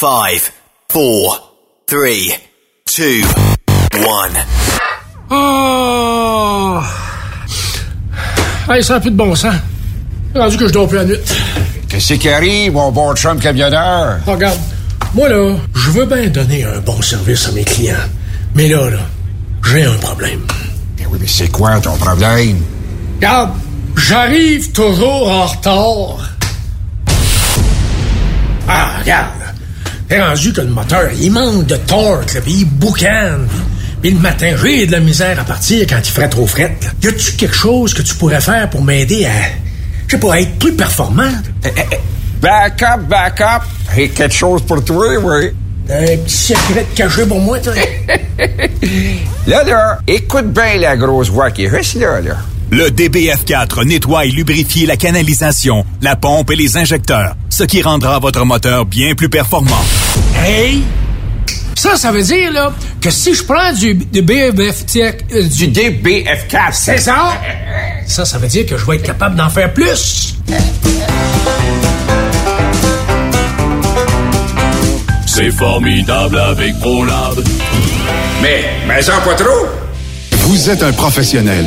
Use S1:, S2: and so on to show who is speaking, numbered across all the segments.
S1: 5, 4, 3, 2, 1.
S2: Oh! Hey, ça n'a plus de bon sens. Rendu que je dors plus la nuit.
S3: Qu'est-ce qui arrive, mon bon chum camionneur?
S2: Regarde, moi là, je veux bien donner un bon service à mes clients. Mais là, là, j'ai un problème.
S3: Ben oui, mais c'est quoi ton problème?
S2: Regarde, j'arrive toujours en retard. Ah, regarde. T'es rendu que le moteur, il manque de torque, là, puis il boucane. Puis le matin, j'ai de la misère à partir quand il ferait trop fret. là. Y a-tu quelque chose que tu pourrais faire pour m'aider à, je sais pas, à être plus performant?
S3: Back up, back up. J'ai quelque chose pour toi, oui.
S2: Un petit secret caché pour moi, toi?
S3: Là, là, écoute bien la grosse voix qui est juste là, là.
S4: Le DBF4 nettoie et lubrifie la canalisation, la pompe et les injecteurs, ce qui rendra votre moteur bien plus performant.
S2: Hey! Ça, ça veut dire, là, que si je prends du, euh,
S3: Du
S2: du
S3: DBF4.
S2: C'est ça? Ça, ça veut dire que je vais être capable d'en faire plus.
S5: C'est formidable avec ProLab.
S3: Mais, mais en pas trop.
S6: Vous êtes un professionnel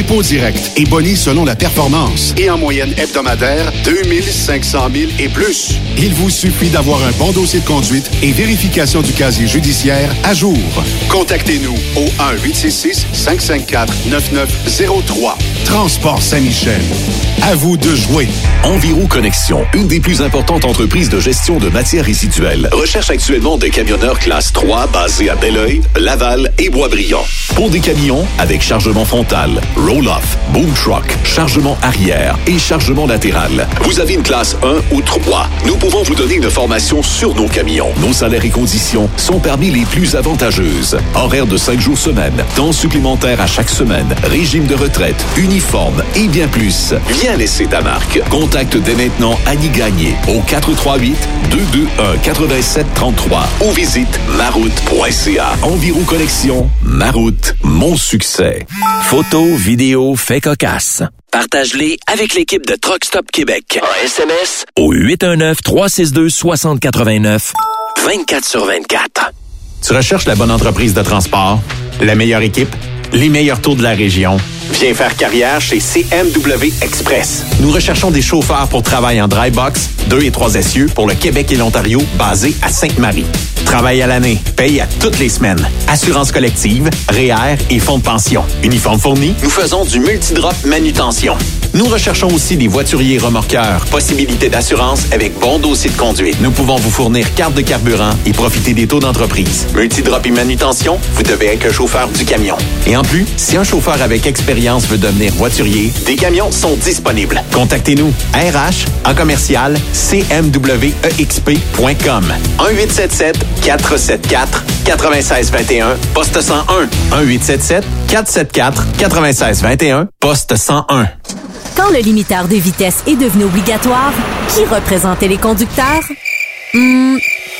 S6: dépôt direct et boni selon la performance. Et en moyenne hebdomadaire, 2500 000 et plus. Il vous suffit d'avoir un bon dossier de conduite et vérification du casier judiciaire à jour. Contactez-nous au 1-866-554-9903. Transport Saint-Michel. À vous de jouer.
S7: Environ Connexion, une des plus importantes entreprises de gestion de matières résiduelles, recherche actuellement des camionneurs classe 3 basés à Belleuil, Laval et Boisbriand. Pour des camions avec chargement frontal, roll-off, boom truck, chargement arrière et chargement latéral. Vous avez une classe 1 ou 3. Nous pouvons vous donner une formation sur nos camions. Nos salaires et conditions sont parmi les plus avantageuses. Horaires de 5 jours semaine, temps supplémentaire à chaque semaine, régime de retraite, uniforme et bien plus. Viens laisser ta marque. Contacte dès maintenant Annie Gagné au 438 221 8733 ou visite maroute.ca. Environ Connexion, Maroute, mon succès.
S8: Photos, vidéos, faits cocasse. Partage-les avec l'équipe de Truck Stop Québec. En SMS au 819-362-6089. 24 sur 24.
S9: Tu recherches la bonne entreprise de transport, la meilleure équipe, les meilleurs taux de la région. Viens faire carrière chez CMW Express. Nous recherchons des chauffeurs pour travail en dry box, 2 et 3 essieux pour le Québec et l'Ontario, basés à Sainte-Marie. Travail à l'année, paye à toutes les semaines. Assurance collective, REER et fonds de pension. Uniforme fourni, nous faisons du multidrop manutention. Nous recherchons aussi des voituriers remorqueurs. Possibilité d'assurance avec bon dossier de conduite. Nous pouvons vous fournir carte de carburant et profiter des taux d'entreprise. Multidrop et manutention, vous devez être le chauffeur du camion. Et en plus, si un chauffeur avec expérience veut devenir voiturier, des camions sont disponibles. Contactez-nous. RH en commercial cmwexp.com 1877 474 9621 poste 101 1877 474 9621 poste 101
S10: Quand le limiteur de vitesse est devenu obligatoire, qui représentait les conducteurs? Hmm,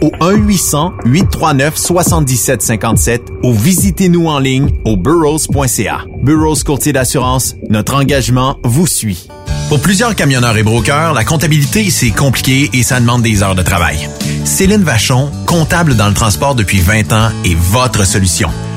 S11: au 1-800-839-7757 ou visitez-nous en ligne au burrows.ca. Burrows Courtier d'assurance, notre engagement vous suit.
S9: Pour plusieurs camionneurs et brokers, la comptabilité, c'est compliqué et ça demande des heures de travail. Céline Vachon, comptable dans le transport depuis 20 ans, est votre solution.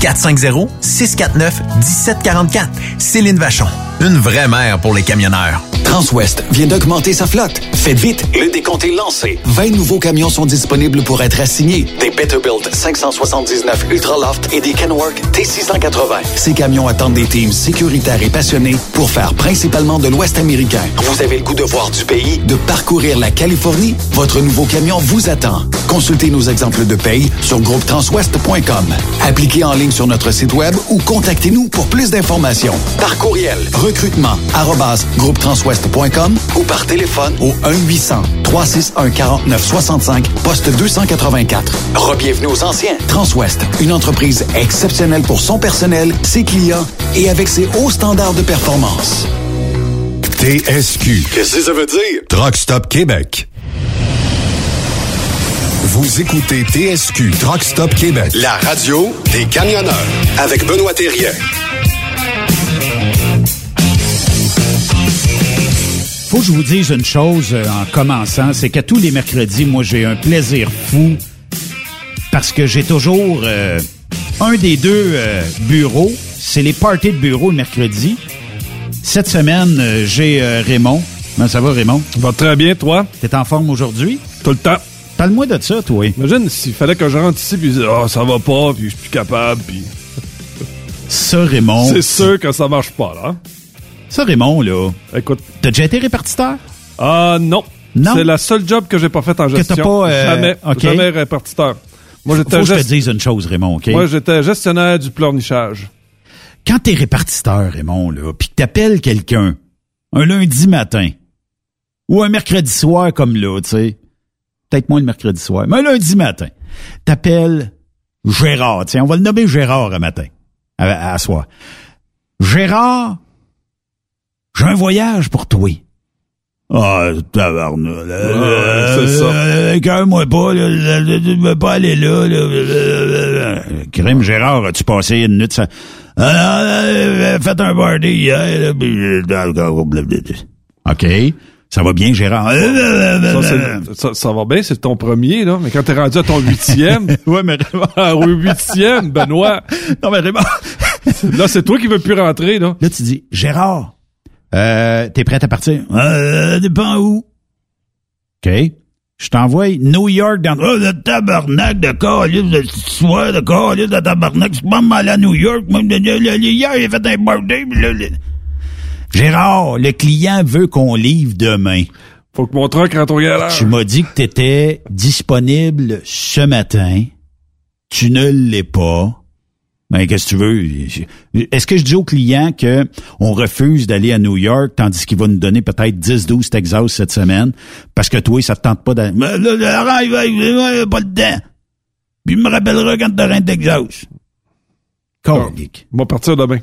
S9: 450-649-1744. Céline Vachon. Une vraie mère pour les camionneurs.
S12: Transwest vient d'augmenter sa flotte. Faites vite, le décompte est lancé. 20 nouveaux camions sont disponibles pour être assignés. Des Peterbilt 579 Ultraloft et des Kenworth T680. Ces camions attendent des teams sécuritaires et passionnés pour faire principalement de l'Ouest américain. Vous avez le goût de voir du pays, de parcourir la Californie? Votre nouveau camion vous attend. Consultez nos exemples de paye sur groupetranswest.com. Appliquez en ligne sur notre site web ou contactez-nous pour plus d'informations. Par courriel, recrutement, arrobas, groupetranswest.com ou par téléphone au 1-800-361-4965, poste 284. Rebienvenue aux anciens. Transwest, une entreprise exceptionnelle pour son personnel, ses clients et avec ses hauts standards de performance.
S6: TSQ.
S13: Qu'est-ce que ça veut dire?
S6: Truck Stop Québec. Vous écoutez TSQ Truck Stop Québec.
S13: La radio des camionneurs avec Benoît Thérien.
S14: Faut que je vous dise une chose euh, en commençant, c'est que tous les mercredis, moi, j'ai un plaisir fou parce que j'ai toujours euh, un des deux euh, bureaux. C'est les parties de bureau le mercredi. Cette semaine, euh, j'ai euh, Raymond. Comment ça va, Raymond?
S15: Va très bien, toi?
S14: T'es en forme aujourd'hui?
S15: Tout le temps.
S14: Parle-moi de ça, toi.
S15: Imagine s'il fallait que je rentre ici puis oh, ça va pas, puis je suis plus capable, puis.
S14: Ça, Raymond.
S15: C'est sûr que ça marche pas, là.
S14: Ça, Raymond, là.
S15: Écoute.
S14: T'as déjà été répartiteur?
S15: Ah, non.
S14: Non?
S15: C'est la seule job que j'ai pas faite en
S14: Que t'as
S15: gestion.
S14: pas, euh,
S15: Jamais. Jamais répartiteur. Moi,
S14: Faut
S15: j'étais
S14: que je te dise une chose, Raymond, OK?
S15: Moi, j'étais gestionnaire du pleurnichage.
S14: Quand t'es répartiteur, Raymond, là, puis que t'appelles quelqu'un un lundi matin ou un mercredi soir comme là, tu sais, peut-être moins le mercredi soir, mais un lundi matin, t'appelles Gérard, tiens, on va le nommer Gérard un matin, à, à soir. Gérard, j'ai un voyage pour toi. Ah, là,
S15: Ouais, c'est ça.
S14: écoeure-moi pas, là, je veux pas aller là, là. Crime Gérard, as-tu passé une nuit sans... Ah, faites un party hier. OK. Ça va bien, Gérard?
S15: Ça, ça, ça va bien, c'est ton premier, là. Mais quand t'es rendu à ton huitième.
S14: ouais, mais
S15: Au huitième, Benoît.
S14: non, mais Raymond.
S15: là, c'est toi qui veux plus rentrer, là.
S14: Là, tu dis, Gérard, euh, t'es prêt à partir? Euh, dépend où. OK. Je t'envoie New York dans... Oh, le tabarnak de calice de soir, de calice de tabarnak. Pas mal à New York. Hier, il a fait un birthday. là, Gérard, le client veut qu'on livre demain.
S15: Faut que mon truck rentre au garage.
S14: Tu m'as dit que tu étais disponible ce matin. Tu ne l'es pas. Mais qu'est-ce que tu veux? Est-ce que je dis au client que on refuse d'aller à New York tandis qu'il va nous donner peut-être 10-12 Texas cette semaine parce que toi, ça te tente pas d'aller... Là, il va, il va, il pas le temps. Puis il me rappellera quand t'auras un Texas. Colique.
S15: On va partir demain.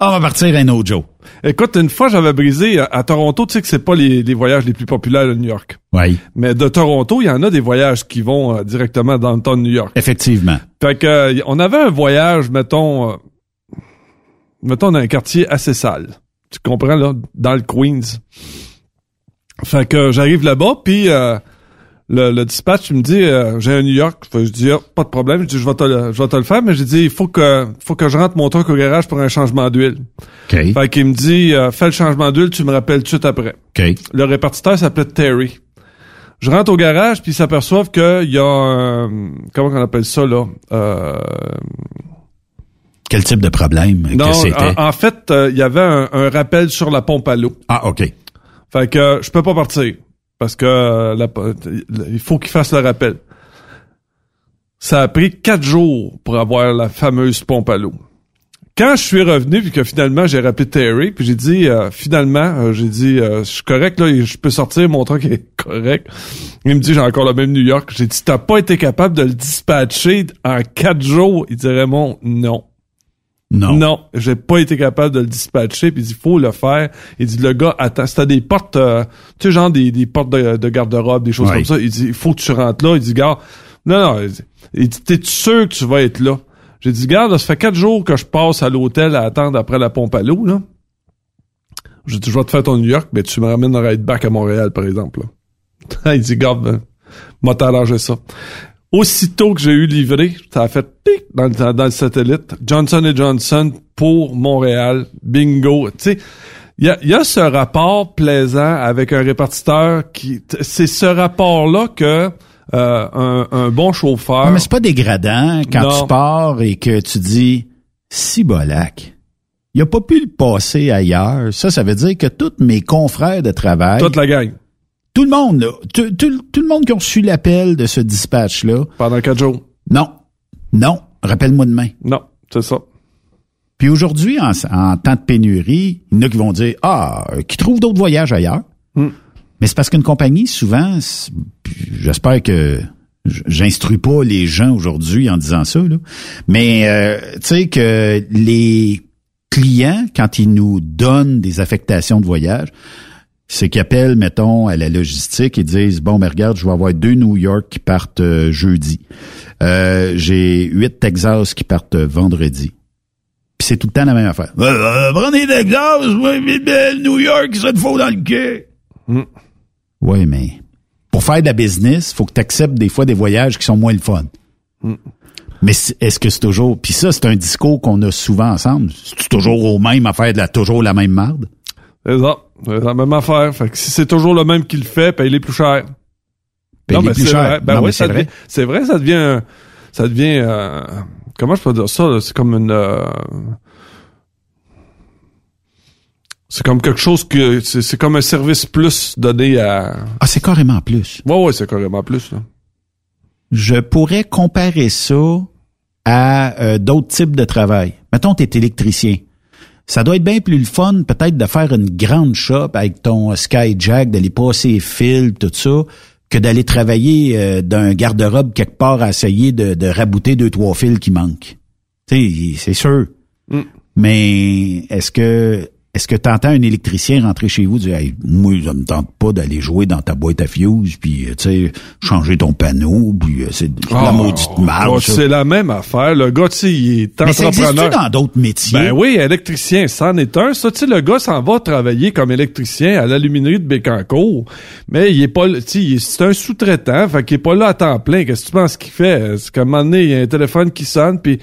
S14: On va partir un autre jour.
S15: Écoute, une fois, j'avais brisé à, à Toronto, tu sais que c'est pas les, les voyages les plus populaires de New York.
S14: Oui.
S15: Mais de Toronto, il y en a des voyages qui vont euh, directement dans le temps de New York.
S14: Effectivement.
S15: Fait que, euh, on avait un voyage, mettons, euh, mettons dans un quartier assez sale. Tu comprends, là, dans le Queens. Fait que euh, j'arrive là-bas, puis euh, le, le dispatch il me dit euh, j'ai un New York. Je dis Ah, pas de problème, je dis je vais te le, je vais te le faire, mais j'ai dit il faut que faut que je rentre mon truck au garage pour un changement d'huile.
S14: OK.
S15: Fait qu'il me dit euh, fais le changement d'huile, tu me rappelles tout de suite après.
S14: OK.
S15: Le répartiteur s'appelait Terry. Je rentre au garage puis ils s'aperçoivent qu'il y a un, comment on appelle ça là? Euh,
S14: Quel type de problème
S15: non,
S14: que c'était?
S15: en, en fait, euh, il y avait un, un rappel sur la pompe à l'eau.
S14: Ah, OK.
S15: Fait que euh, je peux pas partir parce que euh, il faut qu'il fasse le rappel. Ça a pris quatre jours pour avoir la fameuse pompe à l'eau. Quand je suis revenu, puis que finalement j'ai rappelé Terry, puis j'ai dit euh, finalement, euh, j'ai dit je suis correct là, je peux sortir, mon truc est correct. Il me dit j'ai encore le même New York. J'ai dit t'as pas été capable de le dispatcher en quatre jours. Il dirait mon non.
S14: Non.
S15: Non, j'ai pas été capable de le dispatcher. Puis il dit, faut le faire. Il dit, le gars, attends, c'était des portes, euh, tu sais, genre des, des portes de, de garde-robe, des choses
S14: Ouais.
S15: comme ça. Il dit, il faut que tu rentres là. Il dit, gars, non, non. Il dit, il dit, t'es sûr que tu vas être là? J'ai dit, garde, ça fait quatre jours que je passe à l'hôtel à attendre après la pompe à l'eau, là. J'ai dit, je vais te faire ton New York, mais tu me ramènes un ride back à Montréal, par exemple, là. il dit, garde, ben, m'a t'arrangé ça. Aussitôt que j'ai eu livré, ça a fait tic dans, le- dans le satellite. Johnson Johnson pour Montréal. Bingo. Tu sais, il y a, y a ce rapport plaisant avec un répartiteur qui... C'est ce rapport-là que euh, un, un bon chauffeur...
S14: Ouais, mais c'est pas dégradant quand
S15: Non.
S14: tu pars et que tu dis si bolac. Il a pas pu le passer ailleurs. Ça, ça veut dire que tous mes confrères de travail,
S15: Toute la gang.
S14: Tout le monde, là, tout, tout- tout le monde qui a reçu l'appel de ce dispatch-là.
S15: Pendant quatre jours.
S14: Non. Non. Rappelle-moi demain.
S15: Non, c'est ça.
S14: Puis aujourd'hui, en, en temps de pénurie, il y en a qui vont dire Ah, qui trouvent d'autres voyages ailleurs.
S15: Hmm.
S14: Mais c'est parce qu'une compagnie, souvent, j'espère que j'instruis pas les gens aujourd'hui en disant ça, là. mais euh, tu sais que les clients, quand ils nous donnent des affectations de voyage, c'est qu'ils appellent, mettons, à la logistique et disent Bon, mais regarde, je vais avoir deux New York qui partent euh, jeudi. Euh, J'ai huit Texas qui partent euh, vendredi. Puis c'est tout le temps la même affaire. Prenez Texas, mais, mais, New York, ça te faut dans le quai. Oui, mais pour faire de la business, faut que tu acceptes des fois des voyages qui sont moins le fun. Mais c'est- est-ce que c'est toujours... Puis ça, c'est un discours qu'on a souvent ensemble. C'est toujours au même à faire de la, toujours la même marde?
S15: C'est ça. C'est la même affaire. Fait que si c'est toujours le même qui le fait, paye les plus cher.
S14: Paye les
S15: mais
S14: plus cher.
S15: Ben
S14: Non,
S15: ça
S14: c'est vrai.
S15: devient- C'est vrai, ça devient, ça devient, euh, comment je peux dire ça? C'est comme une, euh, c'est comme quelque chose que, c'est comme un service plus donné à,
S14: Ah, c'est carrément plus.
S15: ouais, ouais, c'est carrément plus, là.
S14: Je pourrais comparer ça à euh, d'autres types de travail. Mettons, tu es électricien. Ça doit être bien plus le fun, peut-être, de faire une grande shop avec ton Skyjack, d'aller passer les fils, tout ça, que d'aller travailler euh, d'un garde-robe quelque part à essayer de, de rabouter deux, trois fils qui manquent. Tu sais, c'est sûr.
S15: Mm.
S14: Mais est-ce que est-ce que tu entends un électricien rentrer chez vous dire hey, moi ça me tente pas d'aller jouer dans ta boîte à fuse puis euh, tu sais changer ton panneau puis euh, c'est de la
S15: Ah,
S14: maudite marge.
S15: C'est la même affaire. Le gars, tu sais, il est
S14: Mais
S15: entrepreneur.
S14: dans d'autres métiers?
S15: Ben oui, électricien, c'en est un. Ça, tu sais, le gars s'en va travailler comme électricien à l'aluminerie de Bécancourt, mais il est pas, tu sais, c'est un sous-traitant, fait qu'il est pas là à temps plein. Qu'est-ce que tu penses qu'il fait? C'est qu'à un moment donné, il y a un téléphone qui sonne, puis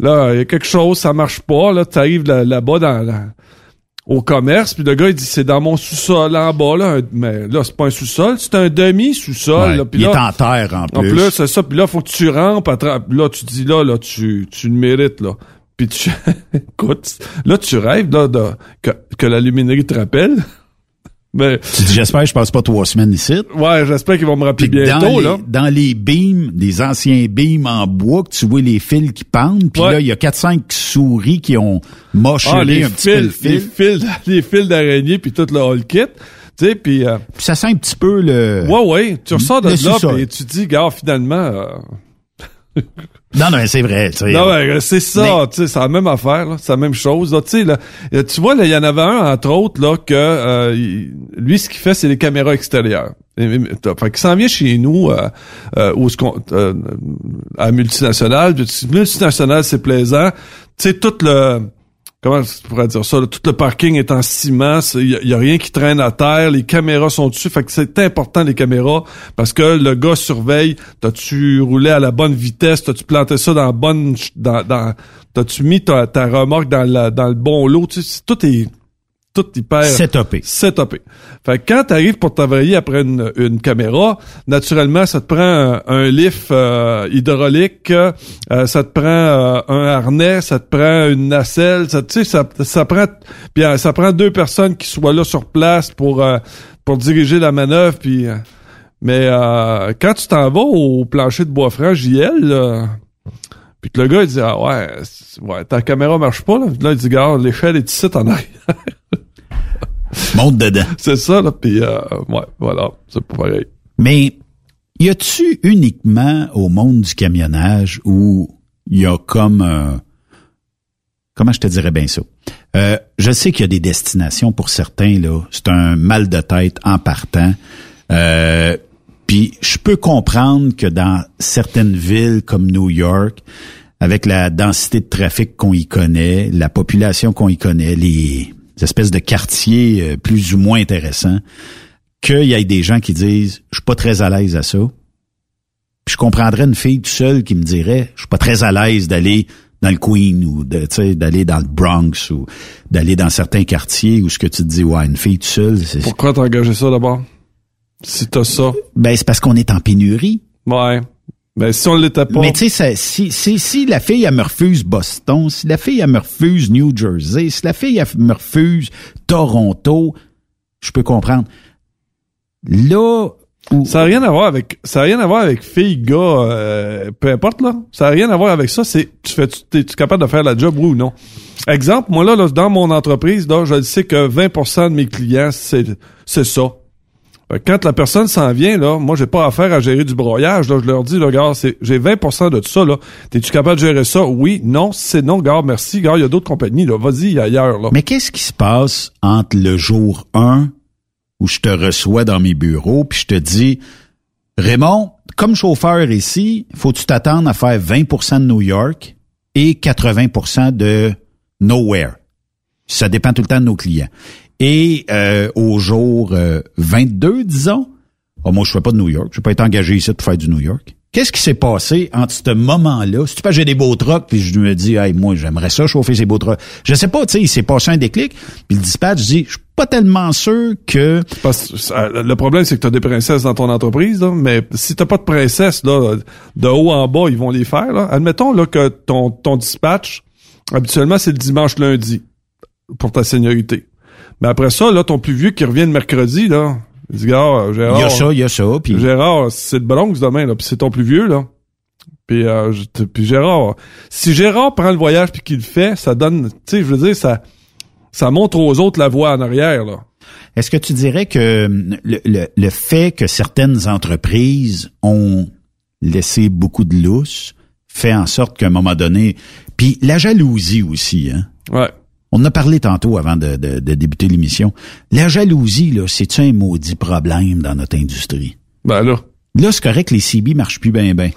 S15: là, il y a quelque chose, ça marche pas, là, tu arrives là- là-bas dans la- au commerce, puis le gars, il dit, c'est dans mon sous-sol en bas, là. Un- Mais là, c'est pas un sous-sol, c'est un demi-sous-sol.
S14: Ouais,
S15: là. Puis
S14: il est
S15: là-
S14: en terre en
S15: en
S14: plus.
S15: plus, c'est ça. Puis là, faut que tu rampes. à tra- Là, tu dis, là, là, tu, tu le mérites, là. Puis tu... Écoute, là, tu rêves, là, de, que, que la luminerie te rappelle. Mais,
S14: Tu dis j'espère que je passe pas trois semaines ici.
S15: ouais, j'espère qu'ils vont me rappeler
S14: Puis dans
S15: bientôt,
S14: les,
S15: là.
S14: dans les beams, des anciens beams en bois, que tu vois les fils qui pendent, puis
S15: Ouais.
S14: là, il y a 4-5 souris qui ont mocheté
S15: Ah, les
S14: un petit peu le
S15: fils, les
S14: fil.
S15: fils, les fils d'araignée, puis tout le whole kit. Tu sais, puis... euh,
S14: ça sent un petit peu le...
S15: ouais, ouais, tu ressors de là, puis tu dis, gars, finalement... euh,
S14: Non, non, c'est vrai.
S15: Non, ben, c'est ça,
S14: Mais-
S15: tu sais, c'est la même affaire, c'est la même chose. Là, tu sais, là, euh, tu vois, là, il y en avait un, entre autres, là, que euh, il- lui, ce qu'il fait, c'est les caméras extérieures. Et- Fait qu'il s'en vient chez nous, euh, euh, où qu'on, euh, à multinationale. Multinationale, c'est plaisant. Tu sais, tout le... Comment je pourrais dire ça? tout le parking est en ciment, il y, a- rien qui traîne à terre, les caméras sont dessus, fait que c'est important les caméras parce que le gars surveille, t'as-tu roulé à la bonne vitesse, t'as-tu planté ça dans la bonne, dans, dans t'as-tu mis ta, ta remorque dans, le bon lot, tu sais, tout est tout hyper...
S14: Setupé.
S15: Setupé. Fait que quand t'arrives pour travailler après une, une caméra, naturellement, ça te prend un, un lift euh, hydraulique, euh, ça te prend euh, un harnais, ça te prend une nacelle, ça, tu sais, ça, ça prend... Puis ça prend deux personnes qui soient là sur place pour, euh, pour diriger la manœuvre, puis... euh, mais euh, quand tu t'en vas au plancher de bois franc JL, là, puis que le gars il dit ah ouais, ouais ta caméra marche pas là, Puis là il dit gars l'échelle est ici en arrière.
S14: Monte dedans.
S15: c'est ça là, puis euh, ouais voilà, c'est pas pareil.
S14: Mais y a-tu uniquement au monde du camionnage où il y a comme un... Comment je te dirais bien ça? Euh, je sais qu'il y a des destinations pour certains, là. C'est un mal de tête en partant. Euh, Puis je peux comprendre que dans certaines villes comme New York, avec la densité de trafic qu'on y connaît, la population qu'on y connaît, les espèces de quartiers euh, plus ou moins intéressants, qu'il y ait des gens qui disent je suis pas très à l'aise à ça. Puis je comprendrais une fille toute seule qui me dirait je suis pas très à l'aise d'aller dans le Queen ou de, tu sais, d'aller dans le Bronx ou d'aller dans certains quartiers où ce que tu te dis ouais une fille toute seule c'est
S15: Pourquoi t'as engagé ça d'abord? Si t'as ça.
S14: ben c'est parce qu'on est en pénurie.
S15: Ouais. Ben si on l'était pas.
S14: Mais tu sais, si, si, si la fille, elle me refuse Boston, si la fille, elle me refuse New Jersey, si la fille, elle me refuse Toronto, je peux comprendre. Là,
S15: Ça n'a rien à voir avec ça a rien à voir avec fille gars euh, peu importe là ça a rien à voir avec ça c'est tu fais tu es capable de faire la job oui ou non? Exemple moi là, là, dans mon entreprise là je le sais que 20% de mes clients c'est c'est ça quand la personne s'en vient là moi j'ai pas affaire à gérer du broyage là. Je leur dis là gars j'ai 20% de tout ça là. T'es-tu capable de gérer ça? Oui. Non. C'est non gars. Merci gars. Il y a d'autres compagnies là. Vas-y ailleurs là.
S14: Mais qu'est-ce qui se passe entre le jour 1 où je te reçois dans mes bureaux puis je te dis Raymond, comme chauffeur ici, faut que tu t'attendre à faire 20% de New York et 80% de nowhere. Ça dépend tout le temps de nos clients. Et euh, au jour euh, 22, disons, oh, moi je fais pas de New York, je vais pas être engagé ici pour faire du New York. Qu'est-ce qui s'est passé entre ce moment-là? Si tu peux, j'ai des beaux trucks, puis je me dis, hey, moi, j'aimerais ça chauffer ces beaux trucks. Je sais pas, tu sais, il s'est passé un déclic, puis le dispatch dit, je suis pas tellement sûr que...
S15: Parce le problème, c'est que tu as des princesses dans ton entreprise, là, mais si t'as pas de princesses, là, de haut en bas, ils vont les faire. Là. Admettons là, que ton, ton dispatch, habituellement, c'est le dimanche lundi pour ta seniorité. Mais après ça, là, ton plus vieux qui revient le mercredi, là, il dit, gars, Gérard...
S14: Il y a ça, il y a ça, puis...
S15: Gérard, c'est le Bronx demain, là, puis c'est ton plus vieux, là. Puis, euh, puis Gérard, si Gérard prend le voyage puis qu'il le fait, ça donne, tu sais, je veux dire, ça, ça montre aux autres la voie en arrière, là.
S14: Est-ce que tu dirais que hum, le, le- le fait que certaines entreprises ont laissé beaucoup de lousse fait en sorte qu'à un moment donné... Puis la jalousie aussi, hein?
S15: Ouais.
S14: On en a parlé tantôt avant de, de- de débuter l'émission. La jalousie, là, c'est un maudit problème dans notre industrie?
S15: Ben là.
S14: Là, c'est correct, les CB marchent plus bien, bien.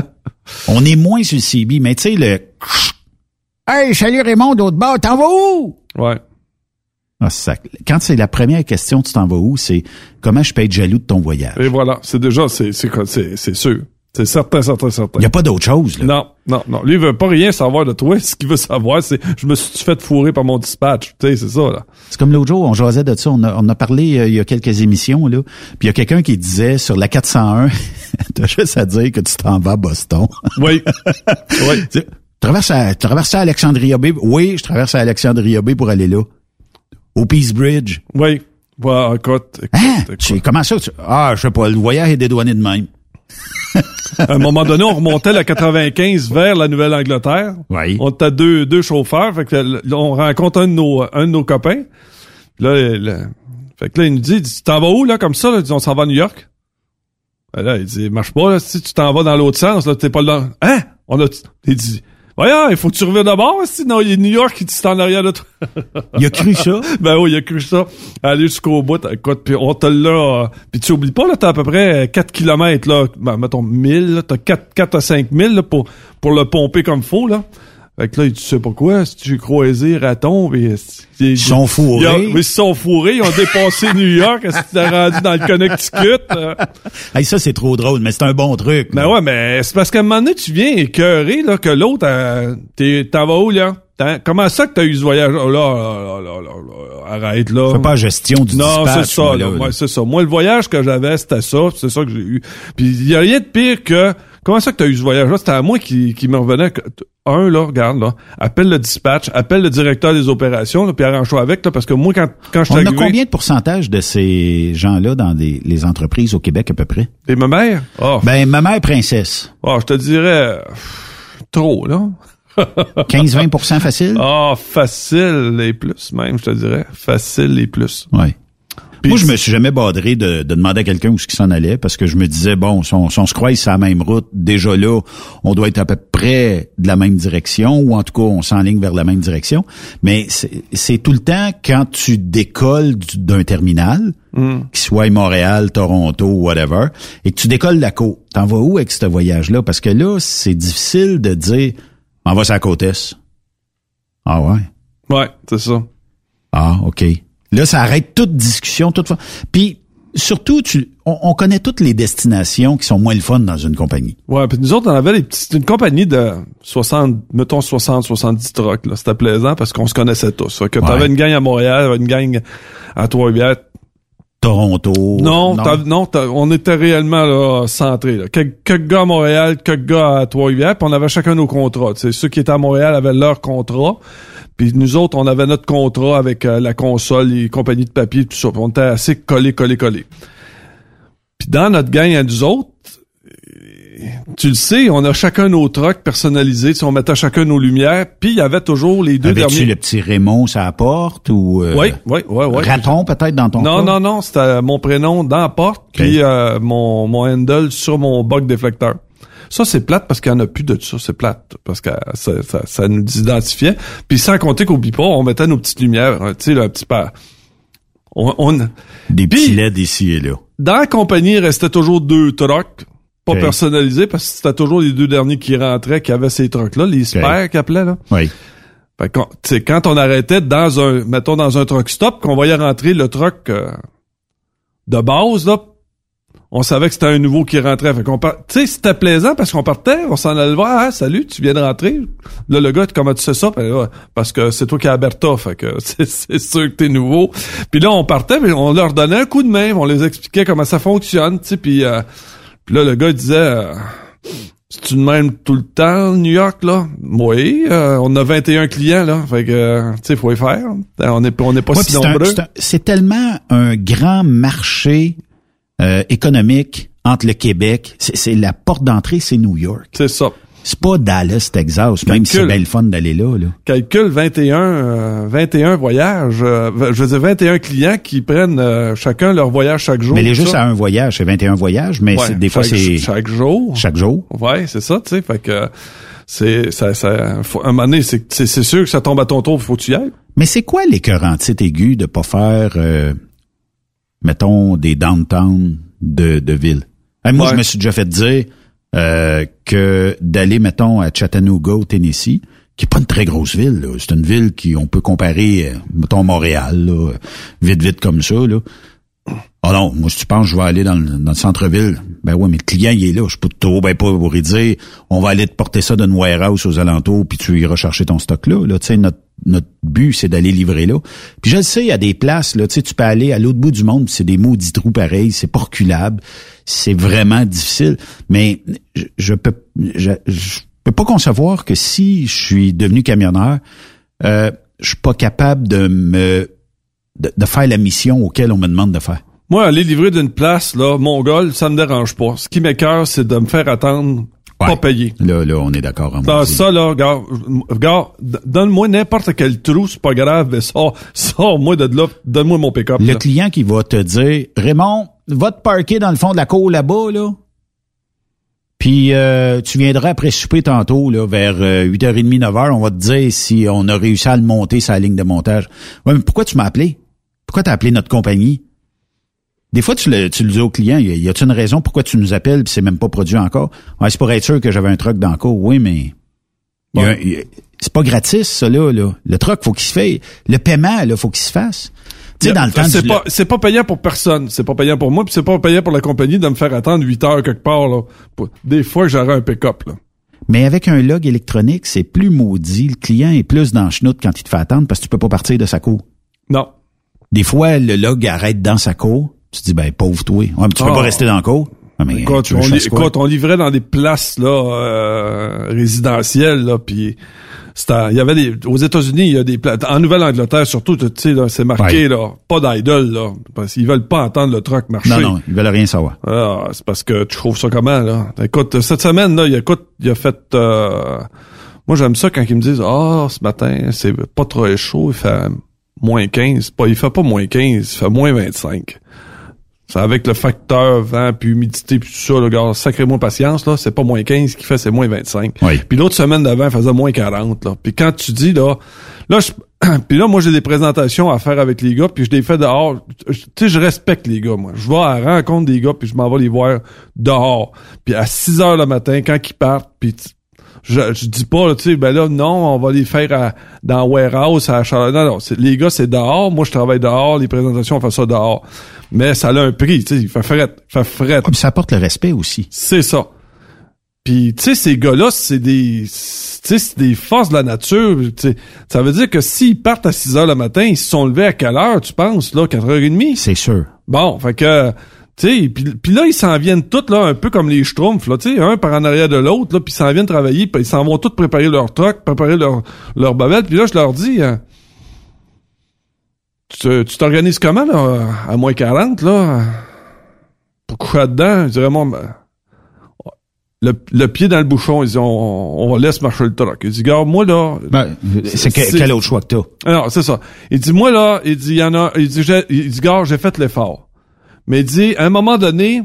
S14: On est moins sur le CB, mais tu sais, le... Hey, salut Raymond, d'autre bord, t'en vas où?
S15: Ouais.
S14: Ah, ça- quand c'est la première question, tu t'en vas où? C'est comment je peux être jaloux de ton voyage?
S15: Et voilà, c'est déjà, c'est, c'est, quoi, c'est, c'est sûr. C'est certain, certain, certain.
S14: Il n'y a pas d'autre chose, là.
S15: Non, non, non. Lui, il veut pas rien savoir de toi. Ce qu'il veut savoir, c'est, je me suis fait fourrer par mon dispatch? Tu sais, c'est ça, là.
S14: C'est comme l'autre jour, on jasait de ça, on a, on a parlé euh, il y a quelques émissions, là. Puis il y a quelqu'un qui disait sur la 401, t'as juste à dire que tu t'en vas à Boston.
S15: Oui. oui.
S14: Tu traverses à, tu traverses à Alexandria Bay. Oui, je traverse à Alexandria Bay pour aller là. Au Peace Bridge.
S15: Oui. Ouais, écoute. écoute,
S14: Hein?
S15: écoute.
S14: Comment ça? tu- ah, je sais pas, le voyage est dédouané de même.
S15: À un moment donné, on remontait la 95 vers la Nouvelle-Angleterre.
S14: Oui.
S15: On était deux, deux chauffeurs. Fait que là, on rencontre un de nos, un de nos copains. Là, le- fait que là, il nous dit, il dit, tu t'en vas où, là, comme ça? Là? Il dit, on s'en va à New York. Ben là, il dit, marche pas, là. Si tu t'en vas dans l'autre sens, là, t'es pas là. Hein? On a, il dit, voyons, il faut que tu reviennes d'abord, sinon, il y a New York qui c'est en arrière de toi.
S14: Il a cru ça?
S15: ben oui, il a cru ça. Aller jusqu'au bout, écoute, puis on te l'a... euh, Puis tu oublies pas, là, t'as à peu près 4 kilomètres, là, ben, mettons 1000, là, t'as 4, 4 à 5 000 là, pour, pour le pomper comme faut, là. Fait que là, tu sais pas quoi, si tu croisé raton, pis... Ils
S14: sont fourrés.
S15: ils sont fourrés, ils ont dépassé New York, est-ce que t'es rendu dans le Connecticut? euh?
S14: Hey, ça, c'est trop drôle, mais c'est un bon truc.
S15: Ben ouais, mais c'est parce qu'à un moment donné, tu viens écœurer, là, que l'autre, euh, t'es- t'en vas où, là? Comment ça que t'as eu ce voyage? Oh là, là, là, là, là, là, arrête là.
S14: Fais pas gestion du
S15: Non, c'est ça,
S14: moi,
S15: c'est ça. Moi, le voyage que j'avais, c'était ça, c'est ça que j'ai eu. Puis il y a rien de pire que comment ça que t'as eu ce voyage-là? C'était à moi qui, qui me revenait un, là, regarde, là, appelle le dispatch, appelle le directeur des opérations, là, puis arrange-toi avec, là, parce que moi, quand, quand je
S14: On a combien de pourcentage de ces gens-là dans des, les entreprises au Québec à peu près?
S15: Et ma mère? Oh.
S14: Ben, ma mère princesse.
S15: Oh, je te dirais, trop, là.
S14: 15-20% facile?
S15: Ah, facile les plus, même, je te dirais. Facile les plus.
S14: Ouais. Moi, je me suis jamais badré de, de demander à quelqu'un où ce qu'il s'en allait parce que je me disais, bon, si on, si on se croise sur la même route, déjà là, on doit être à peu près de la même direction ou en tout cas, on s'enligne vers la même direction. Mais c'est c'est tout le temps quand tu décolles du- d'un terminal,
S15: Mm.
S14: qu'il soit Montréal, Toronto, whatever, et que tu décolles la côte. T'en vas où avec ce voyage-là? Parce que là, c'est difficile de dire, on va sur la côte Est. Ah ouais?
S15: Ouais, c'est ça.
S14: Ah, OK. Là, ça arrête toute discussion, toute... Puis, surtout, tu, on, on connaît toutes les destinations qui sont moins le fun dans une compagnie.
S15: Ouais, puis nous autres, on avait des petites, une compagnie de 60, mettons 60, 70 trucks, là. C'était plaisant parce qu'on se connaissait tous. Fait que t'avais une gang à Montréal, une gang à Trois-Rivières.
S14: Toronto.
S15: Non, non, on était réellement là, centrés. Là. Quelques gars à Montréal, quelques gars à Trois-Rivières, puis on avait chacun nos contrats. Tu sais, ceux qui étaient à Montréal avaient leur contrat, puis nous autres, on avait notre contrat avec euh, la console, les compagnies de papier, tout ça. On était assez collés, collés, collés. Puis dans notre gang à nous autres, tu le sais, on a chacun nos trucks personnalisés, tu sais, on mettait chacun nos lumières, puis il y avait toujours les deux
S14: Avais-tu
S15: derniers.
S14: le petit Raymond à la porte ou... euh,
S15: Oui, oui, oui, oui.
S14: Raton peut-être dans ton
S15: Non,
S14: cas?
S15: non, non, c'était mon prénom dans la porte, puis euh, mon, mon handle sur mon bug déflecteur. Ça, c'est plate parce qu'il n'y en a plus de ça. C'est plate parce que ça, ça, ça nous identifiait. Puis sans compter qu'au pas, on mettait nos petites lumières, hein, tu sais, un petit peu... On, on-
S14: Des petits LED ici et là.
S15: dans la compagnie, il restait toujours deux trucks, pas
S14: Ok.
S15: personnalisés, parce que c'était toujours les deux derniers qui rentraient qui avaient ces trucks-là, les spares qu'ils appelaient, là.
S14: Oui.
S15: Fait que, sais, quand on arrêtait dans un, mettons, dans un truck stop, qu'on voyait rentrer le truck euh, de base, là, on savait que c'était un nouveau qui rentrait. Fait qu'on par- tu sais, c'était plaisant parce qu'on partait, on s'en allait voir, ah, salut, tu viens de rentrer. Là, le gars, comment tu sais ça? Fait, Ouais, parce que c'est toi qui es Alberta, fait que c'est, sûr que t'es nouveau. Puis là, on partait, mais on leur donnait un coup de main, on les expliquait comment ça fonctionne, tu sais, puis, euh, puis là, le gars il disait, euh, c'est-tu de même tout le temps, New York, là? Oui, euh, on a 21 clients, là. Fait que, euh, tu sais, faut y faire. On est, on est pas
S14: Ouais,
S15: si nombreux.
S14: c'est tellement un grand marché euh, économique entre le Québec. C'est la porte d'entrée, c'est New York.
S15: C'est ça.
S14: C'est pas Dallas, Texas, même si c'est bien le fun d'aller là. là.
S15: Calcule 21, euh, 21 voyages. euh, je veux dire, 21 clients qui prennent euh, chacun leur voyage chaque jour.
S14: Mais les
S15: tout
S14: juste
S15: ça.
S14: à un voyage, c'est 21 voyages, mais
S15: Ouais,
S14: des fois c'est
S15: Chaque jour.
S14: chaque jour.
S15: Ouais, c'est ça, tu sais. Fait que, c'est, ça, ça, faut- un moment donné, c'est, sûr que ça tombe à ton tour, faut que tu y ailles.
S14: Mais c'est quoi l'écœurantite aiguë de pas faire, euh, mettons, des downtown de, de ville? Hey, moi,
S15: Ouais.
S14: je me suis déjà fait dire euh, que d'aller, mettons, à Chattanooga, au Tennessee, qui est pas une très grosse ville, c'est une ville qui on peut comparer, euh, mettons, Montréal, là, vite, vite comme ça. Là. Ah non, moi, si tu penses je vais aller dans le, centre-ville, ben ouais, mais le client, il est là. Je peux ben pas lui dire, on va aller te porter ça d'une warehouse aux alentours, puis tu iras chercher ton stock là. là. Tu sais, notre, notre but, c'est d'aller livrer là. Puis je le sais, il y a des places, là, tu sais, tu peux aller à l'autre bout du monde, c'est des maudits trous pareils, c'est pas reculable. C'est vraiment difficile. Mais je, je peux je, je peux pas concevoir que si je suis devenu camionneur, euh, je suis pas capable de me de, de faire la mission auquel on me demande de faire.
S15: Moi, aller livrer d'une place, là, mongol, ça me dérange pas. Ce qui m'écœure, c'est de me faire attendre, pas payé.
S14: Là, là, on est d'accord.
S15: Ça,
S14: maudit.
S15: ça, là, regarde, donne-moi n'importe quel trou, c'est pas grave, mais sors, sors-moi de là, donne-moi mon pick-up.
S14: Le
S15: là.
S14: client qui va te dire Raymond, va te parquer dans le fond de la cour là-bas, là. Puis euh, tu viendras après souper tantôt, là, vers euh, 8h30, 9h, on va te dire si on a réussi à le monter sa ligne de montage. Ouais, mais pourquoi tu m'as appelé? Pourquoi t'as appelé notre compagnie? Des fois, tu le, tu le dis au client, y a-t-il une raison pourquoi tu nous appelles puis c'est même pas produit encore? Ouais, c'est pour être sûr que j'avais un truck dans le cours. Oui, mais c'est pas gratis, ça, là, là. Le truck, faut qu'il se fasse. Le paiement, là, faut qu'il se fasse. Tu sais, dans le temps
S15: c'est pas, c'est pas payant pour personne. C'est pas payant pour moi, puis c'est pas payant pour la compagnie de me faire attendre 8 heures quelque part, là. Des fois, j'aurais un pick-up, là.
S14: Mais avec un log électronique, c'est plus maudit. Le client est plus dans le chenoute quand il te fait attendre parce que tu peux pas partir de sa cour.
S15: Non.
S14: Des fois, le log arrête dans sa cour. Tu te dis, ben, pauvre toi. Ouais, mais tu peux
S15: Ah.
S14: pas rester dans la cour. Ah, mais veux
S15: on, li-
S14: quoi?
S15: livrait dans des places là euh, résidentielles là, puis il y avait des, aux États-Unis, il y a des en Nouvelle-Angleterre surtout, tu sais c'est marqué
S14: Ouais.
S15: là, pas d'idle là, parce qu'ils veulent pas entendre le truck marcher.
S14: Non, non, ils veulent rien savoir.
S15: Ah, c'est parce que tu trouves ça comment là? Écoute, cette semaine là, il écoute, il a fait. euh, moi, j'aime ça quand ils me disent, ah, ce matin, c'est pas trop chaud, il fait moins 15. Pas, il fait pas moins 15, il fait moins 25. C'est avec le facteur vent, puis humidité, puis tout ça, le gars, sacré-moi patience, là, c'est pas moins 15 qui fait, c'est moins 25. Puis l'autre semaine d'avant, il faisait moins 40, là. Puis quand tu dis, là, là, je, puis là, moi, j'ai des présentations à faire avec les gars, puis je les fais dehors. Tu sais, je respecte les gars, moi. Je vais à la rencontre des gars, puis je m'en vais les voir dehors. Puis à 6 heures le matin, quand ils partent, puis je, je dis pas, tu sais, ben là, non, on va les faire à, dans warehouse, à Charlotte. Non, non, les gars, c'est dehors. Moi, je travaille dehors. Les présentations, on fait ça dehors. Mais ça a un prix, tu sais, il fait fret, il fait fret.
S14: Puis ça apporte le respect aussi.
S15: C'est ça. Puis, tu sais, ces gars-là, c'est des, tu sais, c'est des forces de la nature. tu sais. Ça veut dire que s'ils partent à 6 heures le matin, ils se sont levés à quelle heure, tu penses, là, 4h30?
S14: C'est sûr.
S15: Bon, fait que, sais, puis là, ils s'en viennent tous, là, un peu comme les schtroumpfs, là, tu sais, un par en arrière de l'autre, là, puis ils s'en viennent travailler, puis ils s'en vont tous préparer leur truck, préparer leur, leur bavette, puis là, je leur dis, hein, tu t'organises comment, là, à moins 40, là, pour coucher dedans, je dirais, moi, ben, le, le pied dans le bouchon, ils disent, on, on laisse marcher le truck. Il dit, gars, moi, là...
S14: Ben, c'est que- quel autre choix que t'as?
S15: Non, c'est ça. Il dit, moi, là, il dit, il y en a, il dit, il dit, gars, j'ai fait l'effort. Mais il dit, à un moment donné,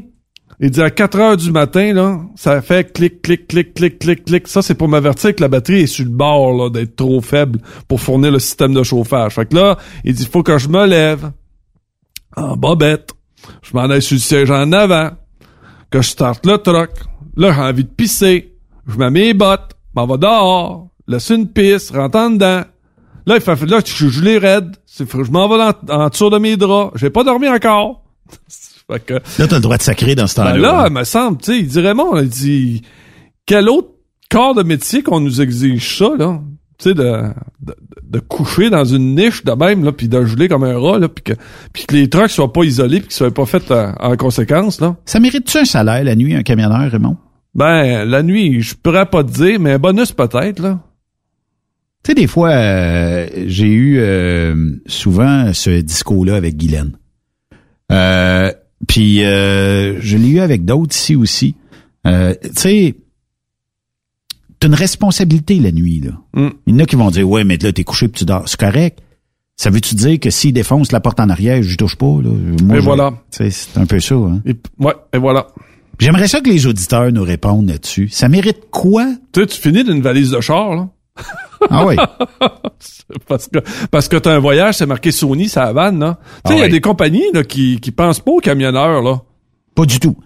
S15: il dit, à 4 heures du matin, là, ça fait clic, clic, clic, clic, clic, clic. Ça, c'est pour m'avertir que la batterie est sur le bord, là, d'être trop faible pour fournir le système de chauffage. Fait que là, il dit, faut que je me lève en bobette. Je m'en aille sur le siège en avant. Que je starte le truck. Là, j'ai envie de pisser. Je mets mes bottes. M'en va dehors. Laisse une pisse. Rentre en dedans. Là, il fait, là, je suis gelé raide. Je m'en vais en, en dessous de mes draps. J'ai pas dormi encore. Que,
S14: Là, t'as le droit de sacrer dans ce temps-là.
S15: ben là, il me semble, tu sais, il dit Raymond, il dit, quel autre corps de métier qu'on nous exige ça, là? Tu sais, de, de, de coucher dans une niche de même, là, puis de geler comme un rat, là, puis que, puis que les trucks soient pas isolés, puis qu'ils soient pas faits euh, en conséquence, là.
S14: Ça mérite-tu un salaire la nuit, un camionneur, Raymond?
S15: Ben, la nuit, je pourrais pas te dire, mais un bonus peut-être, là.
S14: Tu sais, des fois, euh, j'ai eu euh, souvent ce discours-là avec Guylaine. Euh, Puis euh, je l'ai eu avec d'autres ici aussi. Euh, tu sais, t'as une responsabilité la nuit, là.
S15: Mm.
S14: Il y en a qui vont dire, ouais, mais là, t'es couché puis tu dors. C'est correct. Ça veut-tu dire que s'il défonce la porte en arrière, je touche pas, là? Moi,
S15: Et voilà.
S14: C'est un peu ça, hein?
S15: Et, ouais, et voilà.
S14: J'aimerais ça que les auditeurs nous répondent là-dessus. Ça mérite quoi?
S15: Tu sais, tu finis d'une valise de char, là.
S14: Ah oui.
S15: parce que parce que t'as un voyage, c'est marqué Sony, ça vanne, là. Tu sais, il
S14: Ah
S15: y a des compagnies là, qui, qui pensent pas aux camionneurs, là.
S14: Pas du tout.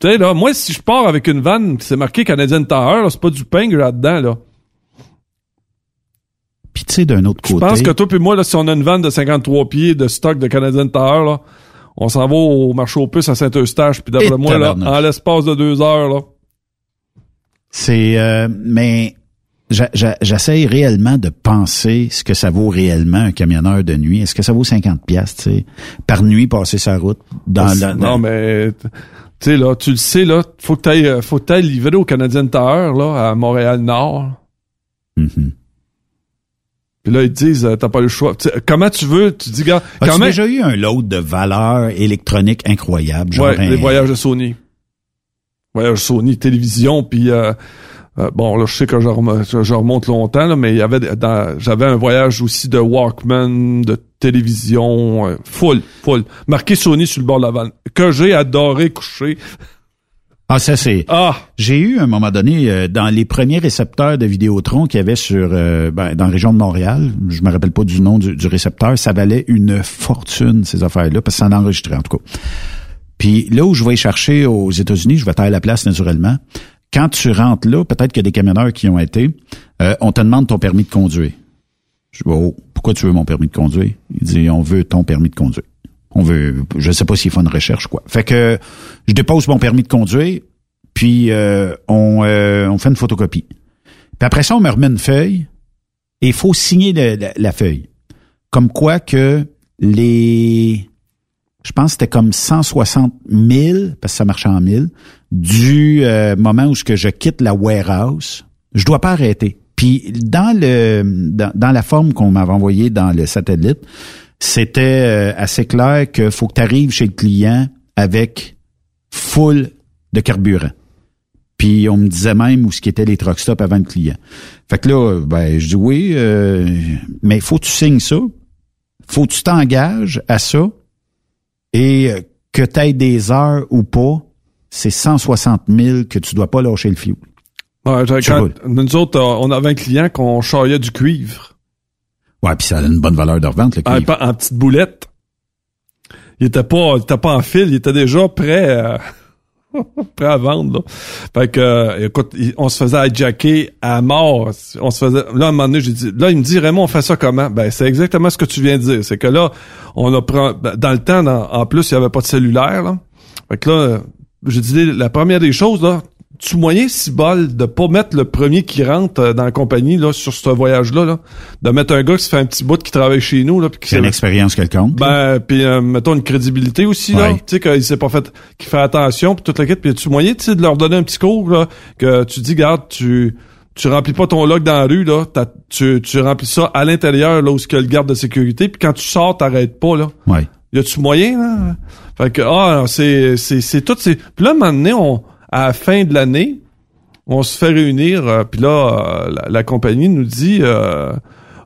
S15: Tu sais, là, moi, si je pars avec une vanne, c'est marqué Canadian là, c'est pas du pain que là-dedans, là.
S14: Puis tu sais, d'un autre
S15: Je
S14: côté...
S15: pense que toi puis moi, là, si on a une vanne de 53 pieds de stock de Canadian Tire, là, on s'en va au marché aux puces à Saint-Eustache, puis d'après moi, là, en l'espace de deux heures, là.
S14: C'est euh, mais j'essaye réellement de penser ce que ça vaut réellement un camionneur de nuit. Est-ce que ça vaut 50 pièces, par nuit passer sa route dans la
S15: non, mais, tu sais, là, tu le sais, là, faut que t'ailles, euh, faut que t'ailles livrer au Canadian Tire, là, à Montréal-Nord.
S14: Mm-hmm.
S15: Puis là, ils te disent, euh, t'as pas le choix. Comment tu veux, tu dis, gars,
S14: As-tu
S15: quand même,
S14: déjà eu un lot de valeurs électroniques incroyables? Genre
S15: ouais,
S14: un-
S15: les voyages de Sony. Voyages Sony, télévision, puis euh, euh, bon, là, je sais que je, rem- je- je remonte longtemps, là, mais il y avait j'avais un voyage aussi de Walkman, de télévision, euh, full, full. Marqué Sony sur le bord de la vanne. Que j'ai adoré coucher.
S14: Ah, ça c'est.
S15: Ah!
S14: J'ai eu à un moment donné euh, dans les premiers récepteurs de Vidéotron qu'il y avait sur euh, ben, dans la région de Montréal. Je me rappelle pas du nom du, du récepteur. Ça valait une fortune ces affaires-là parce que ça en enregistrait en tout cas. Puis là où je vais chercher aux États-Unis, je vais taire la place naturellement. Quand tu rentres là, peut-être qu'il y a des camionneurs qui ont été, euh, on te demande ton permis de conduire. Je dis, oh, pourquoi tu veux mon permis de conduire? Il dit, on veut ton permis de conduire. On veut, je sais pas s'il faut une recherche, quoi. Fait que, je dépose mon permis de conduire, puis euh, on, euh, on fait une photocopie. Puis après ça, on me remet une feuille et il faut signer la, la feuille. Comme quoi que les... Je pense que c'était comme 160 000, parce que ça marchait en 1000, du euh, moment où que je quitte la warehouse, je dois pas arrêter. Puis dans le dans, dans la forme qu'on m'avait envoyée dans le satellite, c'était euh, assez clair que faut que tu arrives chez le client avec full de carburant. Puis on me disait même où ce qui était les truck stops avant le client. Fait que là, ben je dis oui, euh, mais faut que tu signes ça. Faut que tu t'engages à ça. Et euh, que tu aies des heures ou pas, c'est 160 000 que tu dois pas lâcher le fioul.
S15: Ouais, quand- nous autres, euh, on avait un client qu'on charriait du cuivre.
S14: Ouais, puis ça a une bonne valeur de revente, le
S15: En,
S14: cuivre.
S15: en petite boulette. Il était pas, il était pas en fil, il était déjà prêt, euh, prêt à vendre. Là. Fait que, euh, écoute, on se faisait hijacker à mort. On se faisait. Là, à un moment donné, j'ai dit, là, il me dit, Raymond, on fait ça comment? Ben, c'est exactement ce que tu viens de dire. C'est que là, on a pris, ben, dans le temps, dans- en plus, il y avait pas de cellulaire. Là. Fait que là, j'ai dit, la première des choses là. Tu moyen si bol de pas mettre le premier qui rentre euh, dans la compagnie là sur ce voyage-là, là, de mettre un gars qui se fait un petit bout qui travaille chez nous là, puis qui
S14: une expérience quelconque.
S15: ben, puis euh, mettons une crédibilité aussi, là. Tu sais, qu'il s'est pas fait, qu'il fait attention, puis toute la quête. Puis tu moyen, tu sais, de leur donner un petit cours, là, que tu dis, garde, tu, tu remplis pas ton log dans la rue, là. Tu, tu remplis ça à l'intérieur, là, où ce que le garde de sécurité. Puis quand tu sors, t'arrêtes pas, là.
S14: Ouais.
S15: Y a-tu moyen, là? Fait que, ah, c'est, c'est, c'est tout, c'est... Puis là, un moment donné, on, à la fin de l'année, on se fait réunir, euh, puis là, euh, la, compagnie nous dit... euh,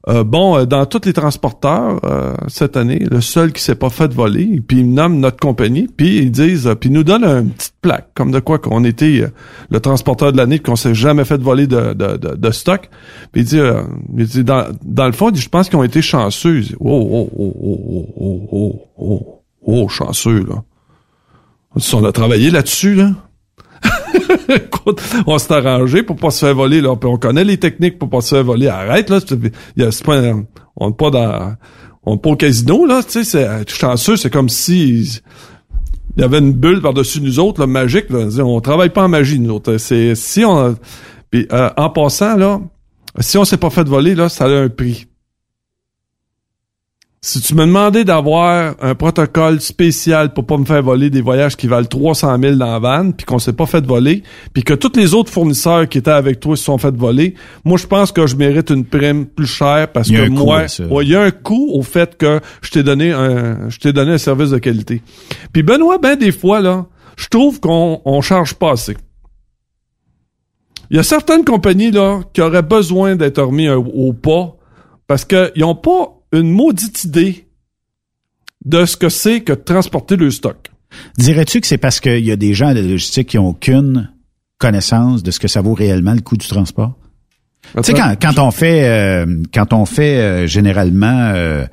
S15: euh, bon, euh, dans tous les transporteurs cette année, le seul qui s'est pas fait voler, puis ils nomment notre compagnie, puis ils disent, puis ils nous donnent une petite plaque, comme de quoi qu'on était le transporteur de l'année, qu'on s'est jamais fait voler de, de, de, stock. Puis il dit, euh, il dit dans, dans le fond, je pense qu'ils ont été chanceux. Il dit, oh, oh, oh, oh, oh, oh, oh, oh, chanceux, là. Dit, On a travaillé là-dessus, là. Écoute, on s'est arrangé pour pas se faire voler là. Puis on connaît les techniques pour pas se faire voler. Arrête là, c'est pas on n'est pas dans on n'est pas au casino là, tu sais, c'est chanceux, c'est comme si il y avait une bulle par-dessus nous autres, là, magique. Là. On travaille pas en magie, nous autres. C'est si on puis euh, en passant là, si on s'est pas fait voler là, ça a un prix. Si tu me demandais d'avoir un protocole spécial pour pas me faire voler des voyages qui valent 300 000 dans la vanne, puis qu'on s'est pas fait voler, puis que tous les autres fournisseurs qui étaient avec toi se sont fait voler, moi je pense que je mérite une prime plus chère parce que moi, ouais, il y a un coût au fait que je t'ai donné un, je t'ai donné un service de qualité. Puis Benoît, ben des fois là, je trouve qu'on on charge pas assez. Il y a certaines compagnies là qui auraient besoin d'être remis un- au pas parce qu'ils n'ont pas une maudite idée de ce que c'est que de transporter le stock.
S14: Dirais-tu que c'est parce qu'il y a des gens de la logistique qui ont aucune connaissance de ce que ça vaut réellement le coût du transport? Tu sais, quand, quand on fait, euh, quand on fait euh, généralement euh,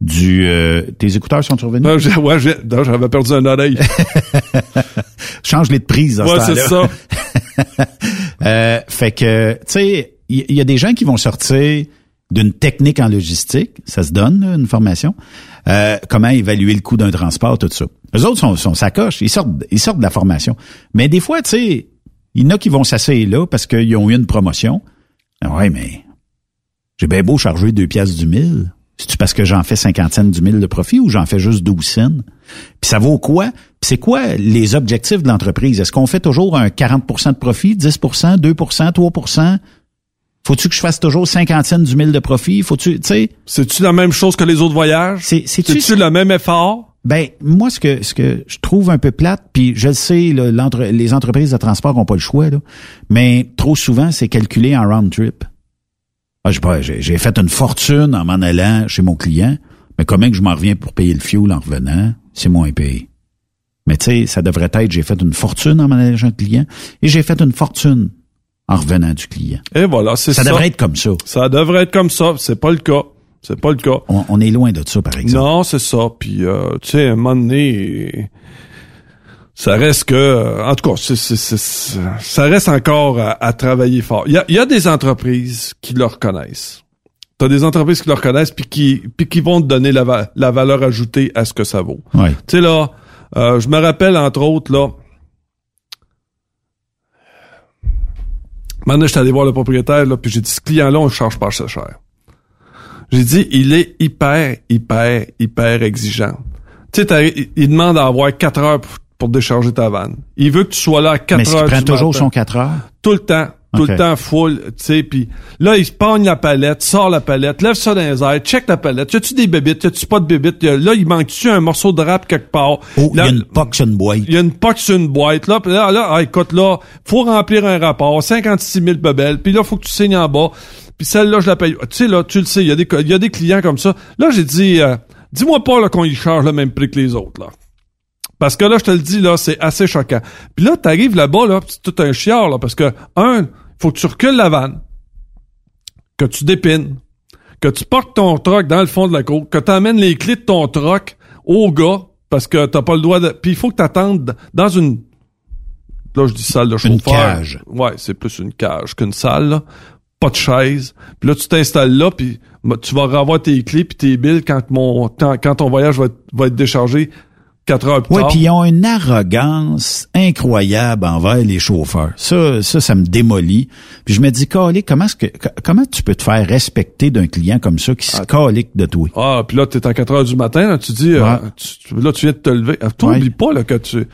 S14: du... euh, tes écouteurs sont revenus?
S15: J'ai- ouais, j'ai- non, j'avais perdu un oreille.
S14: Change-les de prise
S15: Ouais,
S14: ce
S15: c'est
S14: temps-là. Euh, fait que, tu sais, il y, y a des gens qui vont sortir d'une technique en logistique, ça se donne, une formation, euh, comment évaluer le coût d'un transport, tout ça. Les autres sont, sont sacoches, ils sortent, ils sortent de la formation. Mais des fois, tu sais, il y en a qui vont s'asseoir là parce qu'ils ont eu une promotion. Ah Ouais, mais j'ai bien beau charger deux pièces du mille. C'est-tu parce que j'en fais cinquantaine du mille de profit ou j'en fais juste 12 cents? Puis ça vaut quoi? Puis c'est quoi les objectifs de l'entreprise? Est-ce qu'on fait toujours un 40% de profit, 10% 2% 3 Faut-tu que je fasse toujours cinquantaine du mille de profit? Faut-tu, tu sais?
S15: C'est-tu la même chose que les autres voyages?
S14: C'est, c'est-tu,
S15: le même effort?
S14: Ben, moi, ce que, ce que je trouve un peu plate, puis je le sais, là, les entreprises de transport n'ont pas le choix, là, mais trop souvent, c'est calculé en round trip. Ah, je sais pas, j'ai, j'ai fait une fortune en m'en allant chez mon client, mais comment que je m'en reviens pour payer le fuel en revenant? C'est moins payé. Mais tu sais, ça devrait être, j'ai fait une fortune en m'en allant chez un client, et j'ai fait une fortune en revenant du client.
S15: Et voilà, c'est ça.
S14: Ça devrait être comme ça.
S15: Ça devrait être comme ça. C'est pas le cas. C'est pas le cas.
S14: On, on est loin de ça, par exemple.
S15: Non, c'est ça. Puis, euh, tu sais, à un moment donné, ça reste que... En tout cas, c'est- ça reste encore à, à travailler fort. Il y a, y a des entreprises qui le reconnaissent. T'as des entreprises qui le reconnaissent puis qui, puis qui vont te donner la, va- la valeur ajoutée à ce que ça vaut.
S14: Ouais.
S15: Tu sais, là, euh, je me rappelle, entre autres, là, Maintenant, j'étais allé voir le propriétaire, là, puis j'ai dit, ce client-là, on le charge pas assez cher. J'ai dit, il est hyper, hyper, hyper exigeant. Tu sais, il il demande d'avoir 4 heures pour, pour décharger ta vanne. Il veut que tu sois là à 4
S14: Mais est-ce
S15: heures
S14: qu'il prend
S15: du
S14: toujours
S15: matin.
S14: son 4 heures?
S15: Tout le temps. Tout le temps full, tu sais, puis là, il pogne la palette, sort la palette, lève ça dans les airs, check la palette. Y a-tu des bébites? Y a-tu pas de bébites? A- Là, il manque-tu un morceau de rap quelque part?
S14: Oh, il y a une poque sur une boîte.
S15: il y a une poque sur une boîte, là. Puis là, là, ah, écoute, là, faut remplir un rapport, 56 000 bebelles. Puis là, faut que tu signes en bas. Puis celle-là, je la paye. Tu sais, là, tu le sais, il y, a des y a des clients comme ça. Là, j'ai dit, euh, dis-moi pas là, qu'on y charge le même prix que les autres, là. Parce que là, je te le dis, là, c'est assez choquant. Puis là, t'arrives là-bas, là, pis c'est tout un chiard, là, parce que, un, faut que tu recules la vanne, que tu dépines, que tu portes ton troc dans le fond de la cour, que tu amènes les clés de ton troc au gars, parce que t'as pas le droit de... Puis il faut que t'attendes dans une... Là, je dis salle de chauffeur.
S14: cage.
S15: Ouais, c'est plus une cage qu'une salle, là. Pas de chaise. Puis là, tu t'installes là, puis bah, tu vas revoir tes clés puis tes billes quand, mon, quand, quand ton voyage va être, va être déchargé quatre heures plus
S14: Oui,
S15: tard.
S14: puis ils ont une arrogance incroyable envers les chauffeurs. Ça, ça, ça me démolit. Puis je me dis, Calé, comment est-ce que, co- comment tu peux te faire respecter d'un client comme ça qui se calique de toi?
S15: Ah, puis là, t'es à 4 heures du matin, là, tu dis, euh,
S14: Ouais.
S15: tu- là, tu viens de te lever. Ah, Toi,
S14: Ouais.
S15: pas, là, que tu...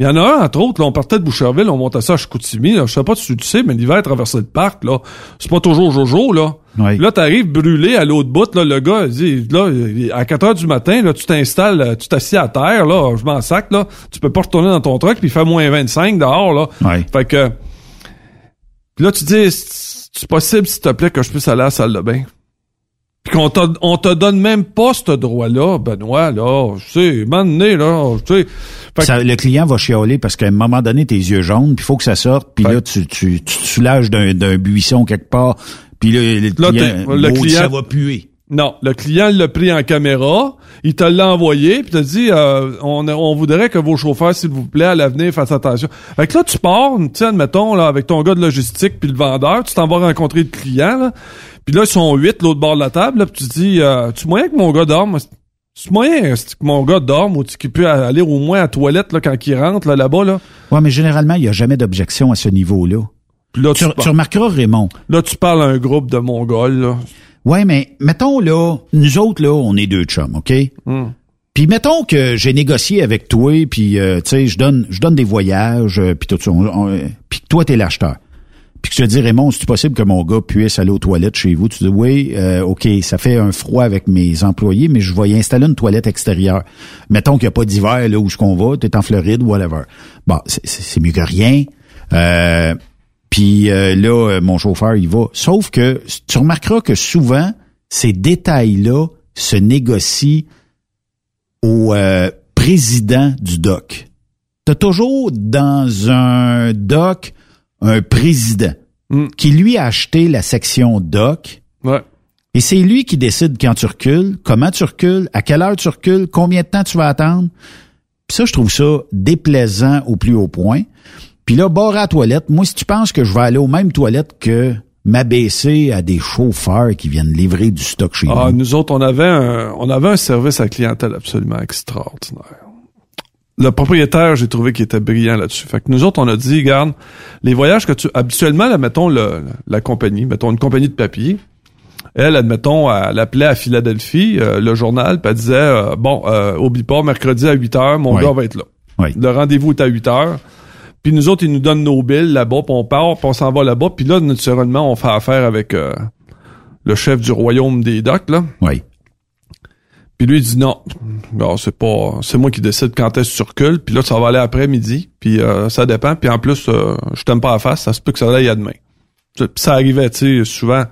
S15: Il y en a un, entre autres, là, on partait de Boucherville, on montait ça à Chicoutimi, là. Je sais pas si tu le sais, mais l'hiver, traverser le parc, là, c'est pas toujours jojo, là.
S14: Ouais.
S15: Là, t'arrives brûlé à l'autre bout, là, le gars, il dit, là, à 4 heures du matin, là, tu t'installes, tu t'assieds à terre, là, je m'en sac, là, tu peux pas retourner dans ton truck, puis il fait moins 25 dehors, là.
S14: Ouais.
S15: Fait que, là, tu dis, c'est possible, s'il te plaît, que je puisse aller à la salle de bain? Puis qu'on on te donne même pas ce droit-là, Benoît, là. Tu sais, donné, là, tu sais. Que-
S14: Ça, le client va chialer parce qu'à un moment donné, tes yeux jaunes, puis il faut que ça sorte, puis là, tu, tu, tu te soulages d'un, d'un buisson quelque part, puis là, le
S15: Là,
S14: client,
S15: le client-
S14: ça va puer.
S15: Non, le client l'a pris en caméra, il te l'a envoyé, puis t'a dit euh, on, on voudrait que vos chauffeurs, s'il vous plaît, à l'avenir, fassent attention. Fait que là, tu pars, tu sais, admettons, là, avec ton gars de logistique puis le vendeur, tu t'en vas rencontrer le client, là, puis là, ils sont huit, l'autre bord de la table, là, puis tu te dis euh, tu moyen que mon gars dorme? C'est moyen que mon gars dorme ou qu'il peut aller au moins à la toilette là, quand il rentre là, là-bas, là.
S14: Ouais, mais généralement, il n'y a jamais d'objection à ce niveau-là.
S15: Là, tu,
S14: Tu, tu remarqueras, Raymond.
S15: là, tu parles à un groupe de Mongols, là.
S14: Ouais, mais mettons là, nous autres là, on est deux chums, OK?
S15: Hmm.
S14: Puis mettons que j'ai négocié avec toi, puis euh, tu sais, je donne, je donne des voyages, euh, puis tout ça, puis que toi t'es l'acheteur. Puis que je te dis, Raymond, c'est possible que mon gars puisse aller aux toilettes chez vous? Tu dis, oui, euh, OK, ça fait un froid avec mes employés, mais je vais y installer une toilette extérieure. Mettons qu'il n'y a pas d'hiver là où ce qu'on va, t'es en Floride, whatever. Bon, c'est mieux que rien. Euh, puis euh, là, euh, mon chauffeur, il va. Sauf que tu remarqueras que souvent, ces détails-là se négocient au euh, président du doc. T'as toujours dans un doc un président qui lui a acheté la section doc.
S15: Ouais.
S14: Et c'est lui qui décide quand tu recules, comment tu recules, à quelle heure tu recules, combien de temps tu vas attendre. Puis ça, je trouve ça déplaisant au plus haut point. Puis là, bord à la toilette, moi, si tu penses que je vais aller aux mêmes toilettes que m'abaisser à des chauffeurs qui viennent livrer du stock chez
S15: Ah,
S14: nous.
S15: nous autres, on avait un, on avait un service à clientèle absolument extraordinaire. Le propriétaire, j'ai trouvé qu'il était brillant là-dessus. Fait que nous autres, on a dit, regarde, les voyages que tu, habituellement, là, mettons le, la compagnie, mettons une compagnie de papier, elle, admettons, elle appelait à Philadelphie, euh, le journal, puis elle disait, euh, bon, euh, oublie pas, mercredi à 8 heures, mon gars va être là.
S14: Oui.
S15: Le rendez-vous est à 8 heures. Puis nous autres, ils nous donnent nos billes là-bas, puis on part, puis on s'en va là-bas. Puis là, naturellement, on fait affaire avec euh, le chef du royaume des docks, là.
S14: Oui.
S15: Puis lui, il dit non. Non, c'est pas. C'est moi qui décide quand est-ce que tu recules. Puis là, ça va aller après midi. Puis euh, ça dépend. Puis en plus, euh, je t'aime pas à face, ça se peut que ça aille à demain. Puis ça arrivait, tu sais, souvent.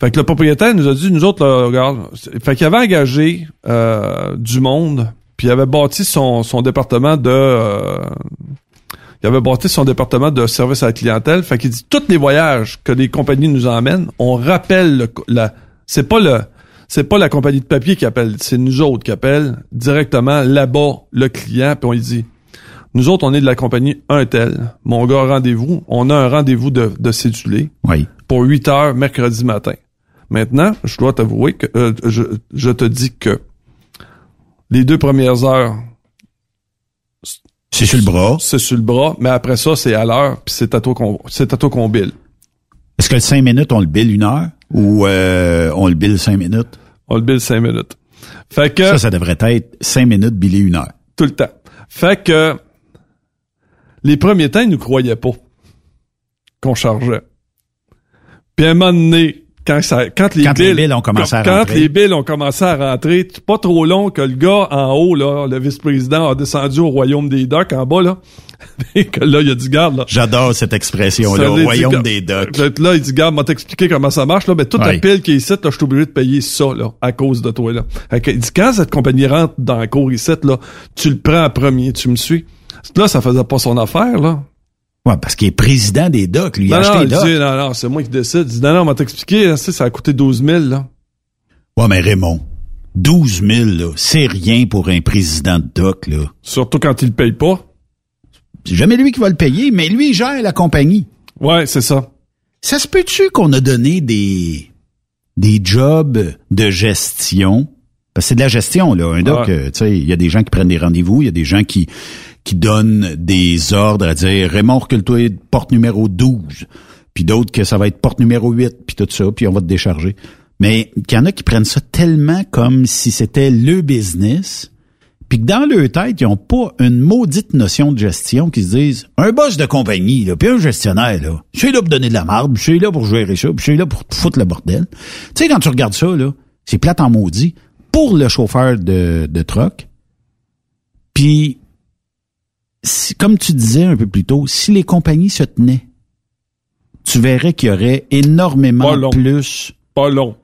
S15: Fait que le propriétaire nous a dit, nous autres, là, regarde. Fait qu'il avait engagé euh, du monde, puis il avait bâti son, son département de. Il avait bâti son département de service à la clientèle. Fait qu'il dit tous les voyages que les compagnies nous emmènent, on rappelle le, la. C'est pas le. C'est pas la compagnie de papier qui appelle, c'est nous autres qui appellent directement là-bas le client, puis on lui dit Nous autres, on est de la compagnie un tel. Mon gars, rendez-vous. On a un rendez-vous de, de cédulé
S14: Oui.
S15: pour 8 heures mercredi matin. Maintenant, je dois t'avouer que euh, je, je te dis que les deux premières heures,
S14: C'est sur le bras.
S15: c'est sur le bras, mais après ça, c'est à l'heure, puis c'est à toi qu'on c'est à toi qu'on bille.
S14: Est-ce que le 5 minutes, on le bill une heure? Ou euh, on le bill 5 minutes?
S15: On le bill 5 minutes. Fait que...
S14: Ça, ça devrait être 5 minutes billé une heure.
S15: Tout le temps. Fait que les premiers temps, ils nous croyaient pas qu'on chargeait. Puis à un moment donné, quand, ça, quand, les,
S14: Quand les
S15: bills,
S14: bills ont commencé à
S15: quand
S14: rentrer.
S15: les bills ont commencé à rentrer, c'est pas trop long que le gars en haut, là, le vice-président, a descendu au royaume des docks en bas, là. Et que là, il a dit, garde, là.
S14: J'adore cette expression-là, au royaume des docks.
S15: Là, il dit, garde, m'a t'expliquer comment ça marche, là. Ben, toute
S14: Ouais.
S15: la pile qui est ici, là, je suis obligé de payer ça, là, à cause de toi, là. Fait que, il dit, quand cette compagnie rentre dans la cour ici, là, tu le prends en premier, tu me suis. Là, ça faisait pas son affaire, là.
S14: Ouais, parce qu'il est président des docks, lui. Il a
S15: Non,
S14: acheté
S15: non,
S14: les
S15: non, non, c'est moi qui décide. Il dit, non, non, m'a t'expliquer, hein, c'est- ça a coûté 12 000, là.
S14: Ouais, mais Raymond, 12 000, là, c'est rien pour un président de dock, là.
S15: Surtout quand il le paye pas.
S14: C'est jamais lui qui va le payer, mais lui, il gère la compagnie.
S15: Ouais, c'est ça.
S14: Ça se peut-tu qu'on a donné des, des jobs de gestion? Parce que c'est de la gestion, là. Un doc,
S15: Ouais.
S14: euh, tu sais, il y a des gens qui prennent des rendez-vous, il y a des gens qui, qui donnent des ordres à dire, Raymond, recule-toi, porte numéro 12. Puis d'autres que ça va être porte numéro 8, puis tout ça, puis on va te décharger. Mais qu'il y en a qui prennent ça tellement comme si c'était le business, puis que dans leur tête, ils ont pas une maudite notion de gestion qui se disent un boss de compagnie, là, puis un gestionnaire, là, je suis là pour donner de la marde, je suis là pour gérer ça, puis je suis là pour foutre le bordel. Tu sais, quand tu regardes ça, là, c'est plate en maudit pour le chauffeur de, de truck. Puis, si- comme tu disais un peu plus tôt, si les compagnies se tenaient, tu verrais qu'il y aurait énormément
S15: Pas long.
S14: plus
S15: Pas long.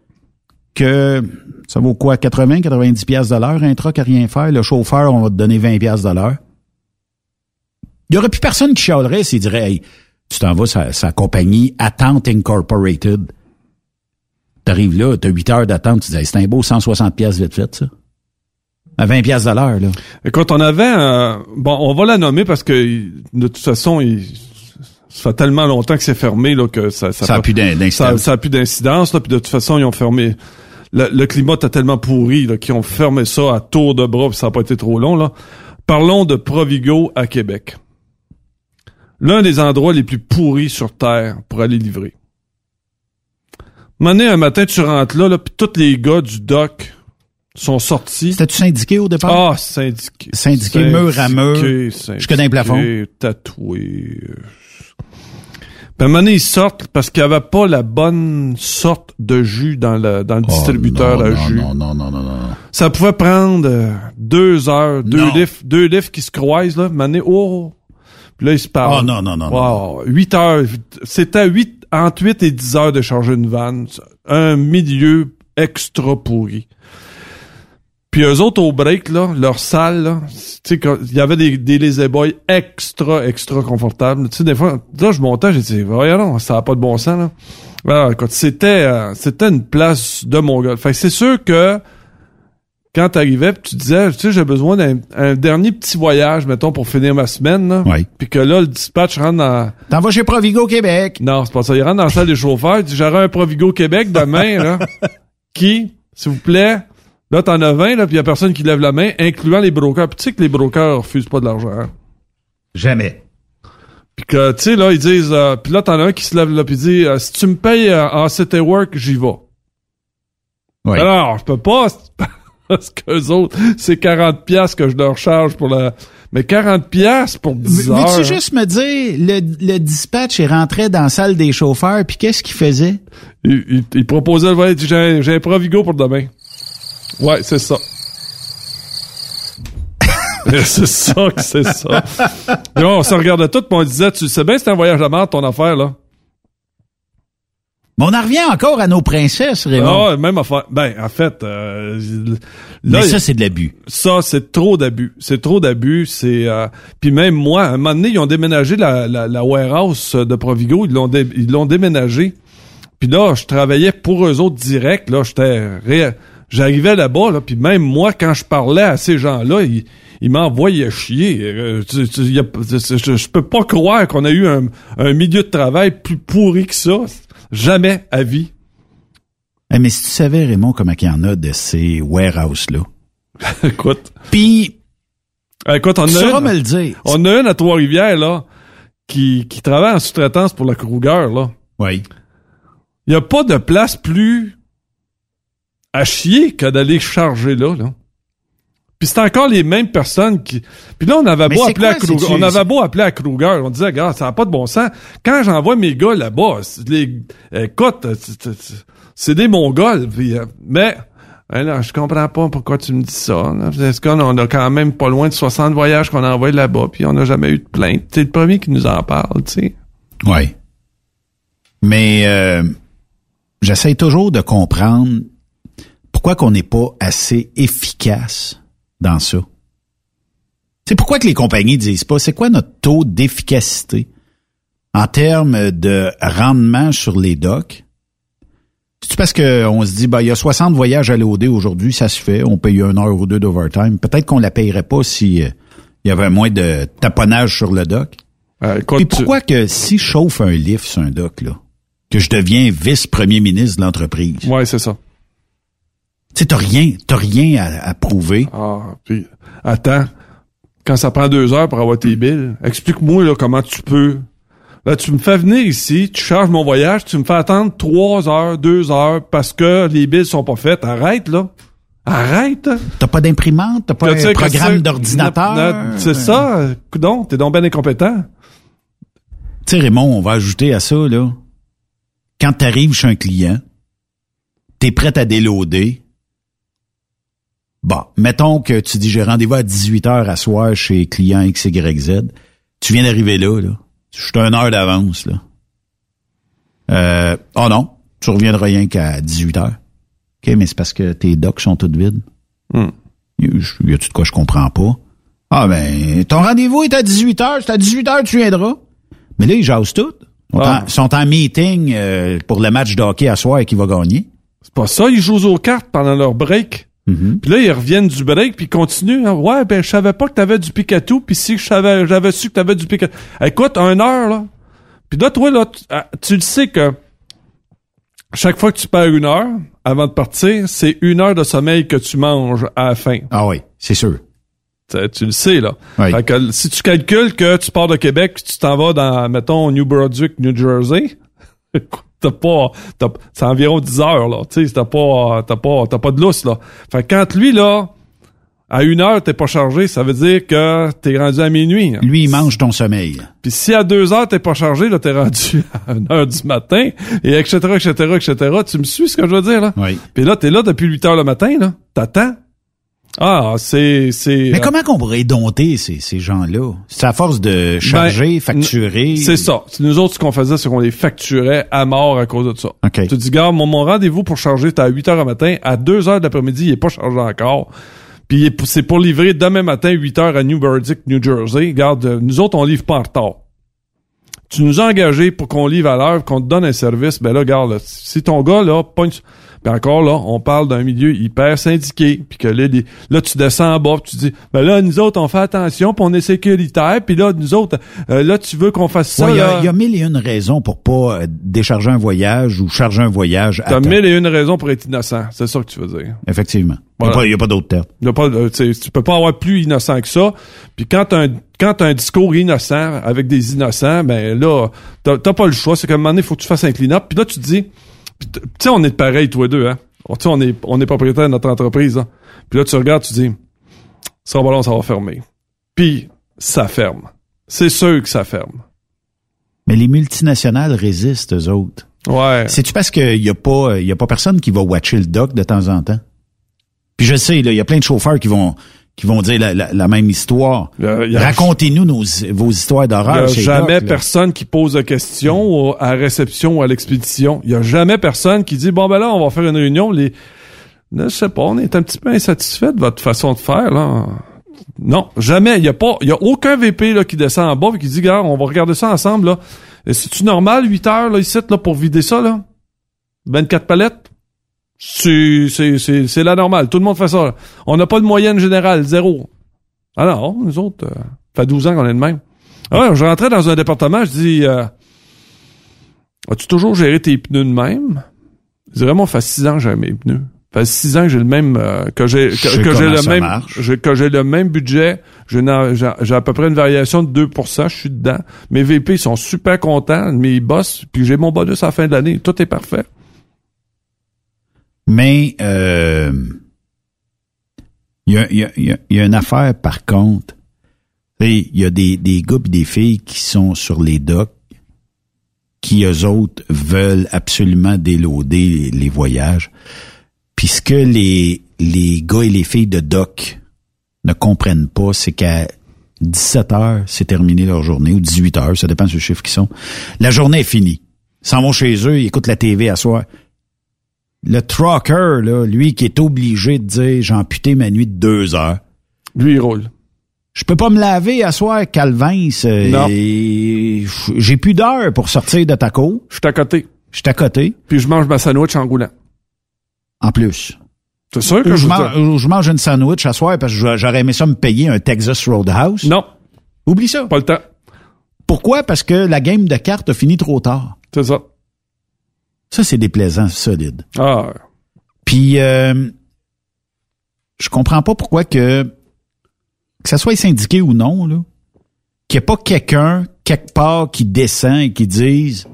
S14: que ça vaut quoi 80 90 pièces de l'heure un truck à rien faire le chauffeur on va te donner 20 pièces de l'heure il y aurait plus personne qui chialerait s'il dirait hey tu t'en vas sa, sa compagnie Attente Incorporated t'arrives là t'as 8 heures d'attente tu dis Hey, c'est un beau 160 pièces vite fait ça à 20 pièces de l'heure là
S15: Écoute, on avait. Bon, on va la nommer parce que, de toute façon, il... ça fait tellement longtemps que c'est fermé là, que ça...
S14: Ça a plus d'in- d'incidence.
S15: Ça, ça a plus d'incidence. là, Puis de toute façon, ils ont fermé... Le, le climat était tellement pourri là, qu'ils ont fermé ça à tour de bras puis ça n'a pas été trop long. Là. Parlons de Provigo à Québec. L'un des endroits les plus pourris sur Terre pour aller livrer. Donné, un matin, tu rentres là, là puis tous les gars du dock sont sortis.
S14: C'était-tu syndiqué au départ?
S15: Ah, syndiqué.
S14: Syndiqué mur à mur,
S15: Syndiqué,
S14: jusque dans les plafonds.
S15: syndiqué, Tatoué. Puis à un moment donné, ils sortent parce qu'il n'y avait pas la bonne sorte de jus dans le, dans le distributeur
S14: Oh, non,
S15: à
S14: non,
S15: jus.
S14: non non non non non
S15: Ça pouvait prendre euh, deux heures, deux livres, deux livres qui se croisent, là. Mané, oh! Puis là, ils se parlent.
S14: Oh, non, non, non,
S15: Wow, huit heures. C'était huit, entre 8 et 10 heures de charger une vanne. Un milieu extra pourri. Puis eux autres, au break, là, leur salle, là, tu sais, quand- il y avait des, des lazy boys extra, extra confortables. Tu sais, des fois, là, je montais, j'ai dit, voyons, ça n'a pas de bon sens, là. Alors, écoute, c'était, euh, c'était une place de mon gars. Fait que c'est sûr que, quand t'arrivais, pis tu disais, tu sais, j'ai besoin d'un un dernier petit voyage, mettons, pour finir ma semaine, là.
S14: Oui.
S15: Puis que là, le dispatch rentre dans...
S14: T'en vas chez Provigo Québec.
S15: Non, c'est pas ça. Il rentre dans la salle des chauffeurs. Il dit, j'aurai un Provigo Québec demain, là. Qui, s'il vous plaît, là, t'en as 20, là, puis il y a personne qui lève la main, incluant les brokers. Puis tu sais que les brokers refusent pas de l'argent. hein?
S14: Jamais.
S15: Puis que, tu sais, là, ils disent, euh, puis là, t'en as un qui se lève là, puis il dit, euh, si tu me payes euh, en city work, j'y vais.
S14: Oui.
S15: Alors, je peux pas, parce qu'eux autres, c'est 40 pièces que je leur charge pour la... Mais 40 pièces pour 10 heures.
S14: Veux-tu juste me dire, le, le dispatch est rentré dans la salle des chauffeurs, puis qu'est-ce qu'il faisait?
S15: Il, il, il proposait, j'ai un Provigo pour demain. Ouais, c'est ça. c'est ça que c'est ça. Là, on se regardait tout, puis on disait, tu sais bien, c'est un voyage de merde, ton affaire, là.
S14: Mais on en revient encore à nos princesses, Raymond.
S15: Ah, même affaire. Ben, en fait, euh,
S14: Mais ça, c'est de l'abus.
S15: Ça, c'est trop d'abus. C'est trop d'abus. C'est euh, puis même moi, à un moment donné, ils ont déménagé la, la, la warehouse de Provigo. Ils l'ont dé- ils l'ont déménagé. Puis là, je travaillais pour eux autres direct. Là, j'étais ré- j'arrivais là-bas. Là, puis même moi, quand je parlais à ces gens-là, ils, ils m'envoyaient chier. Euh, tu- tu- y a- je, je peux pas croire qu'on a eu un, un milieu de travail plus pourri que ça. Jamais à vie.
S14: Eh, mais si tu savais, Raymond, comment il y en a de ces warehouses-là?
S15: Écoute.
S14: Puis,
S15: Écoute, on
S14: tu
S15: a
S14: sauras
S15: une-
S14: me le dire.
S15: On a une à Trois-Rivières, là, qui, qui travaille en sous-traitance pour la Kruger, là.
S14: Oui.
S15: Il n'y a pas de place plus à chier que d'aller charger là, là. Puis c'est encore les mêmes personnes qui. Puis là, on avait
S14: Mais
S15: beau appeler à Kruger. On avait beau appeler à Kruger. On disait, gars, ça n'a pas de bon sens. Quand j'envoie mes gars là-bas, les... écoute, c'est- c'est- des Mongols. puis, euh, mais. hein, là, je comprends pas pourquoi tu me dis ça. là. Est-ce qu'on on a quand même pas loin de 60 voyages qu'on a envoyés là-bas, puis on n'a jamais eu de plainte? C'est le premier qui nous en parle, tu sais.
S14: Oui. Mais euh, j'essaie toujours de comprendre pourquoi qu'on n'est pas assez efficace dans ça? C'est pourquoi que les compagnies disent pas? C'est quoi notre taux d'efficacité? En termes de rendement sur les docks. C'est parce qu'on se dit ben il y a 60 voyages à l'OD aujourd'hui, ça se fait, on paye une heure ou deux d'overtime. Peut-être qu'on la payerait pas si euh, il y avait moins de taponnage sur le dock. Puis pourquoi que si je chauffe un lift sur un dock, là, que je deviens vice-premier ministre de l'entreprise?
S15: Ouais, c'est ça.
S14: Tu sais, t'as rien, t'as rien à, à prouver.
S15: Ah, puis attends, quand ça prend deux heures pour avoir tes billes, explique-moi là comment tu peux. Là, tu me fais venir ici, tu charges mon voyage, tu me fais attendre trois heures, deux heures parce que les billes sont pas faites. Arrête là. Arrête.
S14: T'as pas d'imprimante, t'as pas
S15: que
S14: programme d'ordinateur?
S15: na- na- C'est ça. Coudon, t'es donc bien incompétent.
S14: Tu sais, Raymond, on va ajouter à ça, là. Quand t'arrives chez un client, t'es prêt à déloader. Bon, mettons que tu dis j'ai rendez-vous à 18h à soir chez client XYZ. Tu viens d'arriver là, là. Je suis une heure d'avance, là. Euh, oh non, tu reviendras rien qu'à 18h. OK, mais c'est parce que tes docs sont toutes vides.
S15: Hmm.
S14: Y a-tu de quoi je comprends pas? Ah ben, ton rendez-vous est à 18h, c'est à 18h tu viendras. Mais là, ils jasent tout. Ils sont,
S15: Ah.
S14: en, sont en meeting euh, pour le match de hockey à soir qui va gagner.
S15: C'est pas ça, ils jouent aux cartes pendant leur break. Puis là, ils reviennent du break, puis ils continuent. hein. Ouais, ben, je savais pas que t'avais du Pikachu, puis si je savais, j'avais su que t'avais du Pikachu. Écoute, un heure, là. Puis là, toi, là, tu, ah, tu le sais que chaque fois que tu perds une heure avant de partir, c'est une heure de sommeil que tu manges à la fin.
S14: Ah oui, c'est sûr.
S15: Tu, tu le sais, là.
S14: Oui.
S15: Fait que si tu calcules que tu pars de Québec, tu t'en vas dans, mettons, New Brunswick, New Jersey, t'as pas, t'as- c'est environ 10 heures, là. Tu sais, t'as pas, t'as pas, t'as pas de lousse, là. Fait que quand lui, là, à une heure, t'es pas chargé, ça veut dire que t'es rendu à minuit.
S14: Lui, il mange ton sommeil.
S15: Puis si à deux heures, t'es pas chargé, là, t'es rendu à une heure du matin, et etc., etc., etc. Tu me suis ce que je veux dire, là?
S14: Oui.
S15: Puis là, t'es là depuis 8 heures le matin, là. T'attends. Ah, c'est, c'est...
S14: Mais comment qu'on pourrait dompter ces, ces gens-là? C'est à force de charger,
S15: Ben,
S14: facturer.
S15: n- C'est ça. Nous autres, ce qu'on faisait, c'est qu'on les facturait à mort à cause de ça.
S14: OK.
S15: Tu dis, gars, mon, mon rendez-vous pour charger, c'était à 8 heures le matin. À 2 heures de l'après-midi, il est pas chargé encore. Puis c'est pour livrer demain matin, 8 heures à New Brunswick, New Jersey. Regarde, euh, nous autres, on livre pas en retard. Tu nous as engagés pour qu'on livre à l'heure, qu'on te donne un service. Ben là, regarde, là, si ton gars, là, pogne... Puis encore là, on parle d'un milieu hyper syndiqué, puis que là, les- là, tu descends en bas, puis tu dis, ben là, nous autres, on fait attention, puis on est sécuritaire, puis là, nous autres, euh, là, tu veux qu'on fasse ça,
S14: Ouais, Il y, a- il y a mille et une raisons pour pas euh, décharger un voyage ou charger un voyage
S15: T'as mille et une raisons pour être innocent. C'est ça que tu veux dire.
S14: Effectivement. Il
S15: Voilà.
S14: n'y a, pas d'autre terme.
S15: Il y a pas, euh, tu peux pas avoir plus innocent que ça. Puis quand t'as un, quand t'as un discours innocent avec des innocents, ben là, t'as pas le choix. C'est qu'à un moment donné, il faut que tu fasses un clean-up. Puis là, tu te dis, tu sais, on est pareil, toi deux, hein. Sais, on est, on est propriétaire de notre entreprise, hein. Puis là, tu regardes, tu dis, ça va ça va fermer. Puis, ça ferme. C'est sûr que ça ferme.
S14: Mais les multinationales résistent, eux autres.
S15: Ouais.
S14: C'est-tu parce qu'il n'y a, pas- y a pas personne qui va watcher le doc de temps en temps? Puis je sais, il y a plein de chauffeurs qui vont qui vont dire la, la- la même histoire. Racontez-nous nos- vos histoires
S15: Il n'y
S14: d'horreur.
S15: a jamais
S14: Doc, là.
S15: personne qui pose de questions au- à la réception ou à l'expédition. Il n'y a jamais personne qui dit, bon, ben là, on va faire une réunion. Les... Là, je sais pas, on est un petit peu insatisfait de votre façon de faire, là. Non, jamais. Il n'y a pas, il y a aucun VP, là, qui descend en bas et qui dit, gars, on va regarder ça ensemble, là. C'est-tu normal, 8 heures, là, ici, là, pour vider ça, là? 24 palettes? C'est, c'est, c'est, c'est la normale. Tout le monde fait ça. On n'a pas de moyenne générale, zéro. Ah non, nous autres, euh, fait 12 ans qu'on est de même. Ah ouais, je rentrais dans un département, je dis, euh, as-tu toujours géré tes pneus de même? Je dis, vraiment, ça fait 6 ans que j'ai mes pneus. Ça fait six ans que j'ai le même euh, que j'ai que, j'ai le même que j'ai le même budget. J'ai à peu près une variation de 2%, je suis dedans. Mes VP sont super contents, mes boss, puis j'ai mon bonus à la fin de l'année. Tout est parfait.
S14: Mais euh, il y, a, il y a- y a- y a une affaire, par contre. Il y a des, des gars et des filles qui sont sur les docks qui, eux autres, veulent absolument déloader les, les voyages. Puis ce que les, les gars et les filles de dock ne comprennent pas, c'est qu'à 17 heures, c'est terminé leur journée, ou 18 heures, ça dépend du chiffre qu'ils sont. La journée est finie. Ils s'en vont chez eux, ils écoutent la TV à soir. Le trucker, là, lui qui est obligé de dire j'ai amputé ma nuit de deux heures.
S15: Lui, il roule.
S14: Je peux pas me laver à soir, Calvin. J'ai plus d'heures pour sortir de ta cour.
S15: Je suis à côté.
S14: Je suis à côté.
S15: Puis je mange ma sandwich en roulant.
S14: En plus.
S15: C'est sûr que
S14: Ou
S15: je
S14: mange,
S15: dire-
S14: ou je mange une sandwich à soir parce que j'a- j'aurais aimé ça me payer un Texas Roadhouse.
S15: Non.
S14: Oublie ça.
S15: Pas le temps.
S14: Pourquoi? Parce que la game de cartes a fini trop tard.
S15: C'est ça.
S14: Ça, c'est déplaisant, solide.
S15: Ah.
S14: Puis, euh, je comprends pas pourquoi que, que ça soit syndiqué ou non, là, qu'il n'y ait pas quelqu'un, quelque part, qui descend et qui dise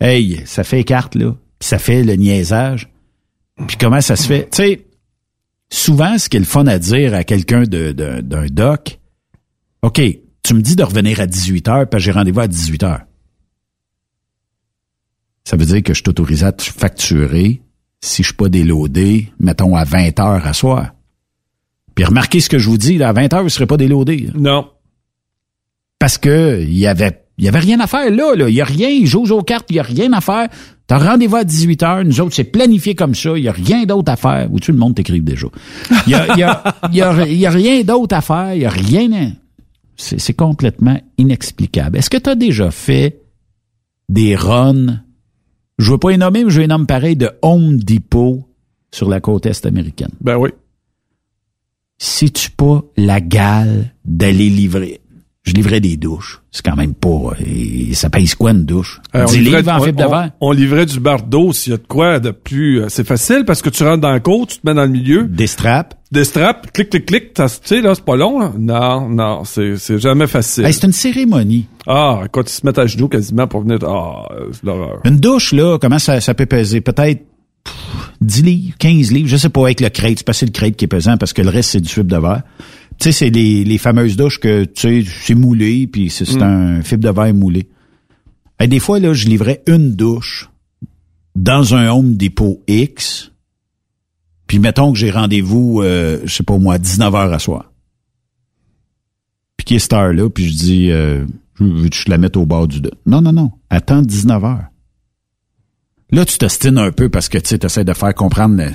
S14: Hey, ça fait carte, là, puis ça fait le niaisage. Puis comment ça se fait? Tu sais, souvent, ce qui est le fun à dire à quelqu'un de- de- d'un doc, OK, tu me dis de revenir à 18 heures, que j'ai rendez-vous à 18 heures. Ça veut dire que je suis autorisé à te facturer si je suis pas déloadé, mettons à 20 heures à soir. Puis remarquez ce que je vous dis, là, à 20 heures, vous serez pas déloadé. là.
S15: Non.
S14: Parce que il y avait il y avait rien à faire là, là. Il y a rien, il joue aux cartes, il y a rien à faire. T'as rendez-vous à 18 heures, nous autres, c'est planifié comme ça, il y a rien d'autre à faire. Ou tu le monde t'écrive déjà. Il y a, il y a, il y a, il y a rien d'autre à faire, il y a rien. à- C'est c'est complètement inexplicable. Est-ce que tu as déjà fait des runs, je veux pas les nommer, mais je les nomme pareil, de Home Depot sur la côte est américaine?
S15: Ben oui.
S14: Si-tu pas la gale d'aller livrer? Je livrais des douches. C'est quand même pas... et ça pèse quoi une douche?
S15: Euh, on
S14: 10
S15: livrait-
S14: livres en
S15: on- on-? On livrait du bar d'eau s'il y a de quoi de plus. euh, C'est facile parce que tu rentres dans le cours, tu te mets dans le milieu.
S14: Des straps.
S15: Des straps, clic, clic, clic. t'as- Tu sais, là, c'est pas long, là. Non, non, c'est c'est jamais facile.
S14: Hey, c'est une cérémonie.
S15: Ah, quand ils se mettent à genoux quasiment pour venir. Ah, c'est l'horreur.
S14: Une douche, là, comment ça, ça peut peser? Peut-être pff, 10 livres, 15 livres, je sais pas, avec le crate. C'est pas c'est le crate qui est pesant parce que le reste, c'est du fibre de verre. Tu sais, c'est les, les fameuses douches que, tu sais, c'est moulé, puis c'est c'est
S15: Mm.
S14: un fibre de verre moulé. Et des fois, là, je livrais une douche dans un Home Depot X, puis mettons que j'ai rendez-vous, euh, je sais pas moi, 19 heures à soir. Puis qui est cette heure-là, puis je dis, euh, veux que je la mette au bord du... dos. Non, non, non, attends 19 heures. Là, tu t'ostines un peu parce que tu essaies de faire comprendre le-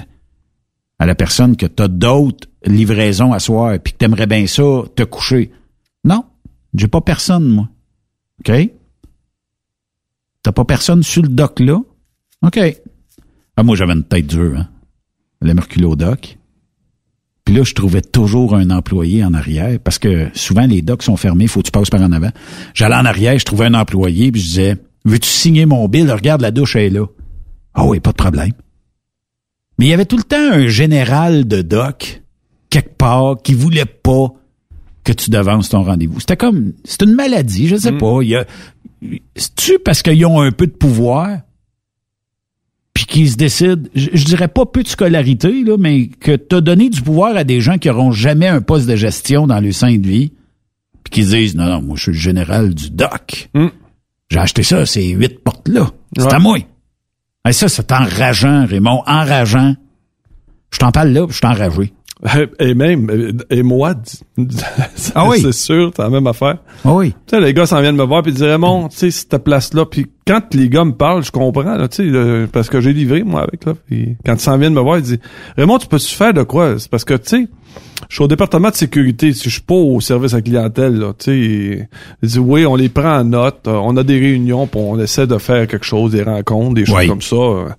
S14: à la personne que tu as d'autres livraisons à soir puis que t'aimerais bien ça te coucher. Non, j'ai pas personne, moi. OK? T'as pas personne sur le dock là? OK. Ah, moi, j'avais une tête dure, hein? Le merculo dock. Puis là, je trouvais toujours un employé en arrière parce que souvent, les docks sont fermés, faut que tu passes par en avant. J'allais en arrière, je trouvais un employé puis je disais, veux-tu signer mon bill? Regarde, la douche est là. Ah oui, pas de problème. Mais il y avait tout le temps un général de doc, quelque part, qui voulait pas que tu devances ton rendez-vous. C'était comme, c'est une maladie, je sais pas. Il y a, c'est-tu parce qu'ils ont un peu de pouvoir, qu'ils se décident, je, je dirais pas peu de scolarité, là, mais que t'as donné du pouvoir à des gens qui auront jamais un poste de gestion dans le sein de vie, puis qui se disent, non, non, moi, je suis le général du doc. J'ai acheté ça, ces huit portes-là. C'est
S15: Ouais.
S14: à moi. Hey, ça, c'est enrageant, Raymond, enrageant. Je t'en parle là, je suis enragé.
S15: Et même, euh, et moi,
S14: Ah oui?
S15: c'est sûr, c'est la même affaire.
S14: Ah oui.
S15: Tu sais, les gars s'en viennent me voir puis ils disent Raymond, tu sais, cette place-là, puis quand les gars me parlent, je comprends, là, tu sais, parce que j'ai livré, moi, avec, là. Puis quand ils s'en viennent me voir, ils disent Raymond, tu peux-tu faire de quoi? C'est parce que, tu sais, je suis au département de sécurité, si je suis pas au service à clientèle, là, tu sais. Oui, on les prend en note, euh, on a des réunions, puis on essaie de faire quelque chose, des rencontres, des choses
S14: Oui.
S15: comme ça. euh,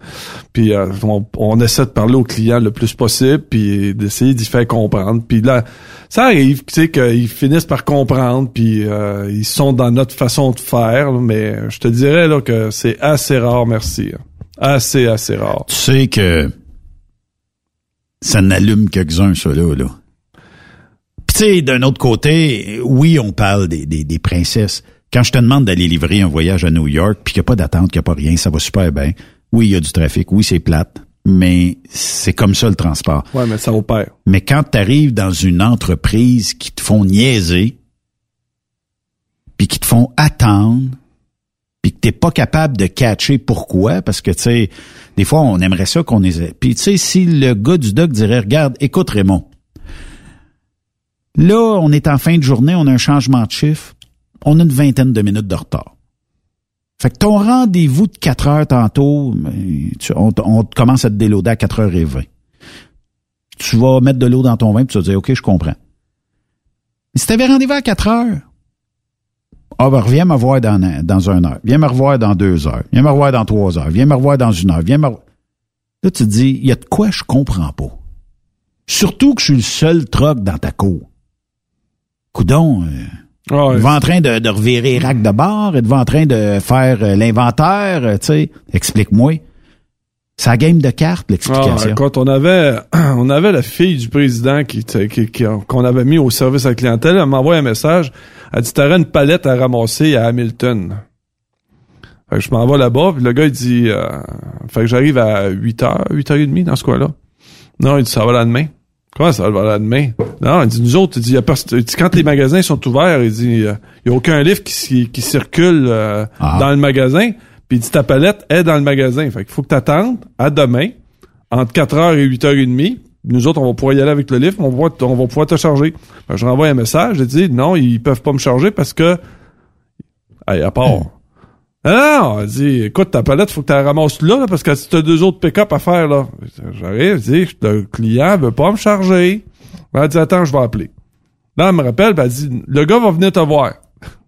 S15: puis euh, on, on essaie de parler aux clients le plus possible, puis d'essayer d'y faire comprendre. Puis là, ça arrive, tu sais, qu'ils finissent par comprendre, puis euh, ils sont dans notre façon de faire, là, mais je te dirais là que c'est assez rare, merci. Assez, assez rare.
S14: Tu sais que Ça n'allume quelques-uns, ça, là. là. Puis tu sais, d'un autre côté, oui, on parle des, des, des princesses. Quand je te demande d'aller livrer un voyage à New York, puis qu'il n'y a pas d'attente, qu'il n'y a pas rien, ça va super bien. Oui, il y a du trafic. Oui, c'est plate. Mais c'est comme ça le transport.
S15: Ouais, mais ça opère.
S14: Mais quand tu arrives dans une entreprise qui te font niaiser, puis qui te font attendre, puis que t'es pas capable de catcher pourquoi, parce que, tu sais, des fois, on aimerait ça qu'on ait... Puis, tu sais, si le gars du doc dirait, regarde, écoute Raymond, là, on est en fin de journée, on a un changement de chiffre, on a une vingtaine de minutes de retard. Fait que ton rendez-vous de 4 heures tantôt, on, on commence à te déloader à 4h20. Tu vas mettre de l'eau dans ton vin, puis tu vas dire, OK, je comprends. Mais si tu avais rendez-vous à 4 heures, ah ben reviens me voir dans, un- dans un heure, viens me revoir dans deux heures, viens me revoir dans trois heures, viens me revoir dans une heure, viens me Là, tu te dis, il y a de quoi je comprends pas. Surtout que je suis le seul troc dans ta cour. Coudon, euh, il va en train de, de revirer rack de bord, il va en train de faire euh, l'inventaire, euh, tu sais. Explique-moi. C'est la game de cartes, l'explication.
S15: Ah, quand on avait, on avait la fille du président qui, qui- qui- qu'on avait mis au service à la clientèle, elle m'a envoyé un message. Elle dit, t'aurais une palette à ramasser à Hamilton. Fait que je m'en vais là-bas, puis le gars, il dit, euh, fait que j'arrive à 8h, 8h30 dans ce coin-là. Non, il dit, ça va là demain. Comment ça va là demain? Non, il dit, nous autres, il dit, y a il dit, quand les magasins sont ouverts, il dit, il y a aucun livre qui, qui circule euh, dans le magasin. Puis il dit, ta palette est dans le magasin. Fait qu'il faut que t'attendes à demain, entre 4h et 8h30. Nous autres, on va pouvoir y aller avec le livre, on va, on va pouvoir te charger. Que je renvoie un message, je dis, non, ils peuvent pas me charger parce que, hey, à part. Ah non, elle dit, écoute, ta palette, faut que tu la ramasses là, là, parce que si t'as deux autres pick-up à faire, là. J'arrive, je dis, le client veut pas me charger. Elle dit, attends, je vais appeler. Là, elle me rappelle, puis elle dit, le gars va venir te voir.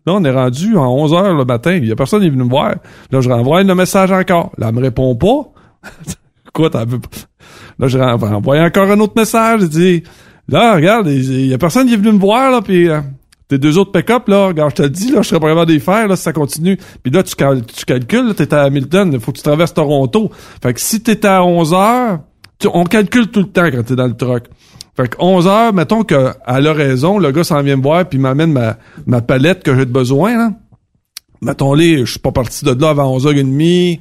S15: Là, on est rendu à 11 heures le matin. Il y a personne qui est venu me voir. Là, je renvoie le message encore. Là, elle me répond pas. Écoute, elle veut. Là, renvoie renvoie encore un autre message. Je dis, là, regarde, il y a personne qui est venu me voir, là, puis euh, tes deux autres pick-up, là, regarde, je te le dis, là, je serais pas capable de les faire, là, si ça continue. Puis là, tu, cal- tu calcules, t'es à Hamilton, il faut que tu traverses Toronto. Fait que si t'es à 11 heures, tu- on calcule tout le temps quand t'es dans le truck. Fait que 11 heures, mettons que elle a raison, le gars s'en vient me voir puis m'amène ma, ma palette que j'ai besoin, là. Mettons-les, je suis pas parti de là avant 11h30.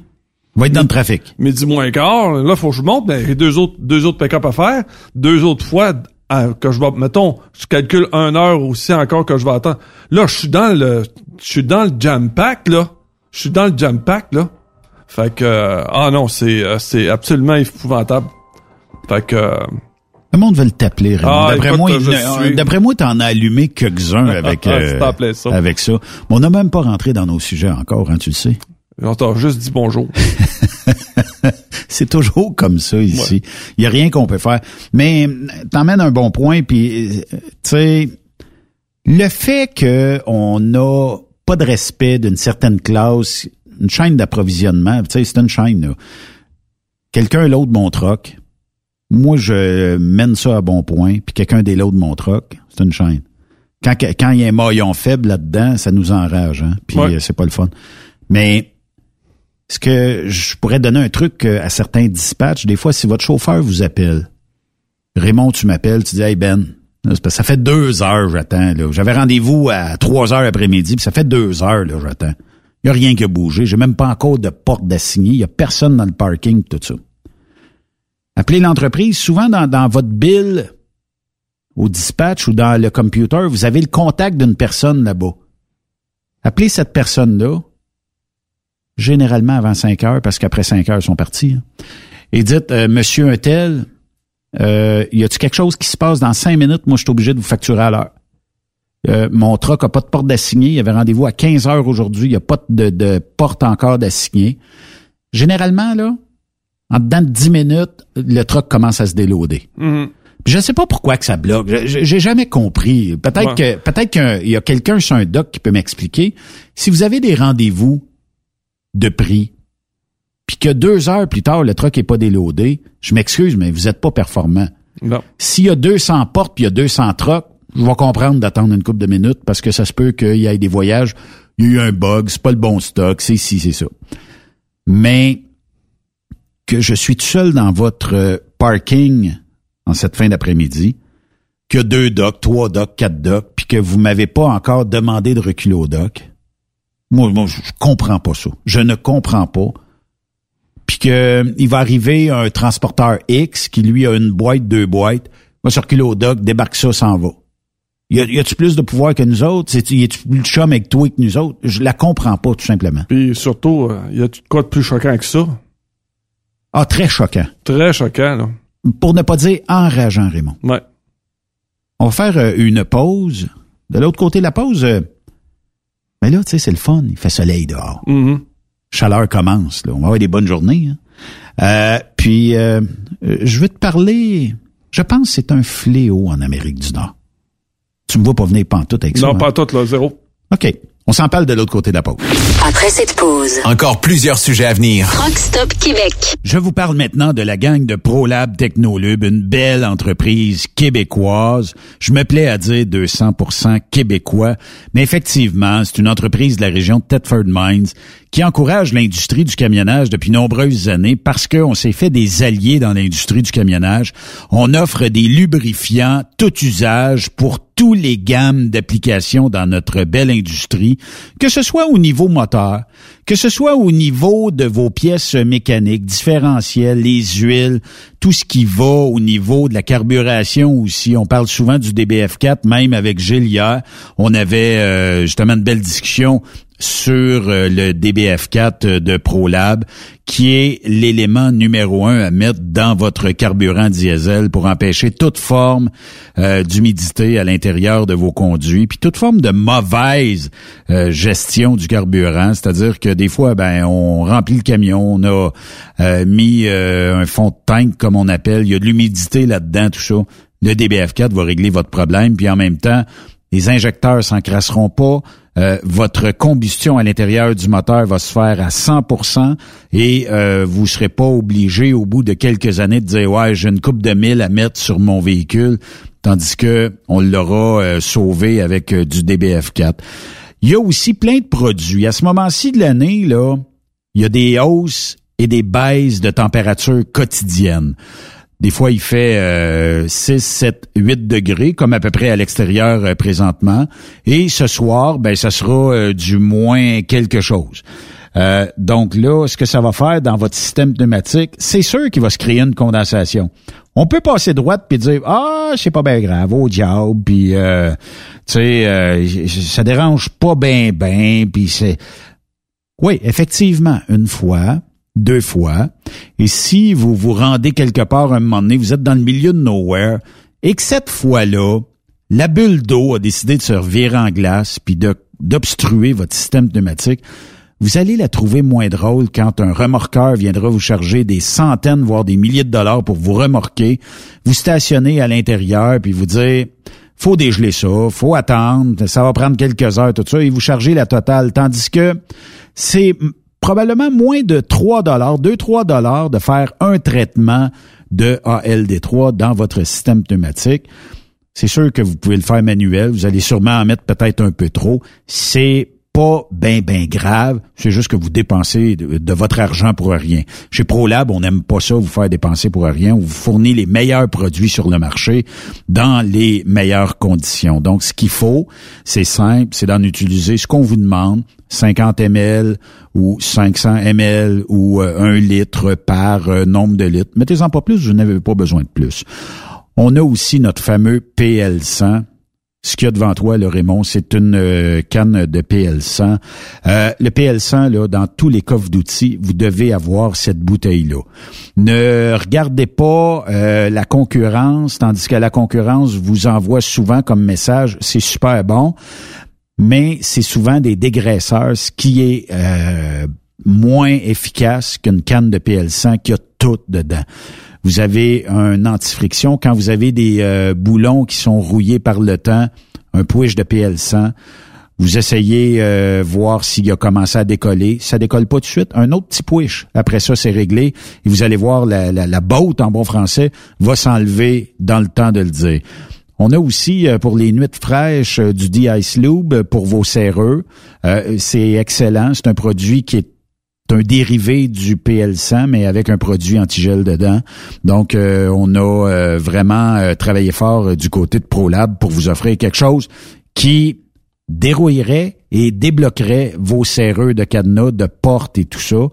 S14: Va être dans le trafic.
S15: Midi moins quart, là, faut que je monte, mais j'ai deux autres, deux autres pick-up à faire. Deux autres fois, à- que je vais, mettons, je calcule une heure aussi encore que je vais attendre. Là, je suis dans le, je suis dans le jam pack, là. Je suis dans le jam pack, là. Fait que, euh, ah non, c'est, euh, c'est absolument épouvantable. Fait que, euh,
S14: Le monde veut le t'appeler.
S15: Ah,
S14: D'après moi,
S15: suis-
S14: d'après moi, t'en as allumé quelques-uns avec,
S15: Ah,
S14: euh,
S15: ça.
S14: avec ça. Mais on n'a même pas rentré dans nos sujets encore, hein, tu le sais.
S15: On t'a juste dit bonjour.
S14: C'est toujours comme ça ici. Il y a rien qu'on peut faire. Mais t'emmènes un bon point, puis euh, tu sais, le fait que on n'a pas de respect d'une certaine classe, une chaîne d'approvisionnement, tu sais, c'est une chaîne. là. Quelqu'un l'autre mon troc, moi je mène ça à bon point, puis quelqu'un des l'autre mon troc, c'est une chaîne. Quand quand il y a un maillon faible là-dedans, ça nous enrage, hein. Puis
S15: Ouais.
S14: euh, c'est pas le fun. Mais est-ce que je pourrais donner un truc euh, à certains dispatchs? Des fois, si votre chauffeur vous appelle, Raymond, tu m'appelles, tu dis, hey Ben, ça fait deux heures, j'attends. J'avais rendez-vous à trois heures après-midi, puis ça fait deux heures, là, j'attends. Il n'y a rien qui a bougé. J'ai même pas encore de porte d'assigner. Il n'y a personne dans le parking, tout ça. Appelez l'entreprise. Souvent, dans, dans votre bill, au dispatch ou dans le computer, vous avez le contact d'une personne là-bas. Appelez cette personne-là, généralement avant 5 heures, parce qu'après 5 heures, ils sont partis. hein. Et dites, euh, Monsieur un tel, euh, y a-tu quelque chose qui se passe dans 5 minutes? Moi, je suis obligé de vous facturer à l'heure. Euh, mon truck n'a pas de porte d'assigner. Il y avait rendez-vous à 15 heures aujourd'hui. Il n'y a pas de, de porte encore d'assigner. Généralement, là, en dedans de 10 minutes, le truck commence à se déloader. Puis Je ne sais pas pourquoi que ça bloque. J'ai jamais compris. Peut-être
S15: Ouais.
S14: que peut-être qu'il y a quelqu'un sur un doc qui peut m'expliquer. Si vous avez des rendez-vous de prix, puis que deux heures plus tard le truck est pas déloadé, je m'excuse, mais vous êtes pas performant. S'il y a 200 portes puis il y a 200 trucks, je vais comprendre d'attendre une couple de minutes parce que ça se peut qu'il y ait des voyages, il y a eu un bug, c'est pas le bon stock, c'est ci, c'est ça. Mais que je suis tout seul dans votre euh, parking en cette fin d'après-midi, que deux docks, trois docks, quatre docks, puis que vous m'avez pas encore demandé de reculer au dock. Moi, moi, je comprends pas ça. Je ne comprends pas. Puis que il va arriver un transporteur X qui lui a une boîte, deux boîtes, va circuler au dock, débarque ça, s'en va. Y, a-tu plus de pouvoir que nous autres? C'est, y a-tu plus de chum avec toi que nous autres? Je la comprends pas, tout simplement.
S15: Puis surtout, euh, y a quoi de plus choquant que ça?
S14: Ah, très choquant.
S15: Très choquant, là.
S14: Pour ne pas dire enrageant, Raymond.
S15: Ouais.
S14: On va faire euh, une pause. De l'autre côté de la pause, euh, mais là, tu sais, c'est le fun. Il fait soleil dehors.
S15: Mm-hmm.
S14: Chaleur commence. Là. On va avoir des bonnes journées. hein. Euh, puis, euh, euh, je veux te parler... Je pense que c'est un fléau en Amérique du Nord. Tu me vois pas venir pantoute avec ça.
S15: Non,
S14: hein?
S15: pas tout, là, zéro.
S14: OK. On s'en parle de l'autre côté de la pause.
S16: Après cette pause,
S17: Encore plusieurs sujets à venir.
S16: Rockstop Québec.
S14: Je vous parle maintenant de la gang de ProLab Technolube, une belle entreprise québécoise. Je me plais à dire 200% québécois, mais effectivement, c'est une entreprise de la région de Thetford Mines qui encourage l'industrie du camionnage depuis nombreuses années parce qu'on s'est fait des alliés dans l'industrie du camionnage. On offre des lubrifiants tout usage pour tous les gammes d'applications dans notre belle industrie, que ce soit au niveau moteur, que ce soit au niveau de vos pièces mécaniques, différentielles, les huiles, tout ce qui va au niveau de la carburation aussi. On parle souvent du DBF4, même avec Gilles hier, on avait euh, justement une belle discussion sur euh, le DBF4 de ProLab, qui est l'élément numéro un à mettre dans votre carburant diesel pour empêcher toute forme euh, d'humidité à l'intérieur de vos conduits, puis toute forme de mauvaise euh, gestion du carburant, c'est-à-dire que des fois, ben, on remplit le camion, on a euh, mis euh, un fond de tank comme on appelle, il y a de l'humidité là-dedans, tout ça. Le DBF4 va régler votre problème, puis en même temps, les injecteurs s'encrasseront pas. Euh, votre combustion à l'intérieur du moteur va se faire à 100% et euh, vous serez pas obligé au bout de quelques années de dire ouais j'ai une coupe de mille à mettre sur mon véhicule tandis que on l'aura euh, sauvé avec euh, du DBF4. Il y a aussi plein de produits. À ce moment-ci de l'année là, il y a des hausses et des baisses de température quotidiennes. Des fois, il fait euh, 6, 7, 8 degrés, comme à peu près à l'extérieur euh, présentement. Et ce soir, ben, ça sera euh, du moins quelque chose. Euh, donc là, ce que ça va faire dans votre système pneumatique, c'est sûr qu'il va se créer une condensation. On peut passer droite puis dire ah c'est pas bien grave au diable puis tu sais ça dérange pas bien ben puis c'est oui effectivement une fois deux fois. Et si vous vous rendez quelque part un moment donné, vous êtes dans le milieu de nowhere, et que cette fois-là, la bulle d'eau a décidé de se revirer en glace puis d'obstruer votre système pneumatique, vous allez la trouver moins drôle quand un remorqueur viendra vous charger des centaines, voire des milliers de dollars pour vous remorquer, vous stationner à l'intérieur puis vous dire faut dégeler ça, faut attendre, ça va prendre quelques heures, tout ça, et vous charger la totale. Tandis que c'est probablement moins de 3 dollars, 2-3 dollars de faire un traitement de ALD3 dans votre système pneumatique. C'est sûr que vous pouvez le faire manuel, vous allez sûrement en mettre peut-être un peu trop. C'est pas ben ben grave, c'est juste que vous dépensez de, de votre argent pour rien. Chez ProLab, on n'aime pas ça vous faire dépenser pour rien, on vous fournit les meilleurs produits sur le marché dans les meilleures conditions. Donc ce qu'il faut, c'est simple, c'est d'en utiliser ce qu'on vous demande, 50 ml ou 500 ml ou euh, 1 litre par euh, nombre de litres. Mettez-en pas plus, vous n'avez pas besoin de plus. On a aussi notre fameux PL100. Ce qu'il y a devant toi, le Raymond, c'est une euh, canne de PL100. Euh, le PL100, là, dans tous les coffres d'outils, vous devez avoir cette bouteille-là. Ne regardez pas euh, la concurrence, tandis que la concurrence vous envoie souvent comme message, c'est super bon, mais c'est souvent des dégraisseurs, ce qui est euh, moins efficace qu'une canne de PL100 qui a tout dedans. Vous avez un antifriction quand vous avez des euh, boulons qui sont rouillés par le temps, un push de PL100. Vous essayez euh, voir s'il a commencé à décoller. Ça décolle pas tout de suite. Un autre petit push. Après ça, c'est réglé. Et vous allez voir, la, la, en bon français, va s'enlever dans le temps de le dire. On a aussi euh, pour les nuits fraîches euh, du D-Ice Lube pour vos serreux. C'est excellent. C'est un produit qui est un dérivé du PL100, mais avec un produit antigel dedans. Donc, euh, on a euh, vraiment euh, travaillé fort du côté de ProLab pour vous offrir quelque chose qui dérouillerait et débloquerait vos serreux de cadenas, de portes et tout ça.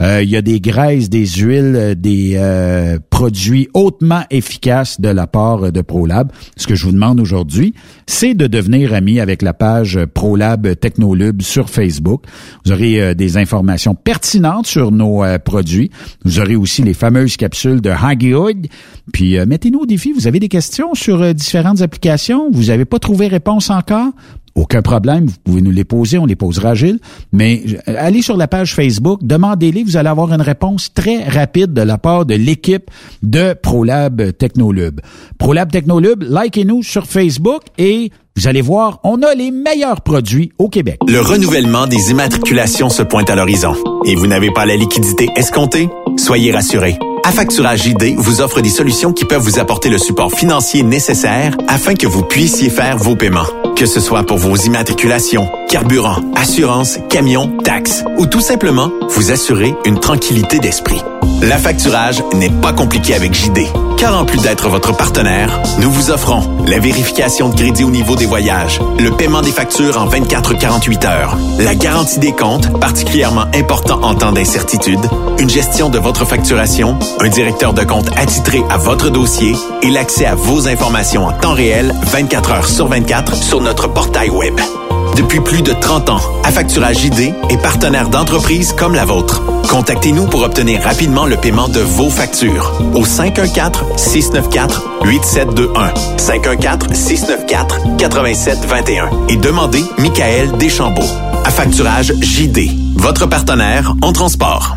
S14: Euh, il y a des graisses, des huiles, euh, des euh, produits hautement efficaces de la part de ProLab. Ce que je vous demande aujourd'hui, c'est de devenir ami avec la page ProLab Technolube sur Facebook. Vous aurez des informations pertinentes sur nos produits. Vous aurez aussi les fameuses capsules de Haggard. Puis mettez-nous au défi. Vous avez des questions sur différentes applications? Vous n'avez pas trouvé réponse encore? Aucun problème, vous pouvez nous les poser, on les posera à Gilles. Mais allez sur la page Facebook, demandez-les, vous allez avoir une réponse très rapide de la part de l'équipe de ProLab Technolube. ProLab Technolube, likez-nous sur Facebook et vous allez voir, on a les meilleurs produits au Québec.
S9: Le renouvellement des immatriculations se pointe à l'horizon. Et vous n'avez pas la liquidité escomptée? Soyez rassurés. Affacturage JD vous offre des solutions qui peuvent vous apporter le support financier nécessaire afin que vous puissiez faire vos paiements. Que ce soit pour vos immatriculations, carburant, assurance, camions, taxes ou tout simplement vous assurer une tranquillité d'esprit. L'affacturage n'est pas compliqué avec JD, car en plus d'être votre partenaire, nous vous offrons la vérification de crédit au niveau des voyages, le paiement des factures en 24-48 heures, la garantie des comptes, particulièrement important en temps d'incertitude, une gestion de votre facturation, un directeur de compte attitré à votre dossier et l'accès à vos informations en temps réel 24 heures sur 24 sur notre portail web. Depuis plus de 30 ans, Affacturage JD est partenaire d'entreprises comme la vôtre. Contactez-nous pour obtenir rapidement le paiement de vos factures au 514-694-8721. 514-694-8721 et demandez Michael Deschambault. Affacturage JD, votre partenaire en transport.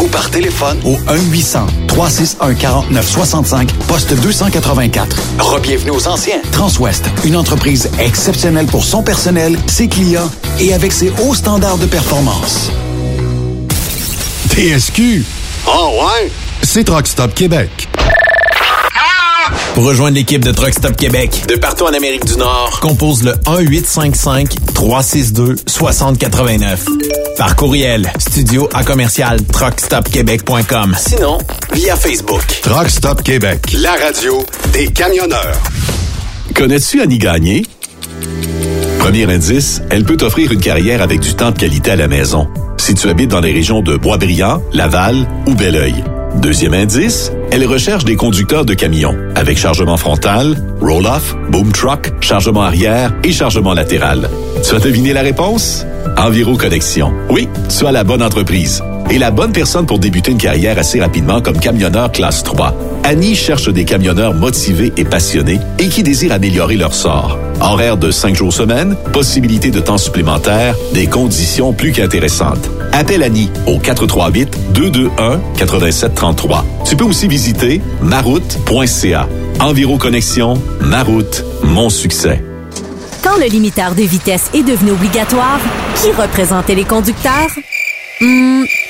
S12: ou par téléphone au 1-800-361-4965, poste 284. Rebienvenue aux anciens. Transwest, une entreprise exceptionnelle pour son personnel, ses clients et avec ses hauts standards de performance.
S18: TSQ. Oh ouais? C'est Truck Stop Québec.
S19: Pour rejoindre l'équipe de Truck Stop Québec, de partout en Amérique du Nord, compose le 1-855-362-6089. Par courriel, studio à commercial truckstopquebec.com. Sinon, via Facebook.
S18: Truck Stop Québec.
S20: La radio des camionneurs.
S7: Connais-tu Annie Gagné? Premier indice, elle peut t'offrir une carrière avec du temps de qualité à la maison. Si tu habites dans les régions de Boisbriand, Laval ou Belleuil. Deuxième indice, elle recherche des conducteurs de camions avec chargement frontal, roll-off, boom truck, chargement arrière et chargement latéral. Tu as deviné la réponse? Enviro Connexion. Oui, tu as la bonne entreprise. Et la bonne personne pour débuter une carrière assez rapidement comme camionneur classe 3. Annie cherche des camionneurs motivés et passionnés et qui désirent améliorer leur sort. Horaire de 5 jours semaine, possibilité de temps supplémentaire, des conditions plus qu'intéressantes. Appelle Annie au 438-221-8733. Tu peux aussi visiter maroute.ca. Enviro Connexion, ma route, mon succès.
S10: Quand le limiteur de vitesse est devenu obligatoire, qui représentait les conducteurs? Hmm,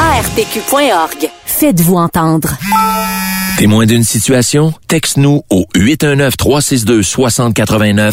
S10: ARPQ.org. Faites-vous entendre.
S8: Témoin d'une situation? Texte-nous au 819-362-6089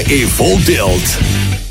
S7: et Full Tilt.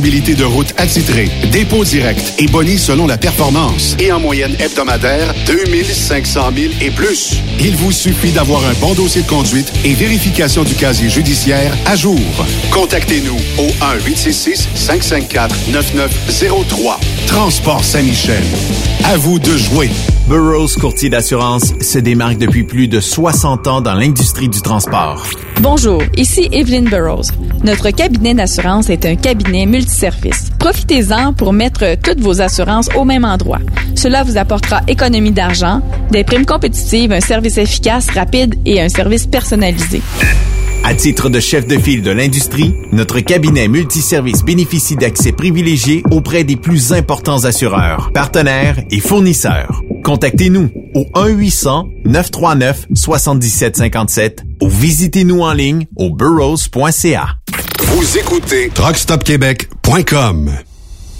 S6: de route attitrée, dépôt direct et boni selon la performance. Et en moyenne hebdomadaire, 2500 000 et plus. Il vous suffit d'avoir un bon dossier de conduite et vérification du casier judiciaire à jour. Contactez-nous au 1-866-554-9903. Transport Saint-Michel. À vous de jouer.
S17: Burroughs Courtier d'assurance se démarque depuis plus de 60 ans dans l'industrie du transport.
S21: Bonjour, ici Evelyn Burroughs. Notre cabinet d'assurance est un cabinet multiservice. Profitez-en pour mettre toutes vos assurances au même endroit. Cela vous apportera économie d'argent, des primes compétitives, un service efficace, rapide et un service personnalisé.
S17: À titre de chef de file de l'industrie, notre cabinet multiservice bénéficie d'accès privilégié auprès des plus importants assureurs, partenaires et fournisseurs. Contactez-nous au 1-800-939-7757 ou visitez-nous en ligne au burrows.ca.
S20: Vous écoutez
S18: TruckStopQuébec.com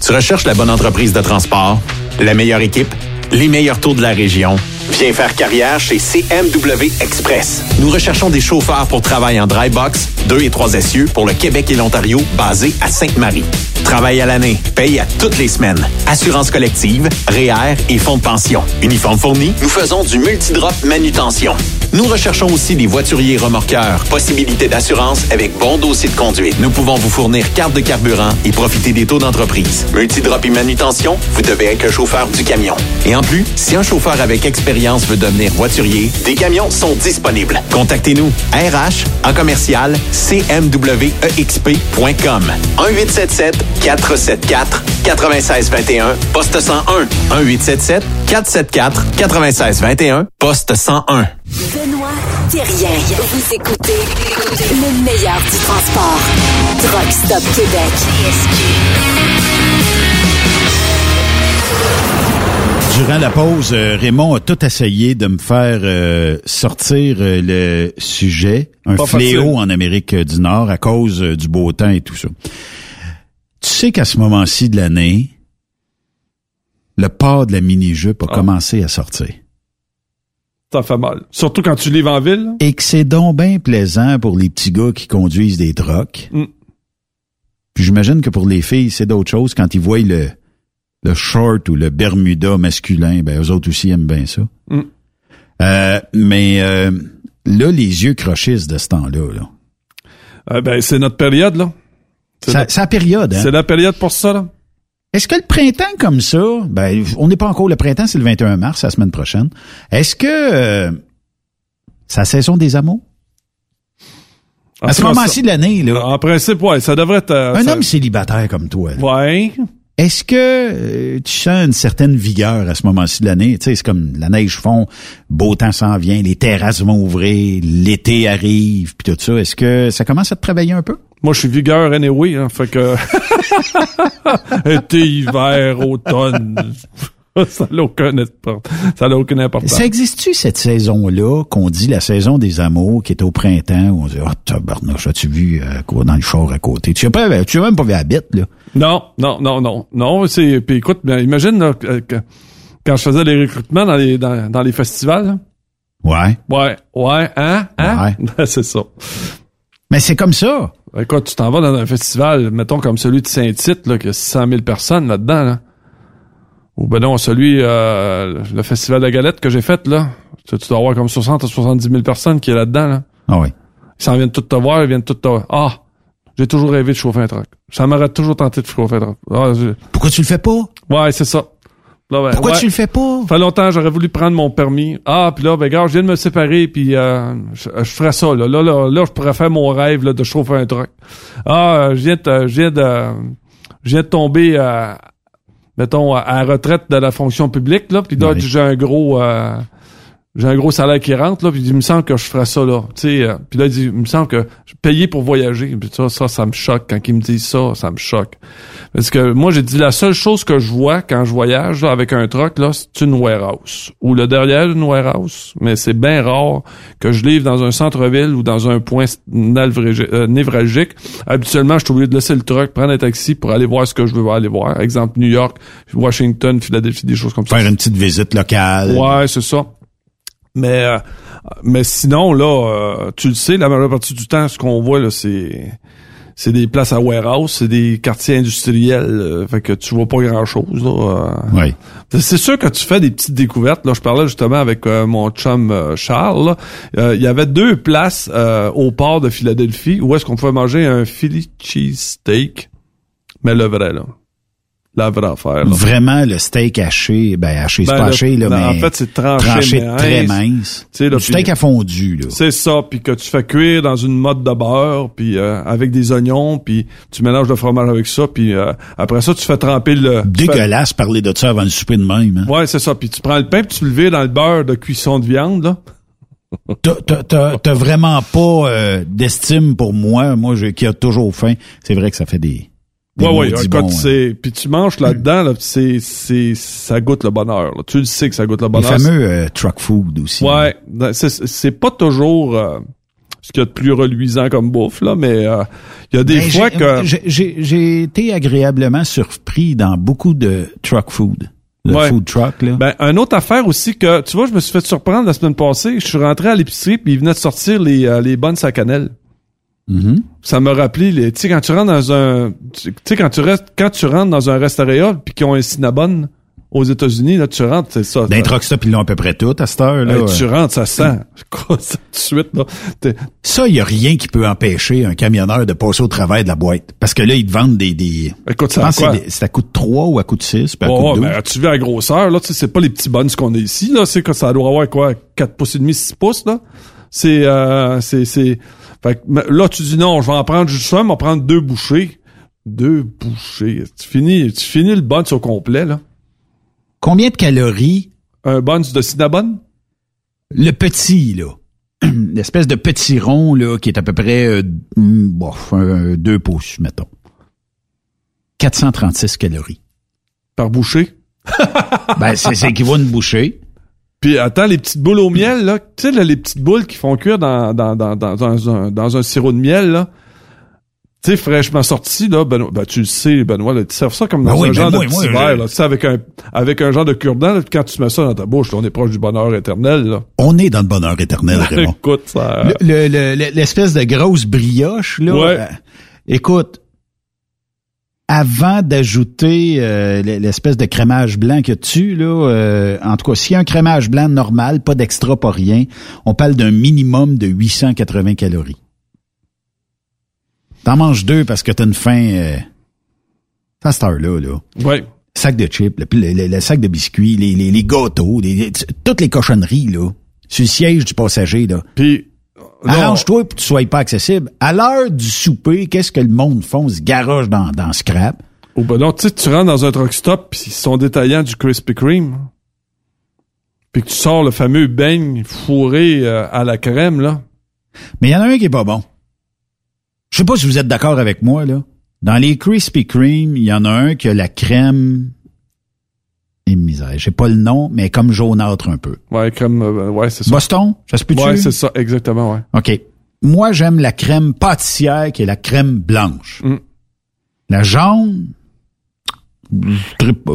S9: Tu recherches la bonne entreprise de transport, la meilleure équipe, les meilleurs tours de la région? Viens faire carrière chez CMW Express. Nous recherchons des chauffeurs pour travailler en dry box, 2 et 3 essieux pour le Québec et l'Ontario, basés à Sainte-Marie. Travail à l'année, paye à toutes les semaines. Assurance collective, REER et fonds de pension. Uniforme fourni, nous faisons du multidrop manutention. Nous recherchons aussi des voituriers remorqueurs. Possibilité d'assurance avec bon dossier de conduite. Nous pouvons vous fournir carte de carburant et profiter des taux d'entreprise. Multidrop et manutention, vous devez être un chauffeur du camion. Et en plus, si un chauffeur avec expérience veut devenir voiturier, des camions sont disponibles. Contactez-nous. RH en commercial cmwexp.com 1877 474 9621 poste 101 1877 474 9621 poste 101
S10: Benoît Thérien. Vous écoutez le meilleur du transport. Truck Stop Québec.
S14: Durant la pause, euh, Raymond a tout essayé de me faire euh, sortir euh, le sujet, un
S15: Pas
S14: fléau
S15: facile.
S14: en Amérique du Nord à cause du beau temps et tout ça. Tu sais qu'à ce moment-ci de l'année, le port de la mini-jupe a commencé à sortir.
S15: Ça fait mal. Surtout quand tu livres en ville. là.
S14: Et que c'est donc bien plaisant pour les petits gars qui conduisent des trucks.
S15: Mm.
S14: Puis j'imagine que pour les filles, c'est d'autres choses. Quand ils voient le, le short ou le bermuda masculin, ben eux autres aussi aiment bien ça.
S15: Mm.
S14: Euh, mais euh, là, les yeux crochissent de ce temps-là. Là.
S15: Euh, ben, c'est notre période, là. C'est la-
S14: période, hein?
S15: C'est la période pour ça, là.
S14: Est-ce que le printemps comme ça, ben, on n'est pas encore le printemps, c'est le 21 mars, la semaine prochaine. Est-ce que euh, c'est la saison des amours?
S15: En
S14: À ce
S15: tout cas,
S14: moment-ci de l'année, là.
S15: En principe, ouais, ça devrait être... euh,
S14: Un
S15: ça-
S14: homme célibataire comme toi. là.
S15: Ouais.
S14: Est-ce que euh, tu sens une certaine vigueur à ce moment-ci de l'année? Tu sais, c'est comme la neige fond, beau temps s'en vient, les terrasses vont ouvrir, l'été arrive, puis tout ça. Est-ce que ça commence à te travailler un peu?
S15: Moi, je suis vigueur anyway, hein, fait que... Été, hiver, automne... ça n'a aucun, ça n'a aucune importance.
S14: Ça existe-tu cette saison-là qu'on dit la saison des amours qui est au printemps où on dit oh tabarnouche, as-tu vu euh, quoi dans le char à côté Tu as pas tu as même pas vu la bête là
S15: Non, non, non, non, non. C'est puis écoute, ben, imagine là, quand je faisais les recrutements dans les dans, dans les festivals. Là.
S14: Ouais.
S15: Ouais, ouais, hein, hein? Ouais. c'est ça.
S14: Mais c'est comme ça.
S15: Écoute, tu t'en vas dans un festival, mettons comme celui de Saint-Tite, là, qui a 600 000 personnes là-dedans, là. Ou ben non, celui, euh, le festival de la galette que j'ai fait, là. Tu, dois avoir comme 60 à 70 000 personnes qui est là-dedans, là.
S14: Ah oui.
S15: Ils s'en viennent toutes te voir, ils viennent toutes te voir. Ah! J'ai toujours rêvé de chauffer un truck. Ça m'aurait toujours tenté de chauffer un truck. Ah,
S14: Pourquoi tu le fais pas?
S15: Ouais, c'est ça.
S14: Là, ben, Pourquoi tu le fais pas?
S15: Ça fait longtemps, j'aurais voulu prendre mon permis. Ah, puis là, ben gars, je viens de me séparer, puis euh, je, je ferais ça. Là. Là, là, là, je pourrais faire mon rêve là, de chauffer un truck. Ah, je viens de, je viens de, je viens de tomber à mettons, à, la retraite de la fonction publique, là, puis là, j'ai un gros... Euh, j'ai un gros salaire qui rentre là puis il me semble que je ferais ça là. Tu sais euh, puis là il dit il me semble que je payais pour voyager. Puis ça ça ça me choque. Quand il me dit ça ça me choque. Parce que moi j'ai dit la seule chose que je vois quand je voyage là, avec un truck là c'est une warehouse. Ou le derrière d'une warehouse. Mais c'est bien rare que je livre dans un centre-ville ou dans un point euh, névralgique. Habituellement je suis obligé de laisser le truck prendre un taxi pour aller voir ce que je veux aller voir. Exemple New York Washington Philadelphie des choses comme
S14: ça.
S15: Faire
S14: une petite visite locale.
S15: Ouais c'est ça mais euh, mais sinon là, euh, tu le sais, la majeure partie du temps, ce qu'on voit là, c'est c'est des places à warehouse, c'est des quartiers industriels, euh, fait que tu vois pas grand chose là.
S14: oui.
S15: C'est sûr que tu fais des petites découvertes. Là, je parlais justement avec mon chum Charles. Il y avait deux places au port de Philadelphie où est-ce qu'on pouvait manger un Philly cheese steak, mais le vrai là la vraie affaire.
S14: Vraiment, le steak haché, ben haché, c'est ben, pas haché, là, mais...
S15: En fait, c'est tranché,
S14: très mince. Là, du steak à fondu, là.
S15: C'est ça, puis que tu fais cuire dans une mode de beurre, puis euh, avec des oignons, puis tu mélanges le fromage avec ça, puis euh, après ça, tu fais tremper le...
S14: Dégueulasse parler de ça avant le souper de même. Hein.
S15: Ouais, c'est ça, puis tu prends le pain, puis tu le vires dans le beurre de cuisson de viande, là.
S14: T'as vraiment pas euh, d'estime pour moi, moi je, qui a toujours faim. C'est vrai que ça fait des
S15: Ouais, ouais, quand c'est, puis tu manges là-dedans, là, c'est, c'est, ça goûte le bonheur. Là. Tu le sais que ça goûte le bonheur.
S14: Les fameux euh, truck food aussi.
S15: Ouais, c'est, c'est pas toujours euh, ce qu'il y a de plus reluisant comme bouffe là, mais euh, il y a des ben, fois que
S14: j'ai, été agréablement surpris dans beaucoup de truck food. Le food truck, là.
S15: Ben, une autre affaire aussi que, tu vois, je me suis fait surprendre la semaine passée. Je suis rentré à l'épicerie puis ils venaient de sortir les, les bonnes à cannelle.
S14: Mm-hmm.
S15: Ça me rappelé tu sais quand tu rentres dans un tu sais quand tu restes quand tu rentres dans un restaurant puis qu'ils ont un Cinnabon aux États-Unis là tu rentres c'est ça.
S14: D'un truck stop ils l'ont à peu près tout à cette heure là.
S15: tu rentres ça sent quoi ça de suite là.
S14: Ça il y a rien qui peut empêcher un camionneur de passer au travail de la boîte parce que là ils te vendent des des
S15: Écoute ça
S14: c'est à coût de 3 ou à coût de 6 puis à
S15: oh,
S14: de
S15: 12. tu veux la grosseur là tu sais c'est pas les petits buns qu'on a ici là c'est que ça doit avoir quoi 4 pouces et demi 6 pouces là. C'est euh, c'est c'est fait que là, tu dis non, je vais en prendre juste un, je vais prendre deux bouchées. Deux bouchées. Tu finis, tu finis le buns au complet, là.
S14: Combien de calories?
S15: Un buns de cinnabon?
S14: Le petit, là. L'espèce de petit rond, là, qui est à peu près, euh, mm, bof, deux pouces, mettons. 436 calories.
S15: Par bouchée?
S14: ben, c'est équivaut à une bouchée.
S15: Puis attends, les petites boules au miel, là, tu sais, les petites boules qui font cuire dans, dans, dans, dans, un, dans un sirop de miel, là. Tu sais, fraîchement sorti, là, Benoît, ben, tu le sais, Benoît, là, tu serves ça comme dans ben un genre ben de petit verre, là, tu sais, avec un, avec un genre de cure-dent, quand tu mets ça dans ta bouche, là, on est proche du bonheur éternel, là.
S14: On est dans le bonheur éternel, Raymond.
S15: écoute, ça...
S14: L'espèce de grosse brioche, là.
S15: Ouais.
S14: Euh, écoute, avant d'ajouter euh, l'espèce de crémage blanc que tu là, euh, en tout cas, s'il y a un crémage blanc normal, pas d'extra, pas rien, on parle d'un minimum de 880 calories. T'en manges deux parce que t'as une faim euh, à cette heure-là. Là.
S15: Ouais.
S14: Sac de chips, le, sac de biscuits, les, les, gâteaux, toutes les cochonneries, là, sur le siège du passager. Là.
S15: Puis
S14: Arrange-toi pour que tu sois pas accessible. À l'heure du souper, qu'est-ce que le monde font? Se garoche dans, dans scrap.
S15: Ou ben non, tu sais, tu rentres dans un truck stop pis ils sont détaillants du Krispy Kreme. Puis que tu sors le fameux beigne fourré euh, à la crème, là.
S14: Mais il y en a un qui est pas bon. Je sais pas si vous êtes d'accord avec moi, là. Dans les Krispy Kreme, il y en a un qui a la crème Et misère. J'ai pas le nom, mais comme jaunâtre un peu.
S15: Ouais, crème, euh, ouais, c'est ça.
S14: Boston, ça se peut-tu?
S15: Ouais, c'est ça, exactement, ouais.
S14: OK. Moi, j'aime la crème pâtissière qui est la crème blanche.
S15: Mm.
S14: La jaune, pas.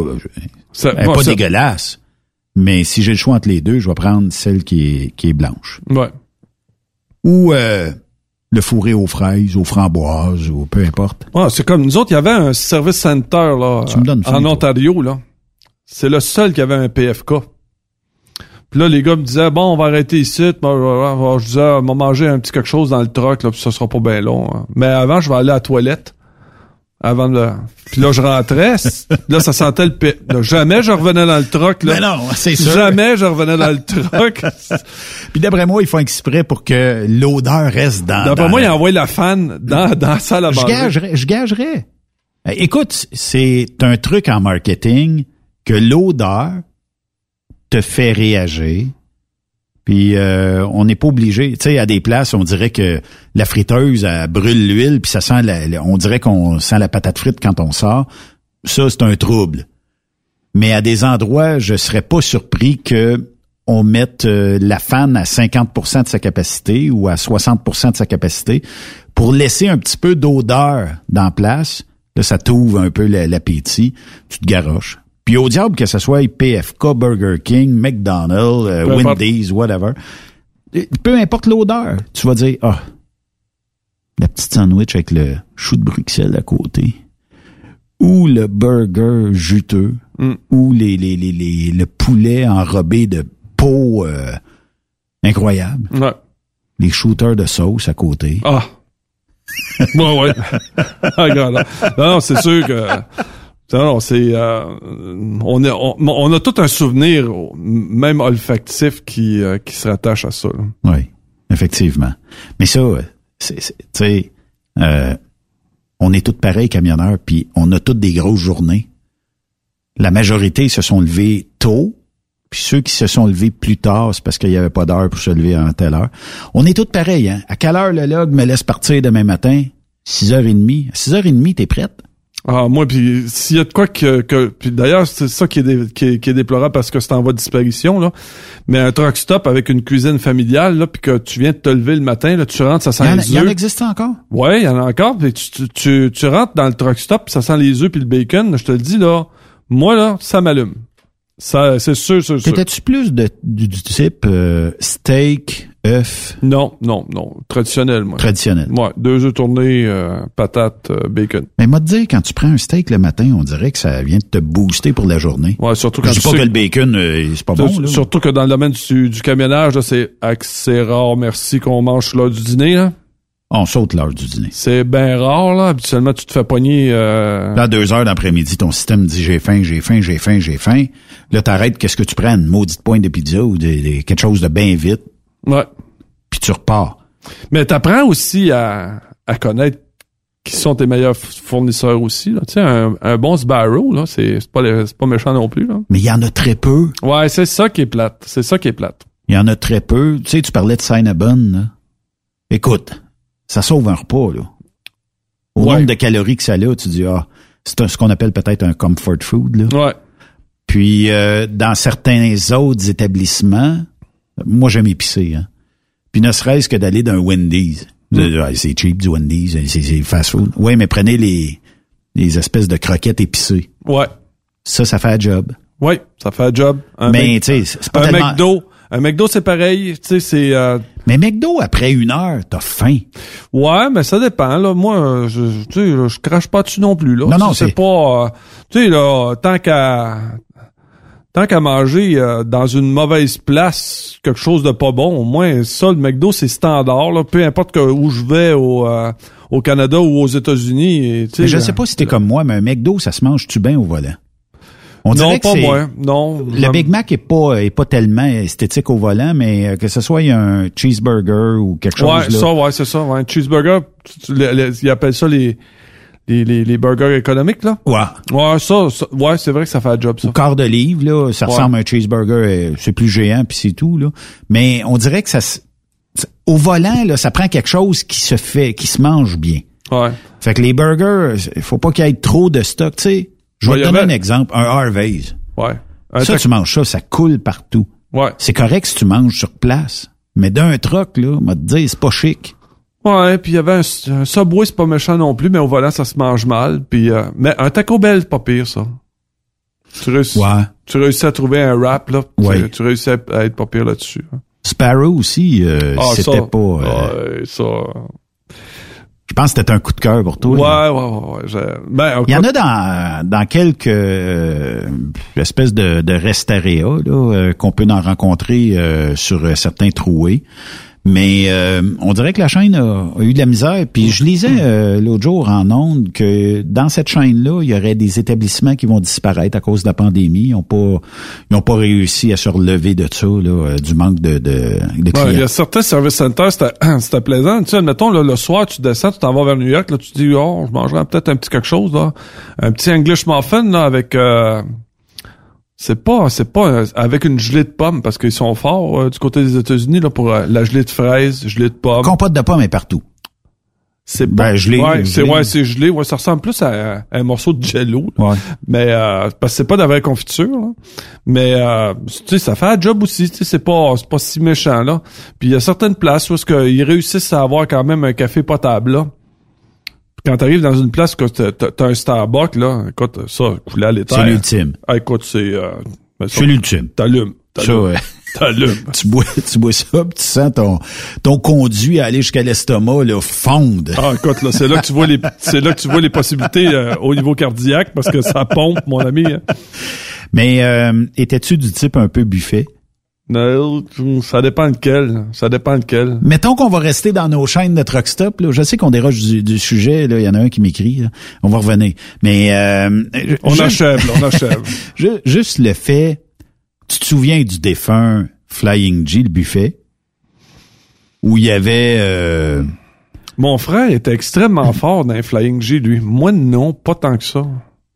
S15: Ça-
S14: Elle est
S15: bon,
S14: pas
S15: ça-
S14: dégueulasse. Mais si j'ai le choix entre les deux, je vais prendre celle qui est, qui est blanche.
S15: Ouais.
S14: Ou euh, le fourré aux fraises, aux framboises, ou peu importe.
S15: Ouais, c'est comme nous autres, il y avait un service center là,
S14: Tu me donnes
S15: en. Ontario. là. C'est le seul qui avait un PFK. Puis là, les gars me disaient, bon, on va arrêter ici. Je disais, on va manger un petit quelque chose dans le truck, là, puis ça sera pas bien long. hein. Mais avant, je vais aller à la toilette. Avant de... Puis là, je rentrais. là, ça sentait le P... là, jamais je revenais dans le truck. Là.
S14: Mais non, c'est sûr.
S15: Jamais je revenais dans le truck.
S14: Puis d'après moi, ils font exprès pour que l'odeur reste dans.
S15: D'après
S14: dans
S15: moi,
S14: la-
S15: il envoie la fan dans, dans la salle à
S14: Je
S15: manger.
S14: gagerais, je gagerais. Euh, Écoute, c'est un truc en marketing que l'odeur te fait réagir. Puis euh, on n'est pas obligé. Tu sais, à des places, on dirait que la friteuse elle brûle l'huile, puis ça sent. La, on dirait qu'on sent la patate frite quand on sort. Ça, c'est un trouble. Mais à des endroits, je serais pas surpris que on mette euh, la fan à 50% de sa capacité ou à 60% de sa capacité pour laisser un petit peu d'odeur dans la place. Là, ça t'ouvre un peu la- l'appétit. Tu te garoches. Puis au diable que ce soit PFK, Burger King, McDonald's, euh. Wendy's, whatever. Euh, Peu importe l'odeur, tu vas dire, ah, la petite sandwich avec le chou de Bruxelles à côté, ou le burger juteux,
S15: Mm.
S14: ou les, les, les, les- le poulet enrobé de peau euh, incroyable,
S15: Ouais.
S14: les shooters de sauce à côté.
S15: Ah. ouais, ouais. Ah, non, non, c'est sûr que. Non, c'est. euh, on, est- on, a tout un souvenir, même olfactif, qui, euh, qui se rattache à ça.
S14: Oui, effectivement. Mais ça, euh, c'est, c'est- tu sais, euh, on est tous pareils camionneurs, puis on a toutes des grosses journées. La majorité se sont levés tôt, puis ceux qui se sont levés plus tard, c'est parce qu'il n'y avait pas d'heure pour se lever à telle heure. On est tous pareils, hein. À quelle heure le log me laisse partir demain matin? 6h30. À 6h30, t'es prête?
S15: Ah, moi, puis s'il y a de quoi que... que puis d'ailleurs, c'est ça qui est, dé- qui, est, qui est déplorable parce que c'est en voie de disparition, là. Mais un truck stop avec une cuisine familiale, là, puis que tu viens de te lever le matin, là, tu rentres, ça sent les
S14: il y en
S15: œufs.
S14: existe encore?
S15: Ouais, il y en a encore. Puis tu, tu, tu, tu rentres dans le truck stop, ça sent les œufs puis le bacon. Je te le dis, là, moi, là, ça m'allume. Ça, c'est sûr, sûr, sûr.
S14: T'étais-tu plus de, du, du type euh, steak, œuf?
S15: Non, non, non. Traditionnel, moi.
S14: Traditionnel.
S15: Ouais, deux œufs tournés, euh, patates, euh, bacon.
S14: Mais moi te dire, quand tu prends un steak le matin, on dirait que ça vient de te booster pour la journée.
S15: Ouais, surtout quand
S14: Je dis
S15: tu
S14: pas
S15: sais-
S14: que le bacon, euh, c'est pas bon.
S15: Sur-
S14: Là.
S15: Surtout que dans le domaine du, du camionnage, là, c'est assez rare, merci, qu'on mange l'heure du dîner. Là.
S14: On saute l'heure du dîner.
S15: C'est bien rare, là. Habituellement, tu te fais pogner... Euh...
S14: Là, à deux heures d'après-midi, ton système dit j'ai faim, j'ai faim, j'ai faim, j'ai faim. Là, t'arrêtes, qu'est-ce que tu prends? Une maudite pointe de pizza ou des- des- quelque chose de bien vite,
S15: Ouais.
S14: puis tu repars.
S15: Mais t'apprends aussi à, à connaître qui sont tes meilleurs fournisseurs aussi. Là. Tu sais, un, un bon Sbarro, là, c'est c'est pas, c'est pas méchant non plus. Là.
S14: Mais il y en a très peu.
S15: Ouais, c'est ça qui est plate. C'est ça qui est plate.
S14: Il y en a très peu. Tu sais, tu parlais de Cinnabon, là. Écoute, ça sauve un repas, là. Au
S15: Ouais.
S14: nombre de calories que ça a, tu dis, ah, c'est ce qu'on appelle peut-être un comfort food, là.
S15: Ouais.
S14: Puis, euh, dans certains autres établissements, moi, j'aime épicer, hein. Puis, ne serait-ce que d'aller d'un Wendy's.
S15: Mm.
S14: Ah, C'est cheap, du Wendy's, c'est fast food. Oui, mais prenez les, les espèces de croquettes épicées.
S15: Ouais.
S14: Ça, ça fait un job.
S15: Ouais, ça fait un job. Un
S14: Mais, tu sais, c'est pas
S15: un
S14: tellement-
S15: McDo. Un McDo, c'est pareil. Tu sais, c'est... euh,
S14: Mais McDo, après une heure, t'as faim.
S15: Ouais, mais ça dépend. Là. Moi, euh, je, tu sais, je crache pas dessus non plus. Là.
S14: Non, non,
S15: c'est pas. euh, tu sais, là, tant qu'à tant qu'à manger euh, dans une mauvaise place quelque chose de pas bon, au moins ça, le McDo, c'est standard. Là, peu importe que, où je vais au, euh, au Canada ou aux États-Unis.
S14: je
S15: euh,
S14: sais pas si t'es comme moi, mais un McDo, ça se mange-tu bien au volant? On
S15: Non,
S14: dirait que
S15: pas moi. Non.
S14: Le Big Mac est pas, est pas tellement esthétique au volant, mais euh, que ce soit un cheeseburger ou quelque chose
S15: Ouais,
S14: là.
S15: ça, ouais, c'est ça. Ouais. Cheeseburger, ils appellent ça les, les, les, les burgers économiques, là?
S14: Ouais.
S15: Ouais, ça, ça- ouais, c'est vrai que ça fait un job, ça.
S14: Au quart de livre, là, ça
S15: Ouais.
S14: ressemble à un cheeseburger, euh, c'est plus géant, puis c'est tout, là. Mais on dirait que ça- au volant, là, ça prend quelque chose qui se fait, qui se mange bien.
S15: Ouais.
S14: Fait que les burgers, il faut pas qu'il y ait trop de stock, tu sais. Je vais te donner un exemple, un Harvey's.
S15: Ouais. Un
S14: ça, tu manges ça, ça coule partout.
S15: Ouais.
S14: C'est correct si tu manges sur place. Mais d'un truck, là, m'a te dire, c'est pas chic.
S15: Ouais, puis il y avait un, un Subway, c'est pas méchant non plus, mais au volant, ça se mange mal. Puis, euh, mais un Taco Bell, c'est pas pire, ça. Tu réussis,
S14: Ouais.
S15: tu réussis à trouver un rap, là.
S14: Ouais.
S15: Tu, réussis à, à être pas pire là-dessus. hein.
S14: Sparrow aussi, euh,
S15: Ah,
S14: c'était pas... euh,
S15: Ouais, ça.
S14: Je pense que c'était un coup de cœur pour toi.
S15: Ouais,
S14: là.
S15: ouais, ouais. ouais, Ben,
S14: Il y en a dans, dans quelques euh, espèces de, de restaréas là, euh, qu'on peut en rencontrer euh, sur euh, certains troués. Mais euh, on dirait que la chaîne a, a eu de la misère. Puis je lisais euh, l'autre jour en ondes que dans cette chaîne-là, il y aurait des établissements qui vont disparaître à cause de la pandémie. Ils n'ont pas, ils ont pas réussi à se relever de ça, là, euh, du manque de, de,
S15: il y a certains service centers, c'était, plaisant. Tu sais, admettons, là, le soir, tu descends, tu t'en vas vers New York, là, tu te dis, oh, je mangerais peut-être un petit quelque chose, là. Un petit English muffin, là, avec, euh, c'est pas, c'est pas avec une gelée de pommes, parce qu'ils sont forts euh, du côté des États-Unis, là, pour euh, la gelée de fraises, gelée de pommes.
S14: Compote de pommes est partout.
S15: C'est
S14: Ben, gelé,
S15: Ouais, c'est, ouais, c'est gelé. Ouais, ça ressemble plus à, à un morceau de jello.
S14: Ouais.
S15: Mais, euh, parce que c'est pas de la vraie confiture, là. Mais, euh, tu sais, ça fait un job aussi, tu sais, c'est pas, c'est pas si méchant, là. Puis il y a certaines places où est-ce qu'ils réussissent à avoir quand même un café potable, là. Quand t'arrives dans une place que t'as, un Starbucks, là, écoute, ça, couler à l'étage.
S14: C'est l'ultime.
S15: Ah, écoute, c'est, euh,
S14: C'est l'ultime.
S15: T'allumes. T'allumes.
S14: tu bois, tu bois ça, puis tu sens ton, ton conduit à aller jusqu'à l'estomac, là, fondre.
S15: Ah, écoute, là, c'est là que tu vois les, c'est là que tu vois les possibilités euh, au niveau cardiaque parce que ça pompe, mon ami. hein.
S14: Mais euh, étais-tu du type un peu buffet?
S15: Non, ça dépend lequel. Ça dépend lequel.
S14: Mettons qu'on va rester dans nos chaînes de truck stop. Là. Je sais qu'on déroge du, du sujet. là. Il y en a un qui m'écrit. On va revenir. Mais euh,
S15: On
S14: juste-
S15: achève, là, on achève.
S14: Ju- Juste le fait, tu te souviens du défunt Flying G, le buffet, où il y avait... euh,
S15: Mon frère était extrêmement fort dans Flying G, lui. Moi, non, pas tant que ça.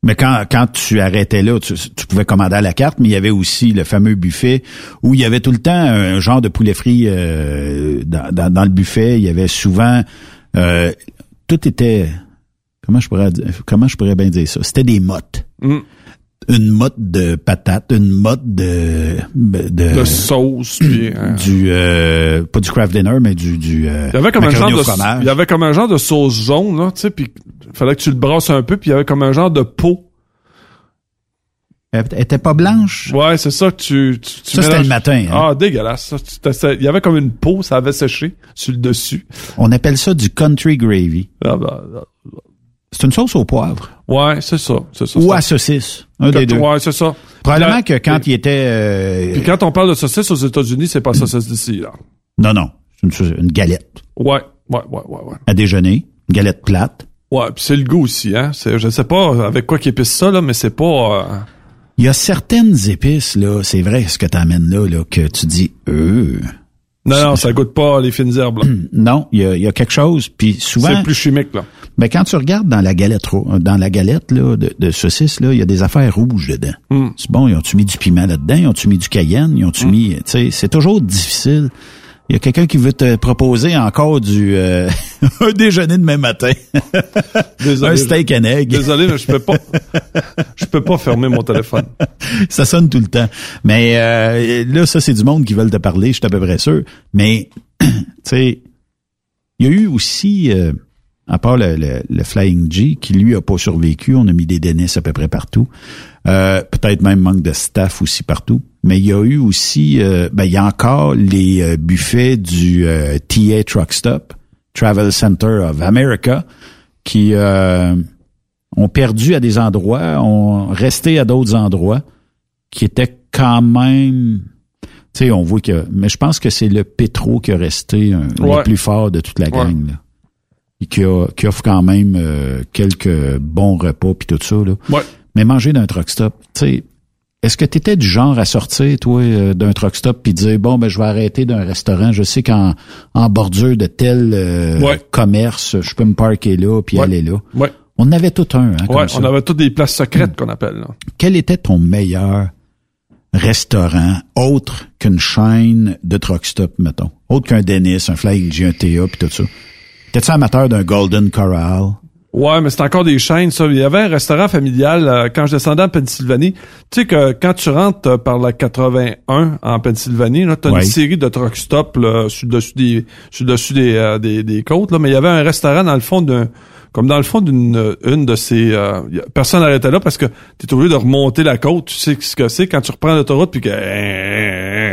S14: Mais quand, quand tu arrêtais là, tu, tu pouvais commander à la carte, mais il y avait aussi le fameux buffet où il y avait tout le temps un genre de poulet frit euh, dans, dans, le buffet. Il y avait souvent... euh, tout était... Comment je pourrais comment je pourrais bien dire ça? C'était des mottes.
S15: Mm.
S14: Une motte de patates, une motte de... De,
S15: De sauce, puis... euh,
S14: du euh, pas du craft dinner mais du du euh,
S15: Il y avait comme un genre de, il y avait comme un genre de sauce jaune, là, tu sais, puis fallait que tu le brasses un peu, puis il y avait comme un genre de peau.
S14: Elle était pas blanche?
S15: Ouais, c'est ça que tu, tu, tu
S14: Ça, c'était le matin, hein.
S15: Ah, dégueulasse. Ça, il y avait comme une peau, ça avait séché sur le dessus.
S14: On appelle ça du country gravy.
S15: Ah, bah, ah.
S14: C'est une sauce au poivre
S15: Ouais, c'est ça, c'est ça.
S14: ou à saucisse, un des deux.
S15: Ouais, c'est ça.
S14: Probablement
S15: Là-
S14: que quand il était euh,
S15: Puis quand on parle de saucisse aux États-Unis, c'est pas saucisse d'ici, là.
S14: non non, c'est une, une galette
S15: Ouais, ouais, ouais, ouais, ouais.
S14: à déjeuner, une galette plate.
S15: Ouais, puis c'est le goût aussi, hein. C'est, je sais pas avec quoi qu'ils épice ça, là, mais c'est pas... euh,
S14: Il y a certaines épices là, c'est vrai ce que tu amènes là là que tu dis euh
S15: Non, non, ça goûte pas les fines herbes, là.
S14: non, il y a, y a quelque chose puis souvent
S15: C'est plus chimique, là.
S14: Mais quand tu regardes dans la galette dans la galette là, de, de saucisse, là, il y a des affaires rouges dedans.
S15: Hmm.
S14: C'est bon, ils ont-tu mis du piment là-dedans? Ils ont-tu mis du cayenne? Ils ont-tu mis... Tu sais, c'est toujours difficile. Il y a quelqu'un qui veut te proposer encore du euh, un déjeuner demain matin.
S15: Désolé,
S14: un steak and egg.
S15: Désolé, mais je peux pas... je peux pas fermer mon téléphone.
S14: ça sonne tout le temps. Mais euh, là, ça, c'est du monde qui veulent te parler, je suis à peu près sûr. Mais, tu sais, il y a eu aussi, euh, à part le, le- le Flying G, qui lui a pas survécu, on a mis des Dennis à peu près partout. Euh, Peut-être même manque de staff aussi partout. Mais il y a eu aussi, euh, ben, il y a encore les euh, buffets du euh, TA Truck Stop, Travel Center of America, qui euh, ont perdu à des endroits, ont resté à d'autres endroits, qui étaient quand même... Tu sais, on voit que... Mais je pense que c'est le pétro qui a resté un-
S15: Ouais.
S14: le plus fort de toute la
S15: Ouais.
S14: gang. Là. Et qui, a- qui offre quand même euh, quelques bons repas puis tout ça. Là.
S15: Ouais.
S14: Mais manger d'un truck stop, tu sais, est-ce que tu étais du genre à sortir, toi, euh, d'un truck stop puis dire, bon, ben je vais arrêter d'un restaurant, je sais qu'en en bordure de tel euh,
S15: Ouais.
S14: commerce, je peux me parquer là puis
S15: Ouais.
S14: aller là?
S15: Ouais.
S14: On avait tout un, hein, comme ça.
S15: on avait toutes des places secrètes qu'on appelle, là.
S14: Quel était ton meilleur restaurant autre qu'une chaîne de truck stop, mettons? Autre qu'un Dennis, un G, un TA puis tout ça. T'es-tu amateur d'un Golden Corral?
S15: Ouais, mais c'est encore des chaînes, ça. Il y avait un restaurant familial euh, quand je descendais en Pennsylvanie. Tu sais que quand tu rentres euh, par la 81 en Pennsylvanie, là, t'as
S14: Ouais.
S15: une série de truck stops là, sur le dessus des sur le dessus des, euh, des, des côtes. Là, mais il y avait un restaurant dans le fond d'un comme dans le fond d'une une de ces euh, personne n'arrêtait là parce que tu es obligé de remonter la côte, tu sais ce que c'est quand tu reprends l'autoroute puis que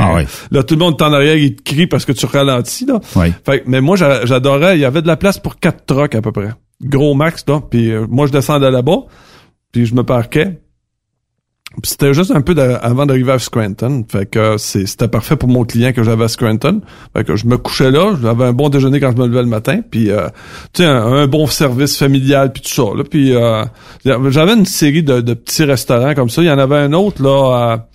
S14: Ah ouais.
S15: là tout le monde est en arrière, il te crie parce que tu ralentis là.
S14: Ouais.
S15: Fait que- mais moi j'a- j'adorais, il y avait de la place pour quatre trucks à peu près. Gros max là, puis euh, moi je descendais là-bas, puis je me parquais. Puis c'était juste un peu de- avant d'arriver à Scranton. Fait que euh, c'était parfait pour mon client que j'avais à Scranton. Fait que je me couchais là, j'avais un bon déjeuner quand je me levais le matin, puis euh, tu sais un, un bon service familial puis tout ça là. Puis euh, j'avais une série de, de petits restaurants comme ça. Il y en avait un autre là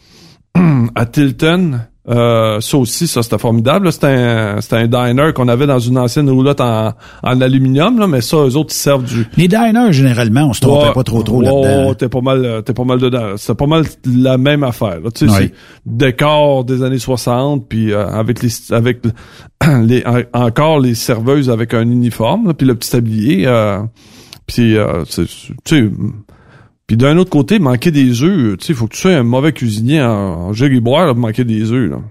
S15: à, à Tilton. Euh, ça aussi, ça c'était formidable. C'était un, c'était un diner qu'on avait dans une ancienne roulotte en, en aluminium, là, mais ça, eux autres, ils servent du,
S14: Les diners, généralement, on se trompait
S15: Ouais.
S14: pas trop trop
S15: Ouais,
S14: là-dedans.
S15: ouais, t'es pas mal, euh, t'es pas mal dedans. C'est pas mal la même affaire. Là. Tu sais, décor des années 60, puis euh, avec les, avec les, en- encore les serveuses avec un uniforme, là, puis le petit tablier. Euh, puis, euh, tu sais, puis d'un autre côté, manquer des œufs, tu sais, faut que tu sois un mauvais cuisinier en, en là, pour manquer des œufs. Là.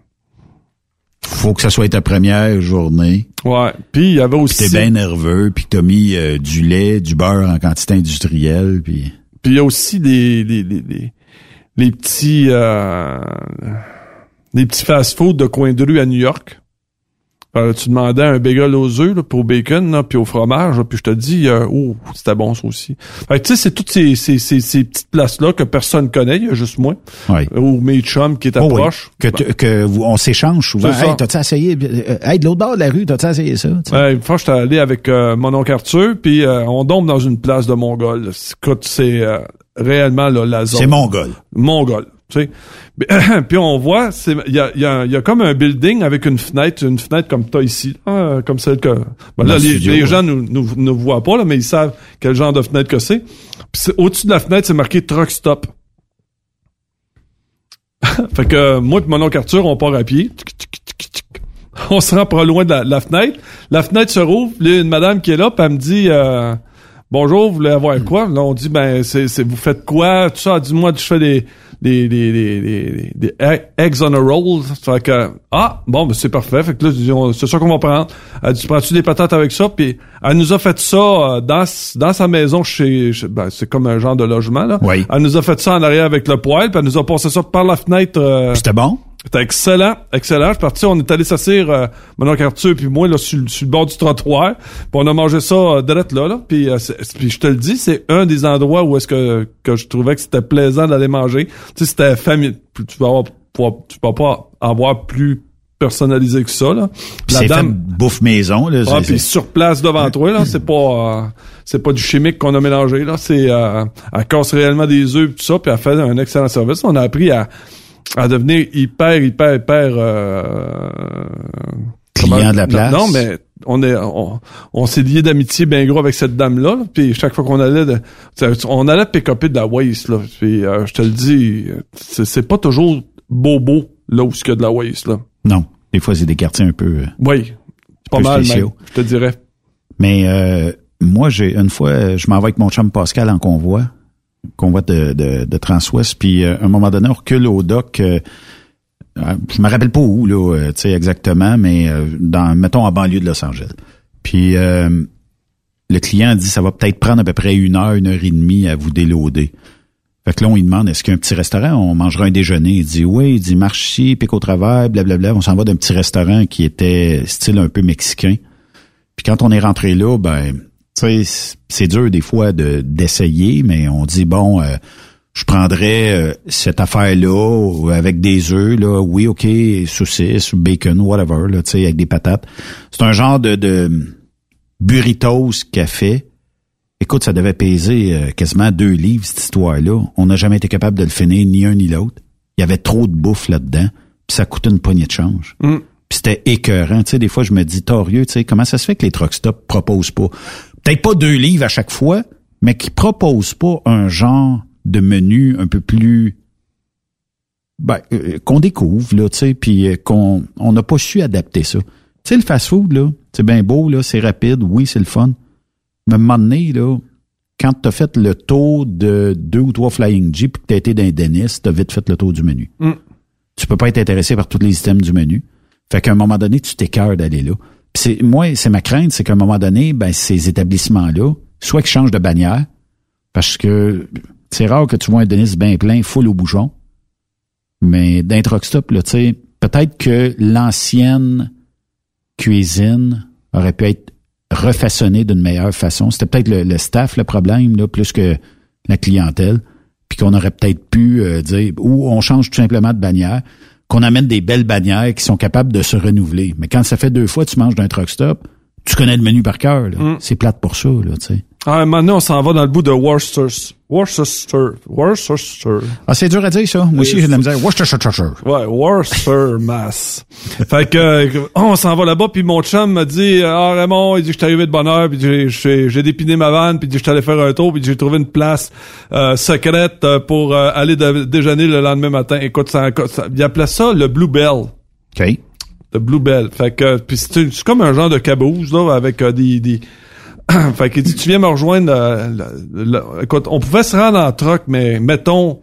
S14: Faut que ça soit ta première journée.
S15: Ouais. Puis il y avait
S14: Puis
S15: aussi.
S14: t'es bien nerveux, puis t'as mis euh, du lait, du beurre en quantité industrielle, puis...
S15: Puis il y a aussi les, les, les, les, les petits euh, les petits fast-food de coin de rue à New York. Euh, tu demandais un bagel aux œufs, là, puis au bacon, là, puis au fromage, là, puis je te dis, euh, oh, c'était bon ça aussi. Tu sais, c'est toutes ces, ces, ces, ces petites places-là que personne connaît, il y a juste moi.
S14: Ouais.
S15: Ou mes chums qui est
S14: Oh oui.
S15: approche.
S14: Que, que vous- on s'échange souvent. Hey, t'as-tu essayé? euh, Hey, de l'autre bord de la rue, t'as-tu essayé ça?
S15: Ouais, une fois, j'étais allé avec euh, mon oncle Arthur, puis euh, on tombe dans une place de Mongol. Écoute, c'est euh, réellement là, la zone.
S14: C'est mongol.
S15: Mongol, tu sais. Mais- Puis on voit, il y a, y, a, il y a comme un building avec une fenêtre, une fenêtre comme toi ici, comme celle que... ben là,
S14: le
S15: les, gens nous, nous, nous voient pas, là, mais ils savent quel genre de fenêtre que c'est. Puis au-dessus de la fenêtre, c'est marqué Truck Stop. fait que moi et mon oncle Arthur, on part à pied. On se rend pas loin de la, la fenêtre. La fenêtre se rouvre. Là, une madame qui est là, puis elle me dit euh, Bonjour, vous voulez avoir quoi? Là, on dit ben c'est, c'est vous faites quoi? Tout ça, dis-moi, je fais des des, des, des, des, des eggs on a roll. Fait que Ah, bon, ben c'est parfait. Fait que là, c'est ça qu'on va prendre. Elle dit Prends-tu des patates avec ça? Puis elle nous a fait ça euh, dans, dans sa maison chez, chez- ben, c'est comme un genre de logement, là.
S14: Oui.
S15: Elle nous a fait ça en arrière avec le poêle, puis elle nous a passé ça par la fenêtre. euh,
S14: C'était bon?
S15: C'était excellent, excellent. Je suis parti, on est allé s'asseoir, euh, mon oncle Arthur puis moi, là, sur, le- sur le bord du trottoir. Puis on a mangé ça euh, direct là, là. Puis, euh, puis je te le dis, c'est un des endroits où est-ce que, que je trouvais que c'était plaisant d'aller manger. Tu sais, c'était famille. Tu vas avoir, tu vas pas avoir plus personnalisé que ça, là.
S14: Puis c'est fait bouffe maison, là.
S15: Ah, puis sur place devant toi, là, c'est pas euh, c'est pas du chimique qu'on a mélangé, là. C'est euh, elle casse réellement des œufs, tout ça, puis elle fait un excellent service. On a appris à, à devenir hyper, hyper, hyper euh,
S14: Client
S15: comment-
S14: de la place.
S15: Non, mais on est on, on s'est lié d'amitié bien gros avec cette dame là, puis chaque fois qu'on allait de, on allait pick-upper de la waste là, puis euh, je te le dis, c'est pas toujours beau beau là où il y a de la waste là.
S14: Non. Des fois, c'est des quartiers un peu... euh,
S15: Oui, pas
S14: peu
S15: mal même, je te dirais.
S14: Mais euh, moi, j'ai une fois, je m'en vais avec mon chum Pascal en convoi, convoi de, de, de Transwest, puis euh, à un moment donné, on recule au dock. euh, je me rappelle pas où, là, euh, tu sais, exactement, mais dans, mettons, en banlieue de Los Angeles. Puis le client dit, ça va peut-être prendre à peu près une heure, une heure et demie à vous déloader. Fait que là, on lui demande, est-ce qu'il y a un petit restaurant? On mangera un déjeuner. Il dit, oui, il dit, marche ici, pique au travers, blablabla. On s'en va d'un petit restaurant qui était style un peu mexicain. Puis quand on est rentré là, ben, c'est dur des fois de d'essayer, mais on dit, bon, euh, je prendrais euh, cette affaire-là avec des œufs, là, oui, OK, saucisses, bacon, whatever, là, tu sais, avec des patates. C'est un genre de, de burritos fait. Écoute, ça devait peser euh, quasiment deux livres, cette histoire-là. On n'a jamais été capable de le finir, ni un ni l'autre. Il y avait trop de bouffe là-dedans, puis ça coûtait une poignée de change.
S15: Mm.
S14: Puis c'était écœurant. Tu sais, des fois, je me dis, torieux, tu sais, comment ça se fait que les truck stops proposent pas, peut-être pas deux livres à chaque fois, mais qui proposent pas un genre de menu un peu plus, ben, euh, qu'on découvre, là, tu sais, puis euh, qu'on on n'a pas su adapter ça. Tu sais, le fast-food, là, c'est bien beau, là, c'est rapide, oui, c'est le fun. Mais à un moment donné, là, quand tu as fait le tour de deux ou trois Flying Jeep et que tu as été d'un dentiste, tu as vite fait le tour du menu.
S15: Mm.
S14: Tu peux pas être intéressé par tous les items du menu. Fait qu'à un moment donné, tu t'écœures d'aller là. C'est, moi, c'est ma crainte, c'est qu'à un moment donné, ben, ces établissements-là, soit qu'ils changent de bannière, parce que c'est rare que tu vois un dentiste bien plein, full au bouchon. Mais stop, là, tu sais, peut-être que l'ancienne cuisine aurait pu être refaçonnée d'une meilleure façon. C'était peut-être le, le staff le problème, là, plus que la clientèle. Puis qu'on aurait peut-être pu euh, dire, ou on change tout simplement de bannière, qu'on amène des belles bannières qui sont capables de se renouveler. Mais quand ça fait deux fois que tu manges d'un truck stop, tu connais le menu par cœur. là.
S15: Mm.
S14: C'est plate pour ça, là, tu sais.
S15: Ah, maintenant, on s'en va dans le bout de Worcester. Worcester. Worcester.
S14: Ah, c'est dur à dire, ça. Moi aussi, j'ai de la misère. Worcestershire.
S15: Ouais, Worcester, Mass. fait que, euh, on s'en va là-bas, puis mon chum m'a dit, ah, Raymond, il dit que je suis arrivé de bonne heure, puis j'ai- dépiné ma vanne, puis il dit que je suis allé faire un tour, puis j'ai trouvé une place euh, secrète euh, pour euh, aller de- déjeuner le lendemain matin. Écoute, ça, ça, il appelait ça le Blue Bell.
S14: OK.
S15: Le Blue Bell. Fait que, puis c'est une- c'est comme un genre de caboose, là, avec euh, des... des fait qu'il dit, tu viens me rejoindre. euh, le- le- écoute, on pouvait se rendre en truck, mais mettons,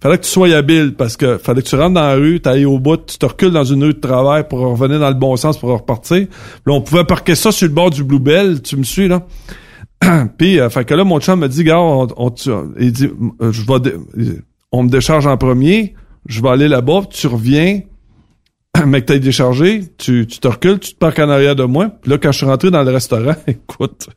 S15: fallait que tu sois habile parce que fallait que tu rentres dans la rue, t'ailles au bout, tu te recules dans une rue de travail pour revenir dans le bon sens pour repartir. Là, on pouvait parquer ça sur le bord du Bluebell, tu me suis là. Puis, euh, fait que là, mon chum me dit, gars, on, on- il dit, euh, je vais, on me décharge en premier, je vais aller là-bas, tu reviens, mais que t'ailles déchargé, tu, tu te recules, tu te parques en arrière de moi. Puis là, quand je suis rentré dans le restaurant, écoute,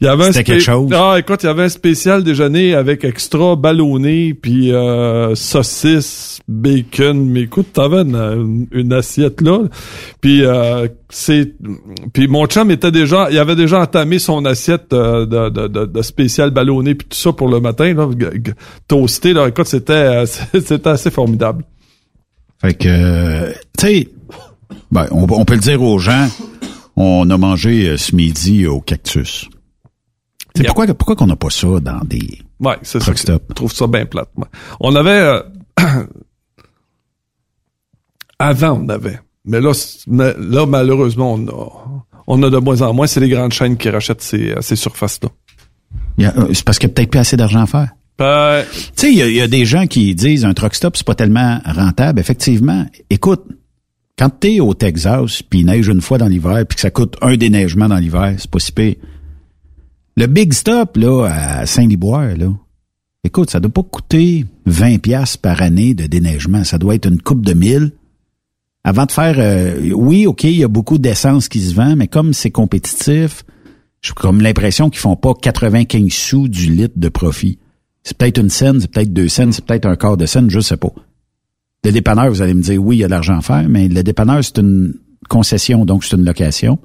S15: il y avait un
S14: C'était quelque chose.
S15: Ah, écoute, il y avait un spécial déjeuner avec extra ballonné, puis euh, saucisse, bacon. Mais écoute, t'avais une, une, assiette là. Puis euh, c'est, puis mon chum était déjà, il avait déjà entamé son assiette euh, de, de, de, de spécial ballonné puis tout ça pour le matin là, toasté là. Écoute, c'était euh, c'était assez formidable.
S14: Fait que, tu sais, ben, on, on peut le dire aux gens, on a mangé euh, ce midi au cactus. C'est pourquoi, pourquoi qu'on n'a pas ça dans des
S15: Ouais, c'est ça.
S14: truck?
S15: Je trouve ça bien plate. moi. On avait euh, avant on avait, mais là là malheureusement on a on a de moins en moins. C'est les grandes chaînes qui rachètent ces, euh, ces surfaces là.
S14: Il y a- euh, C'est parce qu'il n'y a peut-être plus assez d'argent à faire.
S15: Ben,
S14: Tu sais, il y, a- il y a des gens qui disent un truck stop, c'est pas tellement rentable. Effectivement, écoute, quand t'es au Texas, puis il neige une fois dans l'hiver, puis que ça coûte un déneigement dans l'hiver, c'est pas si pire. Le Big Stop, là, à Saint-Liboire, là, écoute, ça doit pas coûter 20 pièces par année de déneigement. Ça doit être une coupe de mille. Avant de faire, euh, oui, OK, il y a beaucoup d'essence qui se vend, mais comme c'est compétitif, j'ai comme l'impression qu'ils font pas 95 sous du litre de profit. C'est peut-être une scène, c'est peut-être deux scènes, c'est peut-être un quart de scène, je sais pas. Le dépanneur, vous allez me dire, oui, il y a de l'argent à faire, mais le dépanneur, c'est une concession, donc c'est une location.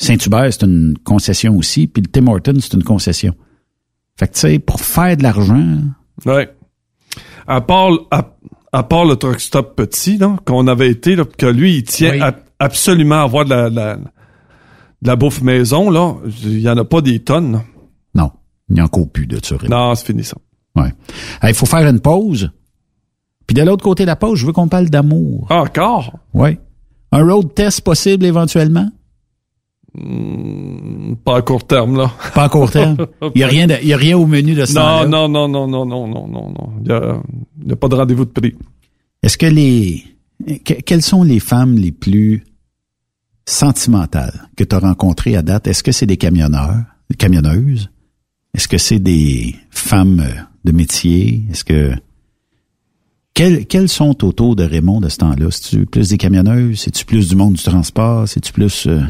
S14: Saint-Hubert, c'est une concession aussi, puis le Tim Hortons, c'est une concession. Fait que, tu sais, pour faire de l'argent,
S15: ouais. À part à, à part le truck stop petit là qu'on avait été là, que lui il tient
S2: Oui.
S15: à- absolument à avoir de la, la de la bouffe maison là, il y en a pas des tonnes. là.
S14: non, il n'y a encore plus de. Raymond.
S15: Non, c'est fini ça.
S14: Ouais. Il faut faire une pause. Puis de l'autre côté de la pause, je veux qu'on parle d'amour.
S15: Ah, encore?
S14: Oui. Un road test possible éventuellement?
S15: Hmm, pas à court terme là.
S14: Pas à court terme. Il n'y a, rien de- il y a rien au menu de ce
S15: Non, non, non, non, non, non, non, non, non. Il y a, a pas de rendez-vous de prix.
S14: Est-ce que les... que- quelles sont les femmes les plus sentimentales que tu as rencontrées à date? Est-ce que c'est des camionneurs, des camionneuses? Est-ce que c'est des femmes de métier? Est-ce que... Quelles, quelles sont autour de Raymond de ce temps-là? C'est-tu plus des camionneuses? C'est-tu plus du monde du transport? C'est-tu plus... euh,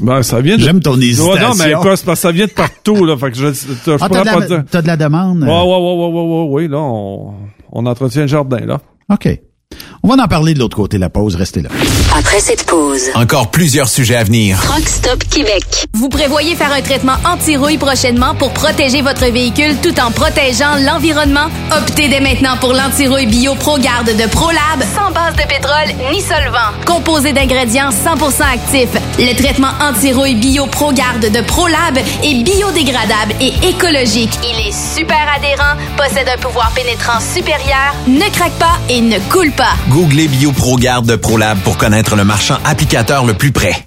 S15: Ben, ça vient de...
S14: J'aime ton
S15: Ouais,
S14: hésitation.
S15: non, mais quoi, parce que ça vient de partout, là. Fait que je, je,
S14: Ah, t'as de,
S15: pas
S14: la,
S15: dire.
S14: t'as de la demande?
S15: Ouais, ouais, ouais, ouais, ouais, ouais, ouais, là, on, on entretient le jardin, là.
S14: OK. On va en parler de l'autre côté de la pause. Restez là.
S16: Après cette pause,
S4: Encore plusieurs sujets à venir.
S16: Truck Stop Québec.
S10: Vous prévoyez faire un traitement anti-rouille prochainement pour protéger votre véhicule tout en protégeant l'environnement? Optez dès maintenant pour l'anti-rouille bio ProGarde de ProLab, sans base de pétrole ni solvant. Composé d'ingrédients 100% actifs, le traitement anti-rouille bio ProGarde de ProLab est biodégradable et écologique. Il est super adhérent, possède un pouvoir pénétrant supérieur, ne craque pas et ne coule pas.
S4: Googlez BioProGarde de ProLab pour connaître le marchand applicateur le plus près.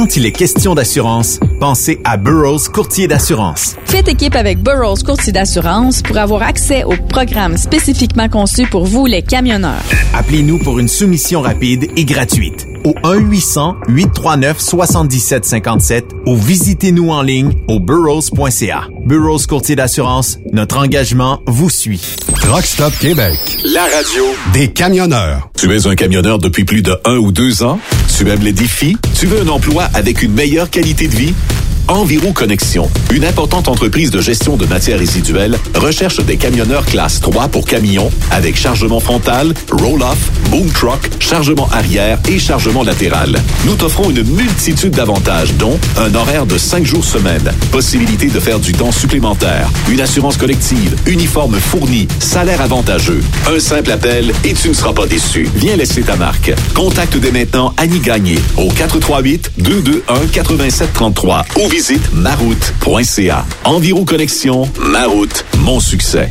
S17: Quand il est question d'assurance, pensez à Burroughs Courtier d'assurance.
S21: Faites équipe avec Burroughs Courtier d'assurance pour avoir accès aux programmes spécifiquement conçus pour vous, les camionneurs.
S17: Appelez-nous pour une soumission rapide et gratuite au 1-800-839-7757 ou visitez-nous en ligne au burrows.ca. Burrows Courtier d'assurance, notre engagement vous suit.
S18: Truck Stop Québec.
S20: La radio
S18: Des camionneurs.
S7: Tu es un camionneur depuis plus de un ou deux ans? Tu aimes les défis? Tu veux un emploi avec une meilleure qualité de vie? Enviro Connexion, une importante entreprise de gestion de matières résiduelles, recherche des camionneurs classe 3 pour camions avec chargement frontal, roll-off, boom truck, chargement arrière et chargement latéral. Nous t'offrons une multitude d'avantages, dont un horaire de 5 jours semaine, possibilité de faire du temps supplémentaire, une assurance collective, uniforme fourni, salaire avantageux. Un simple appel et tu ne seras pas déçu. Viens laisser ta marque. Contacte dès maintenant Annie Gagné au 438 221 8733 ou maroute.ca. Enviro Connexion, Maroute, mon succès.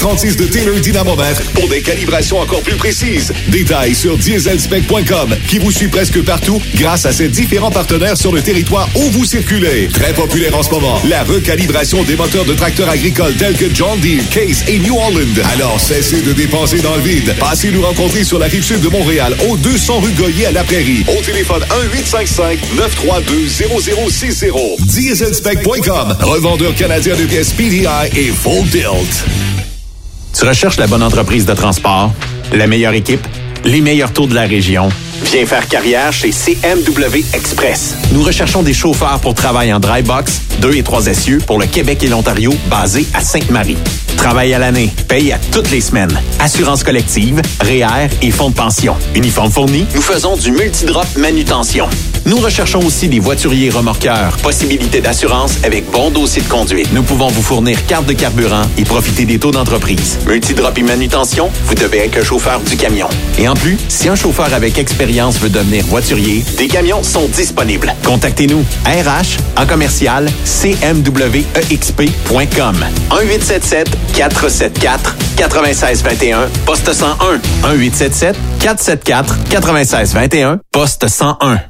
S7: TD36 de Taylor Dynamomètre pour des calibrations encore plus précises. Détails sur dieselspec.com qui vous suit presque partout grâce à ses différents partenaires sur le territoire où vous circulez. Très populaire en ce moment, la recalibration des moteurs de tracteurs agricoles tels que John Deere, Case et New Holland. Alors cessez de dépenser dans le vide. Passez nous rencontrer sur la rive sud de Montréal, au 200 rue Goyer à la Prairie. Au téléphone 1-855-932-0060. Dieselspec.com, revendeur canadien de pièces PDI et Full Tilt.
S9: Tu recherches la bonne entreprise de transport, la meilleure équipe, les meilleurs taux de la région? Viens faire carrière chez CMW Express. Nous recherchons des chauffeurs pour travail en dry box, 2 et 3 essieux pour le Québec et l'Ontario, basés à Sainte-Marie. Travail à l'année, paye à toutes les semaines. Assurance collective, REER et fonds de pension. Uniforme fourni, nous faisons du multidrop manutention. Nous recherchons aussi des voituriers remorqueurs. Possibilité d'assurance avec bon dossier de conduite. Nous pouvons vous fournir carte de carburant et profiter des taux d'entreprise. Multidrop et manutention, vous devez être un chauffeur du camion. Et en plus, si un chauffeur avec expérience veut devenir voiturier, des camions sont disponibles. Contactez-nous. RH en commercial cmwexp.com 1877 474 9621 poste 101 1877 474 9621 poste 101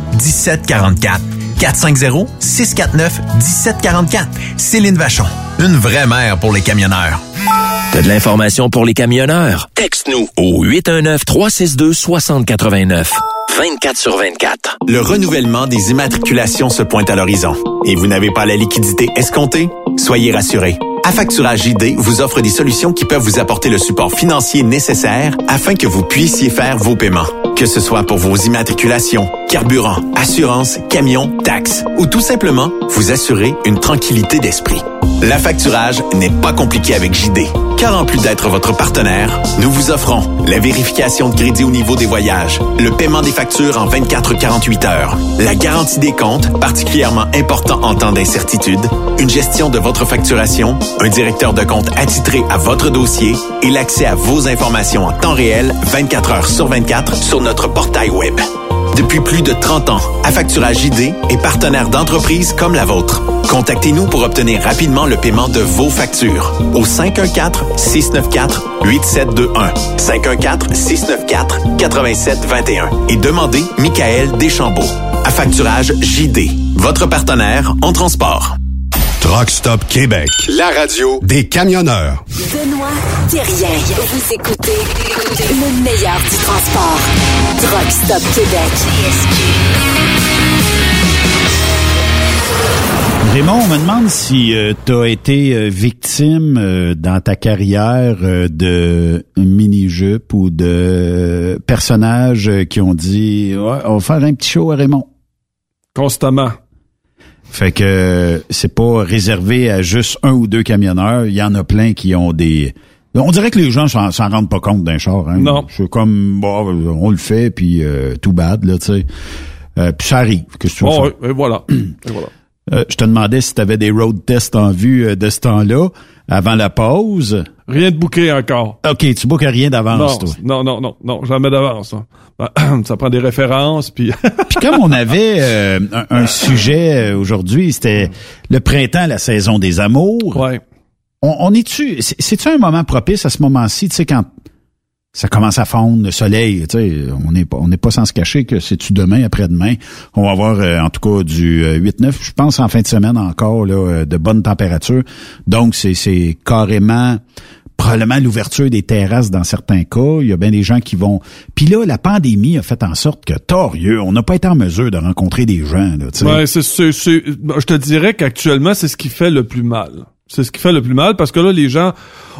S19: 450-649-1744. 450-649-1744. Céline Vachon. Une vraie mère pour les camionneurs.
S8: T'as de l'information pour les camionneurs? Texte-nous au 819-362-6089. 24 sur 24.
S9: Le renouvellement des immatriculations se pointe à l'horizon. Et vous n'avez pas la liquidité escomptée? Soyez rassurés. Affacturage JD vous offre des solutions qui peuvent vous apporter le support financier nécessaire afin que vous puissiez faire vos paiements. Que ce soit pour vos immatriculations, carburant, assurance, camion, taxes ou tout simplement vous assurer une tranquillité d'esprit. L'affacturage n'est pas compliqué avec JD, car en plus d'être votre partenaire, nous vous offrons la vérification de crédit au niveau des voyages, le paiement des factures en 24-48 heures, la garantie des comptes, particulièrement important en temps d'incertitude, une gestion de votre facturation, un directeur de compte attitré à votre dossier et l'accès à vos informations en temps réel 24 heures sur 24 sur notre portail web. Depuis plus de 30 ans, Affacturage JD est partenaire d'entreprises comme la vôtre. Contactez-nous pour obtenir rapidement le paiement de vos factures au 514-694-8721. 514-694-8721 et demandez Michael Deschambault. Affacturage JD, votre partenaire en transport.
S18: Truck Stop Québec.
S20: La radio des camionneurs.
S10: Benoît Thérien. Vous écoutez le meilleur du transport. Truck Stop Québec.
S14: Raymond, on me demande si tu as été euh, victime euh, dans ta carrière euh, de mini-jupe ou de personnages euh, qui ont dit ouais, on va faire un petit show à Raymond.
S15: Constamment.
S14: Fait que c'est pas réservé à juste un ou deux camionneurs. Il y en a plein qui ont des. On dirait que les gens s'en s'en rendent pas compte d'un char. Hein?
S15: Non.
S14: C'est comme bon, on le fait puis euh, tout bad là, tu sais. Euh, puis ça arrive. Qu'est-ce que tu veux faire?
S15: et voilà. Et voilà.
S14: Euh, je te demandais si tu avais des road tests en vue euh, de ce temps-là avant la pause.
S15: Rien de bouqué encore.
S14: OK, tu bookes rien d'avance, toi.
S15: Non, non, non, non, jamais d'avance. hein. Ben, Ça prend des références, puis...
S14: Puis comme on avait euh, un, un sujet euh, aujourd'hui, c'était le printemps, la saison des amours.
S15: Ouais.
S14: On, on est-tu, c'est- c'est-tu un moment propice à ce moment-ci, tu sais, quand ça commence à fondre, le soleil, tu sais, on n'est pas, on pas sans se cacher que c'est-tu demain, après-demain, on va avoir euh, en tout cas du euh, 8-9, je pense en fin de semaine encore, euh, de bonnes températures. Donc, c'est, carrément probablement l'ouverture des terrasses dans certains cas. Il y a bien des gens qui vont... Puis là, la pandémie a fait en sorte que, torieux, on n'a pas été en mesure de rencontrer des gens, là,
S15: je te dirais qu'actuellement, c'est ce qui fait le plus mal. C'est ce qui fait le plus mal parce que là, les gens,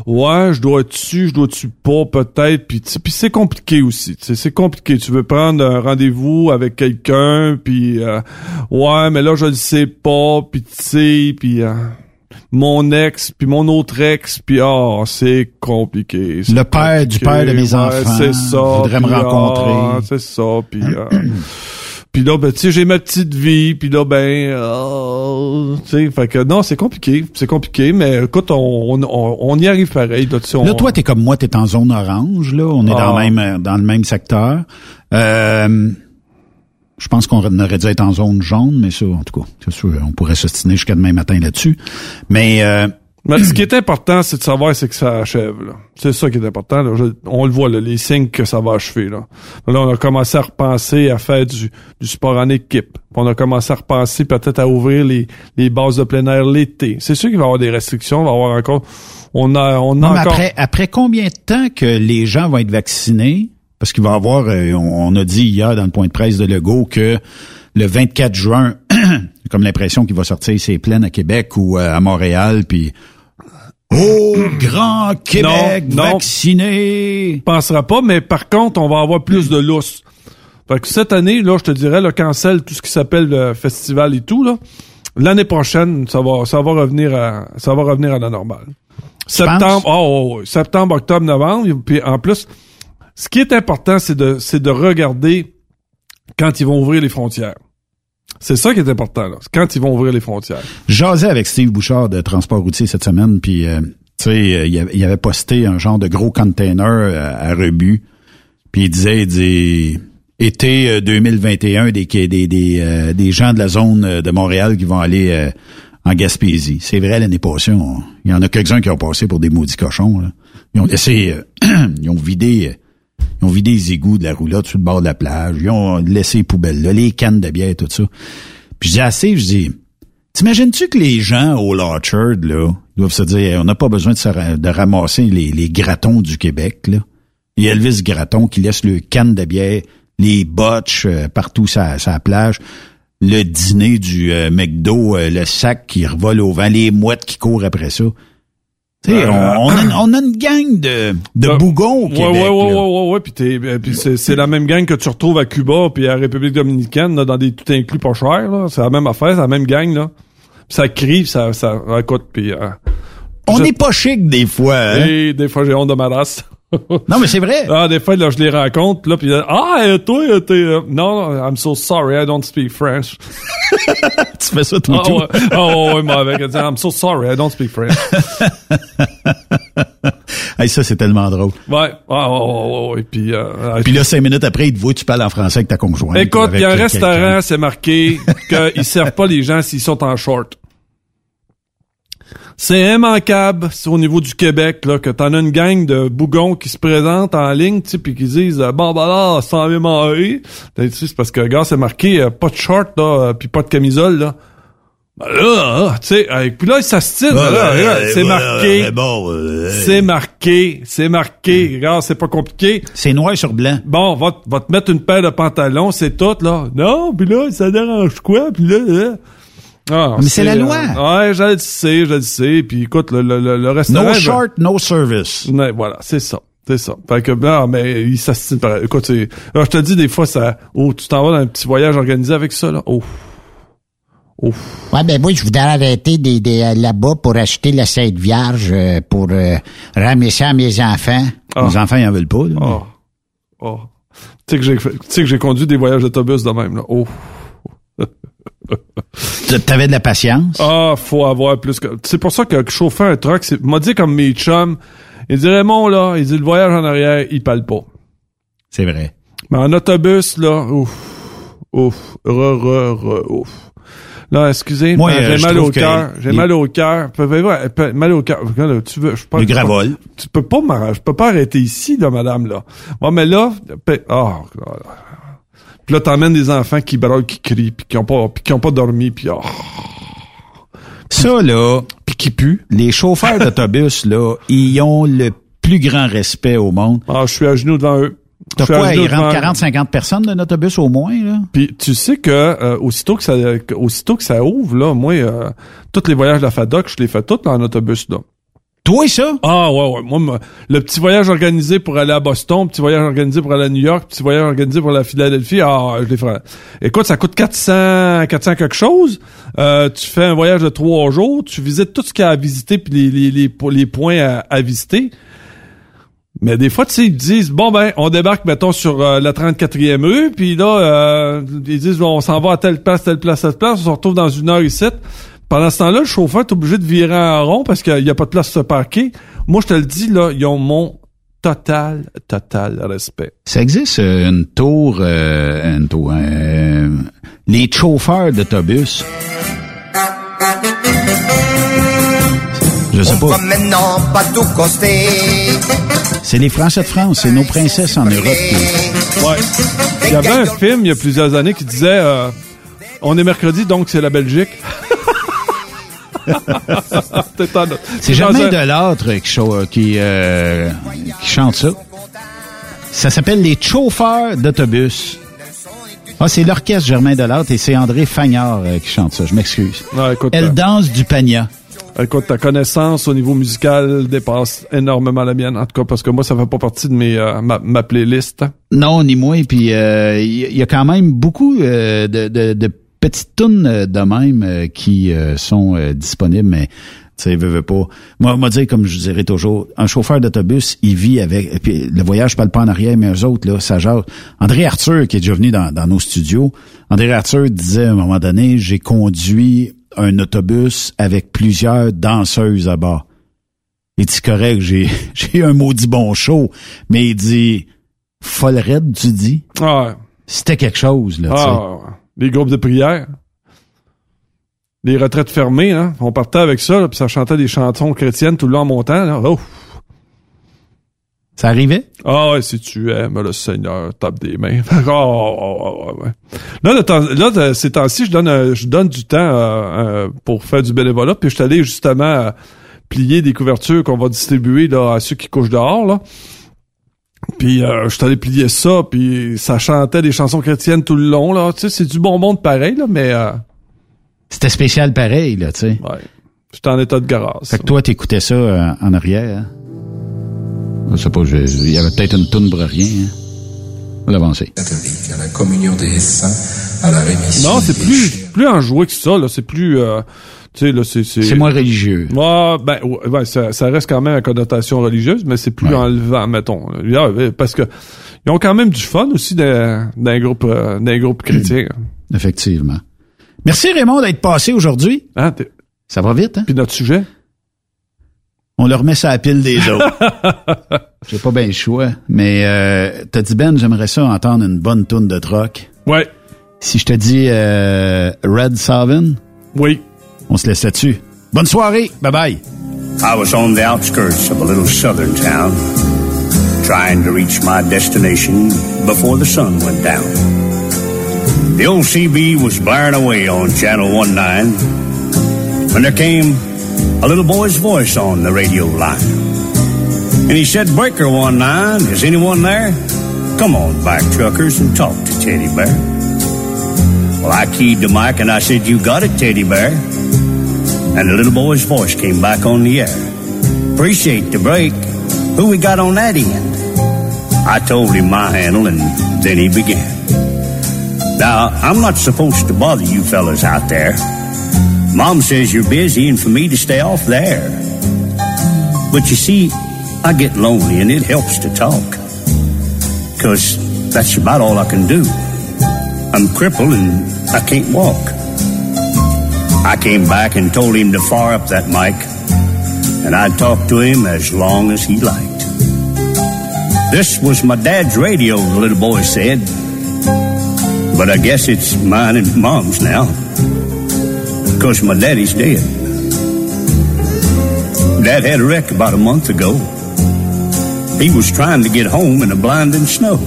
S15: ouais, je dois dessus, je dois dessus pas, peut-être, puis puis c'est compliqué aussi. tu sais, C'est compliqué. Tu veux prendre un rendez-vous avec quelqu'un, puis euh, ouais, mais là, je le sais pas, puis tu sais, puis euh, mon ex, puis mon autre ex, puis ah, c'est compliqué.
S14: Le père du père de mes
S15: ouais,
S14: enfants
S15: c'est ça.
S14: voudrait me
S15: ah,
S14: rencontrer.
S15: c'est ça, puis... euh, Puis là, ben, tu sais, j'ai ma petite vie, puis là, ben, euh, tu sais, fait que non, c'est compliqué, c'est compliqué, mais écoute, on, on, on y arrive pareil. Là, on-
S14: Là, toi, t'es comme moi, t'es en zone orange, là. On est dans,
S15: Ah.
S14: le même, dans le même secteur. Euh, je pense qu'on aurait dû être en zone jaune, mais ça, en tout cas, sûr, on pourrait s'ostiner jusqu'à demain matin là-dessus. Mais, euh,
S15: Mais ce qui est important, c'est de savoir c'est que ça achève. C'est ça qui est important. là. Je- on le voit, là, les signes que ça va achever. Là. là, on a commencé à repenser à faire du, du sport en équipe. Puis On a commencé à repenser peut-être à ouvrir les, les bases de plein air l'été. C'est sûr qu'il va y avoir des restrictions. Il va y avoir encore... On a, on a
S14: non,
S15: encore...
S14: après, après combien de temps que les gens vont être vaccinés? Parce qu'il va y avoir, euh, on, on a dit hier dans le point de presse de Legault que le 24 juin, comme l'impression qu'il va sortir ses plaines à Québec ou euh, à Montréal, puis Oh, grand Québec
S15: Non, non.
S14: vacciné!
S15: pensera pas, mais par contre, on va avoir plus de lousse. Fait que cette année, là, je te dirais, le cancel tout ce qui s'appelle le festival et tout, là. L'année prochaine, ça va, ça va revenir à, ça va revenir à la normale. Septembre, oh, oh, oh, septembre, octobre, novembre, puis en plus, ce qui est important, c'est de, c'est de regarder quand ils vont ouvrir les frontières. C'est ça qui est important, là. Quand ils vont ouvrir les frontières.
S14: Jasais avec Steve Bouchard de Transport routier cette semaine, puis euh, tu sais, euh, il avait- posté un genre de gros container euh, à rebut, puis il disait, il dit été euh, 2021 des des des, euh, des gens de la zone de Montréal qui vont aller en Gaspésie. C'est vrai, l'année passée, il y en a quelques-uns qui ont passé pour des maudits cochons. là. Ils ont laissé, ils ont vidé, ils ont vidé les égouts de la roulotte sur le bord de la plage. Ils ont laissé les poubelles là, les cannes de bière, tout ça. Puis dis assez, je dis, t'imagines-tu que les gens au Orchard, là, doivent se dire, on n'a pas besoin de, se ra- de ramasser les, les gratons du Québec, là. A Elvis Graton qui laisse le canne de bière, les botches euh, partout sur la plage, le dîner du euh, McDo, euh, le sac qui revole au vent, les mouettes qui courent après ça.
S15: Euh,
S14: on, on a, une- on a une gang de, de bougons au
S15: Ouais,
S14: Québec.
S15: ouais, ouais, ouais, ouais, ouais, puis euh, puis c'est, c'est la même gang que tu retrouves à Cuba puis à la République dominicaine, là, dans des tout inclus pas chers, là. C'est la même affaire, c'est la même gang, là. Puis ça crie, puis ça, ça, écoute, puis, euh,
S14: On n'est pas chic des fois. Hein?
S15: Et des fois, j'ai honte de ma race.
S14: Non, mais c'est vrai.
S15: Ah, des fois, là, je les rencontre, là, puis là, ah, euh, toi, euh, t'es, euh, non, I'm so sorry, I don't speak French.
S14: tu fais ça tout
S15: Ah, ouais, ah, ouais, ouais, moi, avec, I'm so sorry, I don't speak French.
S14: Hey, ça, c'est tellement drôle.
S15: Ouais, ah, ouais, ouais, puis, euh,
S14: Puis là, cinq minutes après, il te voit, tu parles en français avec ta conjointe.
S15: Écoute, il y a un restaurant, c'est marqué qu'ils servent pas les gens s'ils sont en short. C'est immanquable, c'est au niveau du Québec, là, que t'en as une gang de bougons qui se présentent en ligne, tu puis qui disent, euh, bon, bah là, sans même Tu sais, c'est parce que, gars, c'est marqué, euh, pas de short, là, euh, puis pas de camisole, là. Ben là, ah, tu sais, euh, puis là, ils s'astinent,
S14: Ouais,
S15: là,
S14: ouais,
S15: là,
S14: ouais,
S15: c'est marqué.
S14: ouais, bon,
S15: c'est marqué, c'est marqué. Regarde, c'est pas compliqué.
S14: C'est noir sur blanc.
S15: Bon, va, te- va te mettre une paire de pantalons, c'est tout, là. Non, puis là, ça dérange quoi, puis là, là. Ah,
S14: Mais c'est la loi.
S15: euh, ouais, je le sais, je le sais. Puis écoute, le, le, le, le restaurant...
S14: No
S15: ben,
S14: short, no service.
S15: Ouais, voilà, c'est ça. C'est ça. Fait que, non, mais il s'astine par... Écoute. Alors, je te dis, des fois, ça... Oh, tu t'en vas dans un petit voyage organisé avec ça, là. Oh. Oh.
S22: Ouais, ben moi, je voudrais arrêter des, des, euh, là-bas pour acheter la Sainte Vierge euh, pour euh, ramener ça à mes enfants.
S14: Les enfants, ils en veulent pas. là.
S15: Oh. Oh. Tu sais que j'ai fait- tu sais que j'ai conduit des voyages d'autobus de même, là. Oh.
S14: T'avais de la patience?
S15: Ah, faut avoir plus que. C'est pour ça que chauffer un truck, c'est. M'a dit comme mes chums, il dit Raymond, là, il dit le voyage en arrière, il parle pas.
S14: C'est vrai.
S15: Mais en autobus, là, ouf, ouf, re, re, re, ouf. Là, excusez,
S14: Moi, euh,
S15: j'ai mal au cœur. J'ai mal au cœur. Mal au cœur. Tu veux, je
S14: Le gravol.
S15: Tu peux pas m'arranger. Je peux pas arrêter ici, là, madame, là. Ouais, mais là, oh, là, là. Puis là, t'emmènes des enfants qui braillent, qui crient, puis qui ont pas, puis qui ont pas dormi, puis oh.
S14: Ça, là,
S15: puis qui pue.
S14: les chauffeurs d'autobus, là, ils ont le plus grand respect au monde.
S15: Ah, je suis à genoux devant eux.
S14: T'as quoi,
S15: genoux
S14: il rentre
S15: devant-
S14: 40-50 personnes dans l'autobus au moins, là?
S15: Puis tu sais que euh, aussitôt que ça aussitôt que ça ouvre là, moi euh, tous les voyages de la FADOC, je les fais tous en autobus là.
S14: Toi ça?
S15: Ah ouais ouais, moi le petit voyage organisé pour aller à Boston, petit voyage organisé pour aller à New York, petit voyage organisé pour la Philadelphie, ah je les ferai. Écoute, ça coûte 400 400 quelque chose. Euh, tu fais un voyage de trois jours, tu visites tout ce qu'il y a à visiter puis les les les, les points à, à visiter. Mais des fois, tu sais, ils disent, bon, ben, on débarque, mettons, sur euh, la 34e rue, puis là, euh, ils disent, on s'en va à telle place, telle place, telle place, on se retrouve dans une heure ici. Pendant ce temps-là, le chauffeur est obligé de virer en rond parce qu'il n'y a pas de place pour se parquer. Moi, je te le dis, là, ils ont mon total, total respect.
S14: Ça existe euh, une tour, euh, une tour, euh, les chauffeurs d'autobus. Je sais pas. C'est les Français de France, c'est nos princesses en Europe. qui-
S15: Ouais. Il y avait un film il y a plusieurs années qui disait, euh, on est mercredi, donc c'est la Belgique.
S14: C'est Germain qui, qui, euh, qui chante ça. Ça s'appelle les chauffeurs d'autobus. Ah, c'est l'orchestre Germain Delattre et c'est André Fagnard euh, qui chante ça. Je m'excuse.
S15: Écoute,
S14: Elle
S15: euh,
S14: danse du pagna.
S15: Écoute, ta connaissance au niveau musical dépasse énormément la mienne. En tout cas, parce que moi, ça fait pas partie de mes euh, ma, ma playlist.
S14: Non, ni moi. Puis euh, il y, y a quand même beaucoup euh, de, de, de petites tunes euh, de même euh, qui euh, sont disponibles, mais tu sais, pas. Moi, moi dire comme je dirais toujours, un chauffeur d'autobus, il vit avec. et Puis le voyage, je parle pas en arrière, mais eux autres là, ça genre. André Arthur qui est déjà venu dans, dans nos studios. André Arthur disait à un moment donné, j'ai conduit un autobus avec plusieurs danseuses à bord. Il dit correct, j'ai j'ai eu un maudit bon show, mais il dit folle raide, tu dis?
S15: Ah,
S14: C'était quelque chose là.
S15: ah les groupes de prière. les retraites fermées, hein. On partait avec ça, là, puis ça chantait des chansons chrétiennes tout le long en montant, là. Oh.
S14: Ça arrivait?
S15: Ah ouais, si tu aimes le Seigneur, tape des mains. oh, oh, oh, ouais. Là, le temps- là, de- ces temps-ci, je donne, euh, je donne du temps euh, euh, pour faire du bénévolat, puis je suis allé justement euh, plier des couvertures qu'on va distribuer là, à ceux qui couchent dehors, là. Puis euh, je suis allé plier ça, puis ça chantait des chansons chrétiennes tout le long, là. Tu sais, c'est du bon monde pareil, là, mais... Euh,
S14: C'était spécial pareil, là, tu sais.
S15: Ouais. J'étais en état de grâce.
S14: Fait que toi, t'écoutais ça euh, en arrière. Hein? Je sais pas, je- il y avait peut-être une toune pour rien. Hein? On va l'avancer.
S23: à la communion des saints, à la rémission.
S15: Non, c'est plus plus enjoué que ça là, c'est plus euh, tu sais là c'est c'est
S14: C'est moins religieux.
S15: Ouais, ben ouais, ouais, ça, ça reste quand même à connotation religieuse, mais c'est plus enlevant mettons. Parce que ils ont quand même du fun aussi d'un groupe euh, d'un groupe chrétien.
S14: Effectivement. Merci Raymond d'être passé aujourd'hui.
S15: Hein,
S14: ça va vite, hein?
S15: Puis notre sujet?
S14: On le remet sur la pile des autres. J'ai pas bien le choix. Mais euh, t'as dit Ben, j'aimerais ça entendre une bonne toune de troc.
S15: Ouais.
S14: Si je te dis euh, Red Salvin.
S15: Oui.
S14: On se laisse là-dessus. Bonne soirée. Bye bye.
S24: I was on the outskirts of a little southern town, trying to reach my destination before the sun went down. The old CB was blaring away on Channel 19 when there came a little boy's voice on the radio line. And he said, Breaker 19, is anyone there? Come on back, truckers, and talk to Teddy Bear. Well, I keyed the mic and I said, You got it, Teddy Bear. And the little boy's voice came back on the air. Appreciate the break. Who we got on that end? I told him my handle and then he began. Now, I'm not supposed to bother you fellas out there. Mom says you're busy and for me to stay off there. But you see, I get lonely and it helps to talk. Cause that's about all I can do. I'm crippled and I can't walk. I came back and told him to far up that mic, and I'd talk to him as long as he liked. This was my dad's radio, the little boy said. But I guess it's mine and mom's now, because my daddy's dead. Dad had a wreck about a month ago. He was trying to get home in the blinding snow.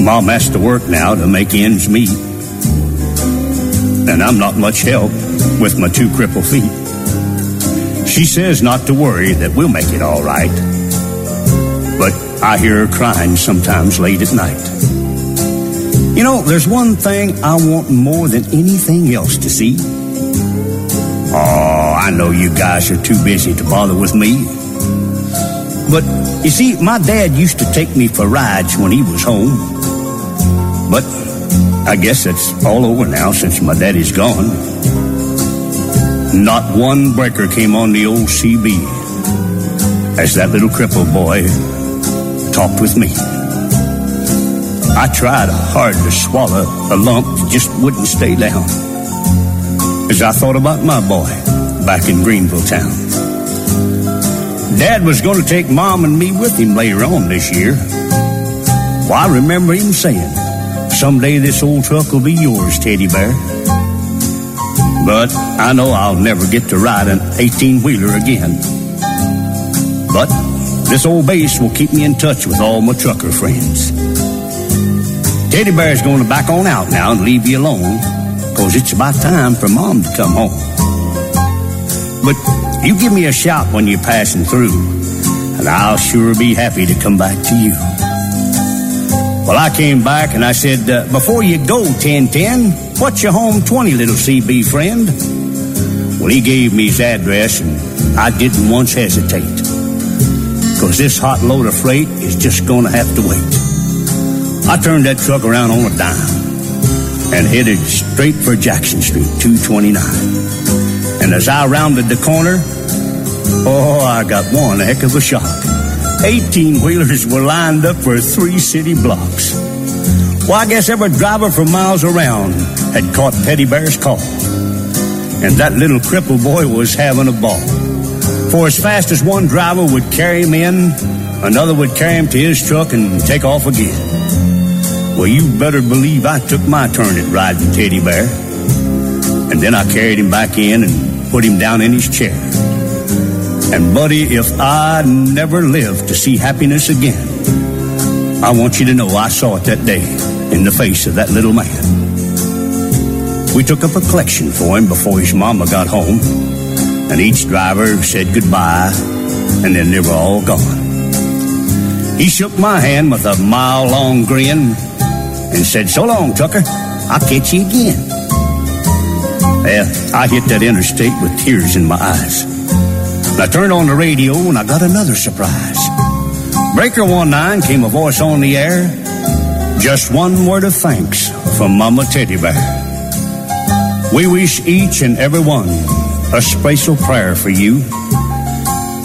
S24: Mom has to work now to make ends meet and I'm not much help with my two crippled feet. She says not to worry, that we'll make it all right. But I hear her crying sometimes late at night. You know, there's one thing I want more than anything else to see. Oh, I know you guys are too busy to bother with me. But you see, my dad used to take me for rides when he was home. But I guess it's all over now since my daddy's gone. Not one breaker came on the old CB as that little crippled boy talked with me. I tried hard to swallow a lump that just wouldn't stay down as I thought about my boy back in Greenville town. Dad was going to take mom and me with him later on this year. Well, I remember him saying, Someday this old truck will be yours, Teddy Bear. But I know I'll never get to ride an 18 wheeler again. But this old base will keep me in touch with all my trucker friends. Teddy Bear's going to back on out now and leave you alone, cause it's about time for Mom to come home. But you give me a shout when you're passing through, and I'll sure be happy to come back to you. Well, I came back and I said, uh, before you go, 1010, what's your home 20, little CB friend? Well, he gave me his address and I didn't once hesitate. Cause this hot load of freight is just gonna have to wait. I turned that truck around on a dime and headed straight for Jackson Street, 229. And as I rounded the corner, oh, I got one heck of a shock. 18 wheelers were lined up for three city blocks. Well, I guess every driver for miles around had caught Teddy Bear's call. And that little crippled boy was having a ball. For as fast as one driver would carry him in, another would carry him to his truck and take off again. Well, you better believe I took my turn at riding Teddy Bear. And then I carried him back in and put him down in his chair. And buddy, if I never live to see happiness again, I want you to know I saw it that day in the face of that little man. We took up a collection for him before his mama got home, and each driver said goodbye, and then they were all gone. He shook my hand with a mile long grin and said, So long, Tucker. I'll catch you again. Well, I hit that interstate with tears in my eyes. I turned on the radio and I got another surprise. Breaker 19 came a voice on the air. Just one word of thanks from Mama Teddy Bear. We wish each and every one a special prayer for you.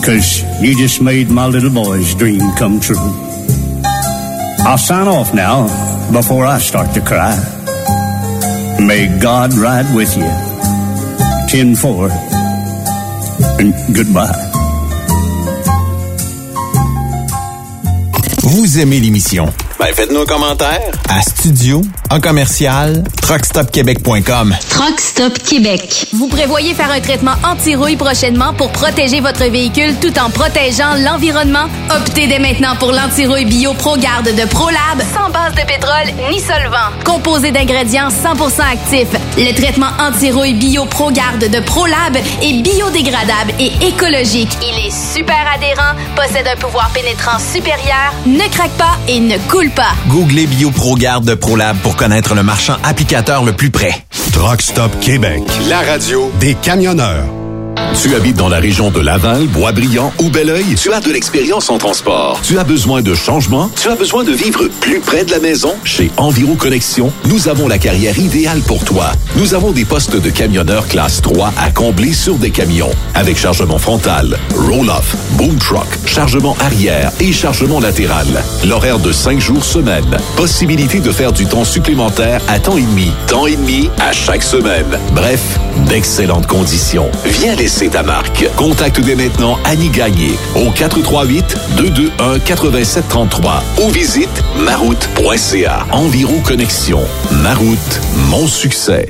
S24: Cause you just made my little boy's dream come true. I'll sign off now before I start to cry. May God ride with you. 10-4 and goodbye.
S17: Vous aimez l'émission? Ben, faites-nous un commentaire à studio en commercial truckstopquebec.com.
S16: Truck Stop Québec.
S10: Vous prévoyez faire un traitement anti-rouille prochainement pour protéger votre véhicule tout en protégeant l'environnement? Optez dès maintenant pour l'anti-rouille bio ProGarde de ProLab sans base de pétrole ni solvant. Composé d'ingrédients 100% actifs, le traitement anti-rouille bio ProGarde de ProLab est biodégradable et écologique. Il est super adhérent, possède un pouvoir pénétrant supérieur, ne craque pas et ne coule pas.
S17: Googlez BioProGarde de ProLab pour connaître le marchand applicateur le plus près.
S18: Truck Stop Québec.
S20: La radio
S18: Des camionneurs.
S7: Tu habites dans la région de Laval, Boisbriand ou Belleuil? Tu as de l'expérience en transport. Tu as besoin de changement? Tu as besoin de vivre plus près de la maison? Chez Enviro Connexion, nous avons la carrière idéale pour toi. Nous avons des postes de camionneurs classe 3 à combler sur des camions. Avec chargement frontal, roll-off, boom truck, chargement arrière et chargement latéral. L'horaire de 5 jours semaine. Possibilité de faire du temps supplémentaire à temps et demi. Temps et demi à chaque semaine. Bref, d'excellentes conditions. Viens laisser ta marque. Contacte dès maintenant Annie Gagné au 438-221-8733 ou visite maroute.ca. Environ Connexion. Maroute, mon succès.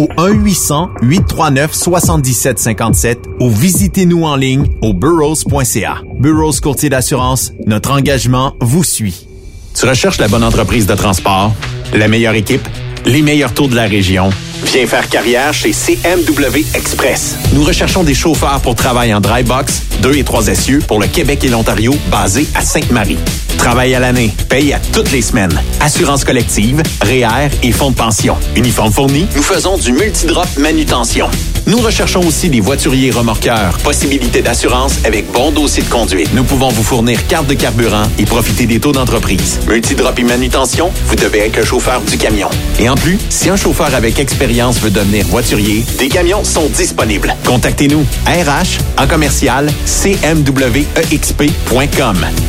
S17: au 1-800-839-7757 ou visitez-nous en ligne au burrows.ca. Burrows Courtier d'assurance, notre engagement vous suit.
S9: Tu recherches la bonne entreprise de transport, la meilleure équipe, les meilleurs taux de la région? Viens faire carrière chez CMW Express. Nous recherchons des chauffeurs pour travail en dry box, 2 et 3 essieux pour le Québec et l'Ontario, basés à Sainte-Marie. Travail à l'année, paye à toutes les semaines. Assurance collective, REER et fonds de pension. Uniforme fourni, nous faisons du multidrop manutention. Nous recherchons aussi des voituriers remorqueurs. Possibilité d'assurance avec bon dossier de conduite. Nous pouvons vous fournir carte de carburant et profiter des taux d'entreprise. Multidrop et manutention, vous devez être le chauffeur du camion. Et en plus, si un chauffeur avec expérience veut devenir voiturier, des camions sont disponibles. Contactez-nous RH en commercial cmwexp.com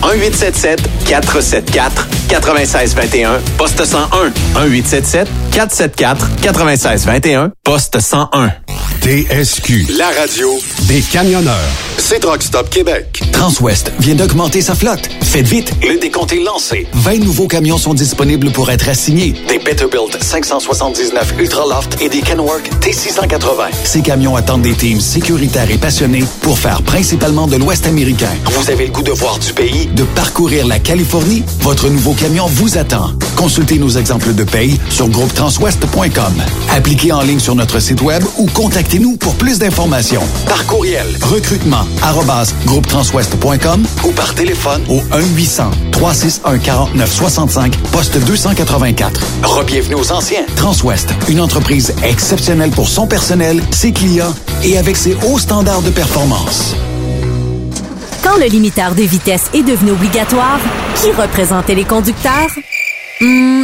S9: 1877 474 9621 poste 101 1877 474 9621 poste 101
S18: TSQ.
S20: La radio
S18: Des camionneurs.
S20: C'est Truck Stop Québec.
S12: Transwest vient d'augmenter sa flotte. Faites vite, le décompte est lancé. 20 nouveaux camions sont disponibles pour être assignés. Des Peterbilt 579 Ultraloft et des Kenworth T680. Ces camions attendent des teams sécuritaires et passionnés pour faire principalement de l'Ouest américain. Vous avez le goût de voir du pays, de parcourir la Californie? Votre nouveau camion vous attend. Consultez nos exemples de paye sur groupetranswest.com. Appliquez en ligne sur notre site web ou contactez-nous pour plus d'informations. Par courriel, recrutement arobase groupetranswest.com ou par téléphone au 1-800-361-4965, poste 284. Rebienvenue aux anciens. Transwest, une entreprise exceptionnelle pour son personnel, ses clients et avec ses hauts standards de performance.
S10: Quand le limiteur de vitesse est devenu obligatoire, qui représentait les conducteurs? Hmm,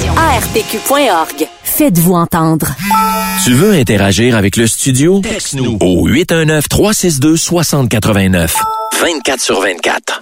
S10: ARPQ.org. Faites-vous entendre.
S8: Tu veux interagir avec le studio? Texte-nous au 819-362-6089. 24 sur 24.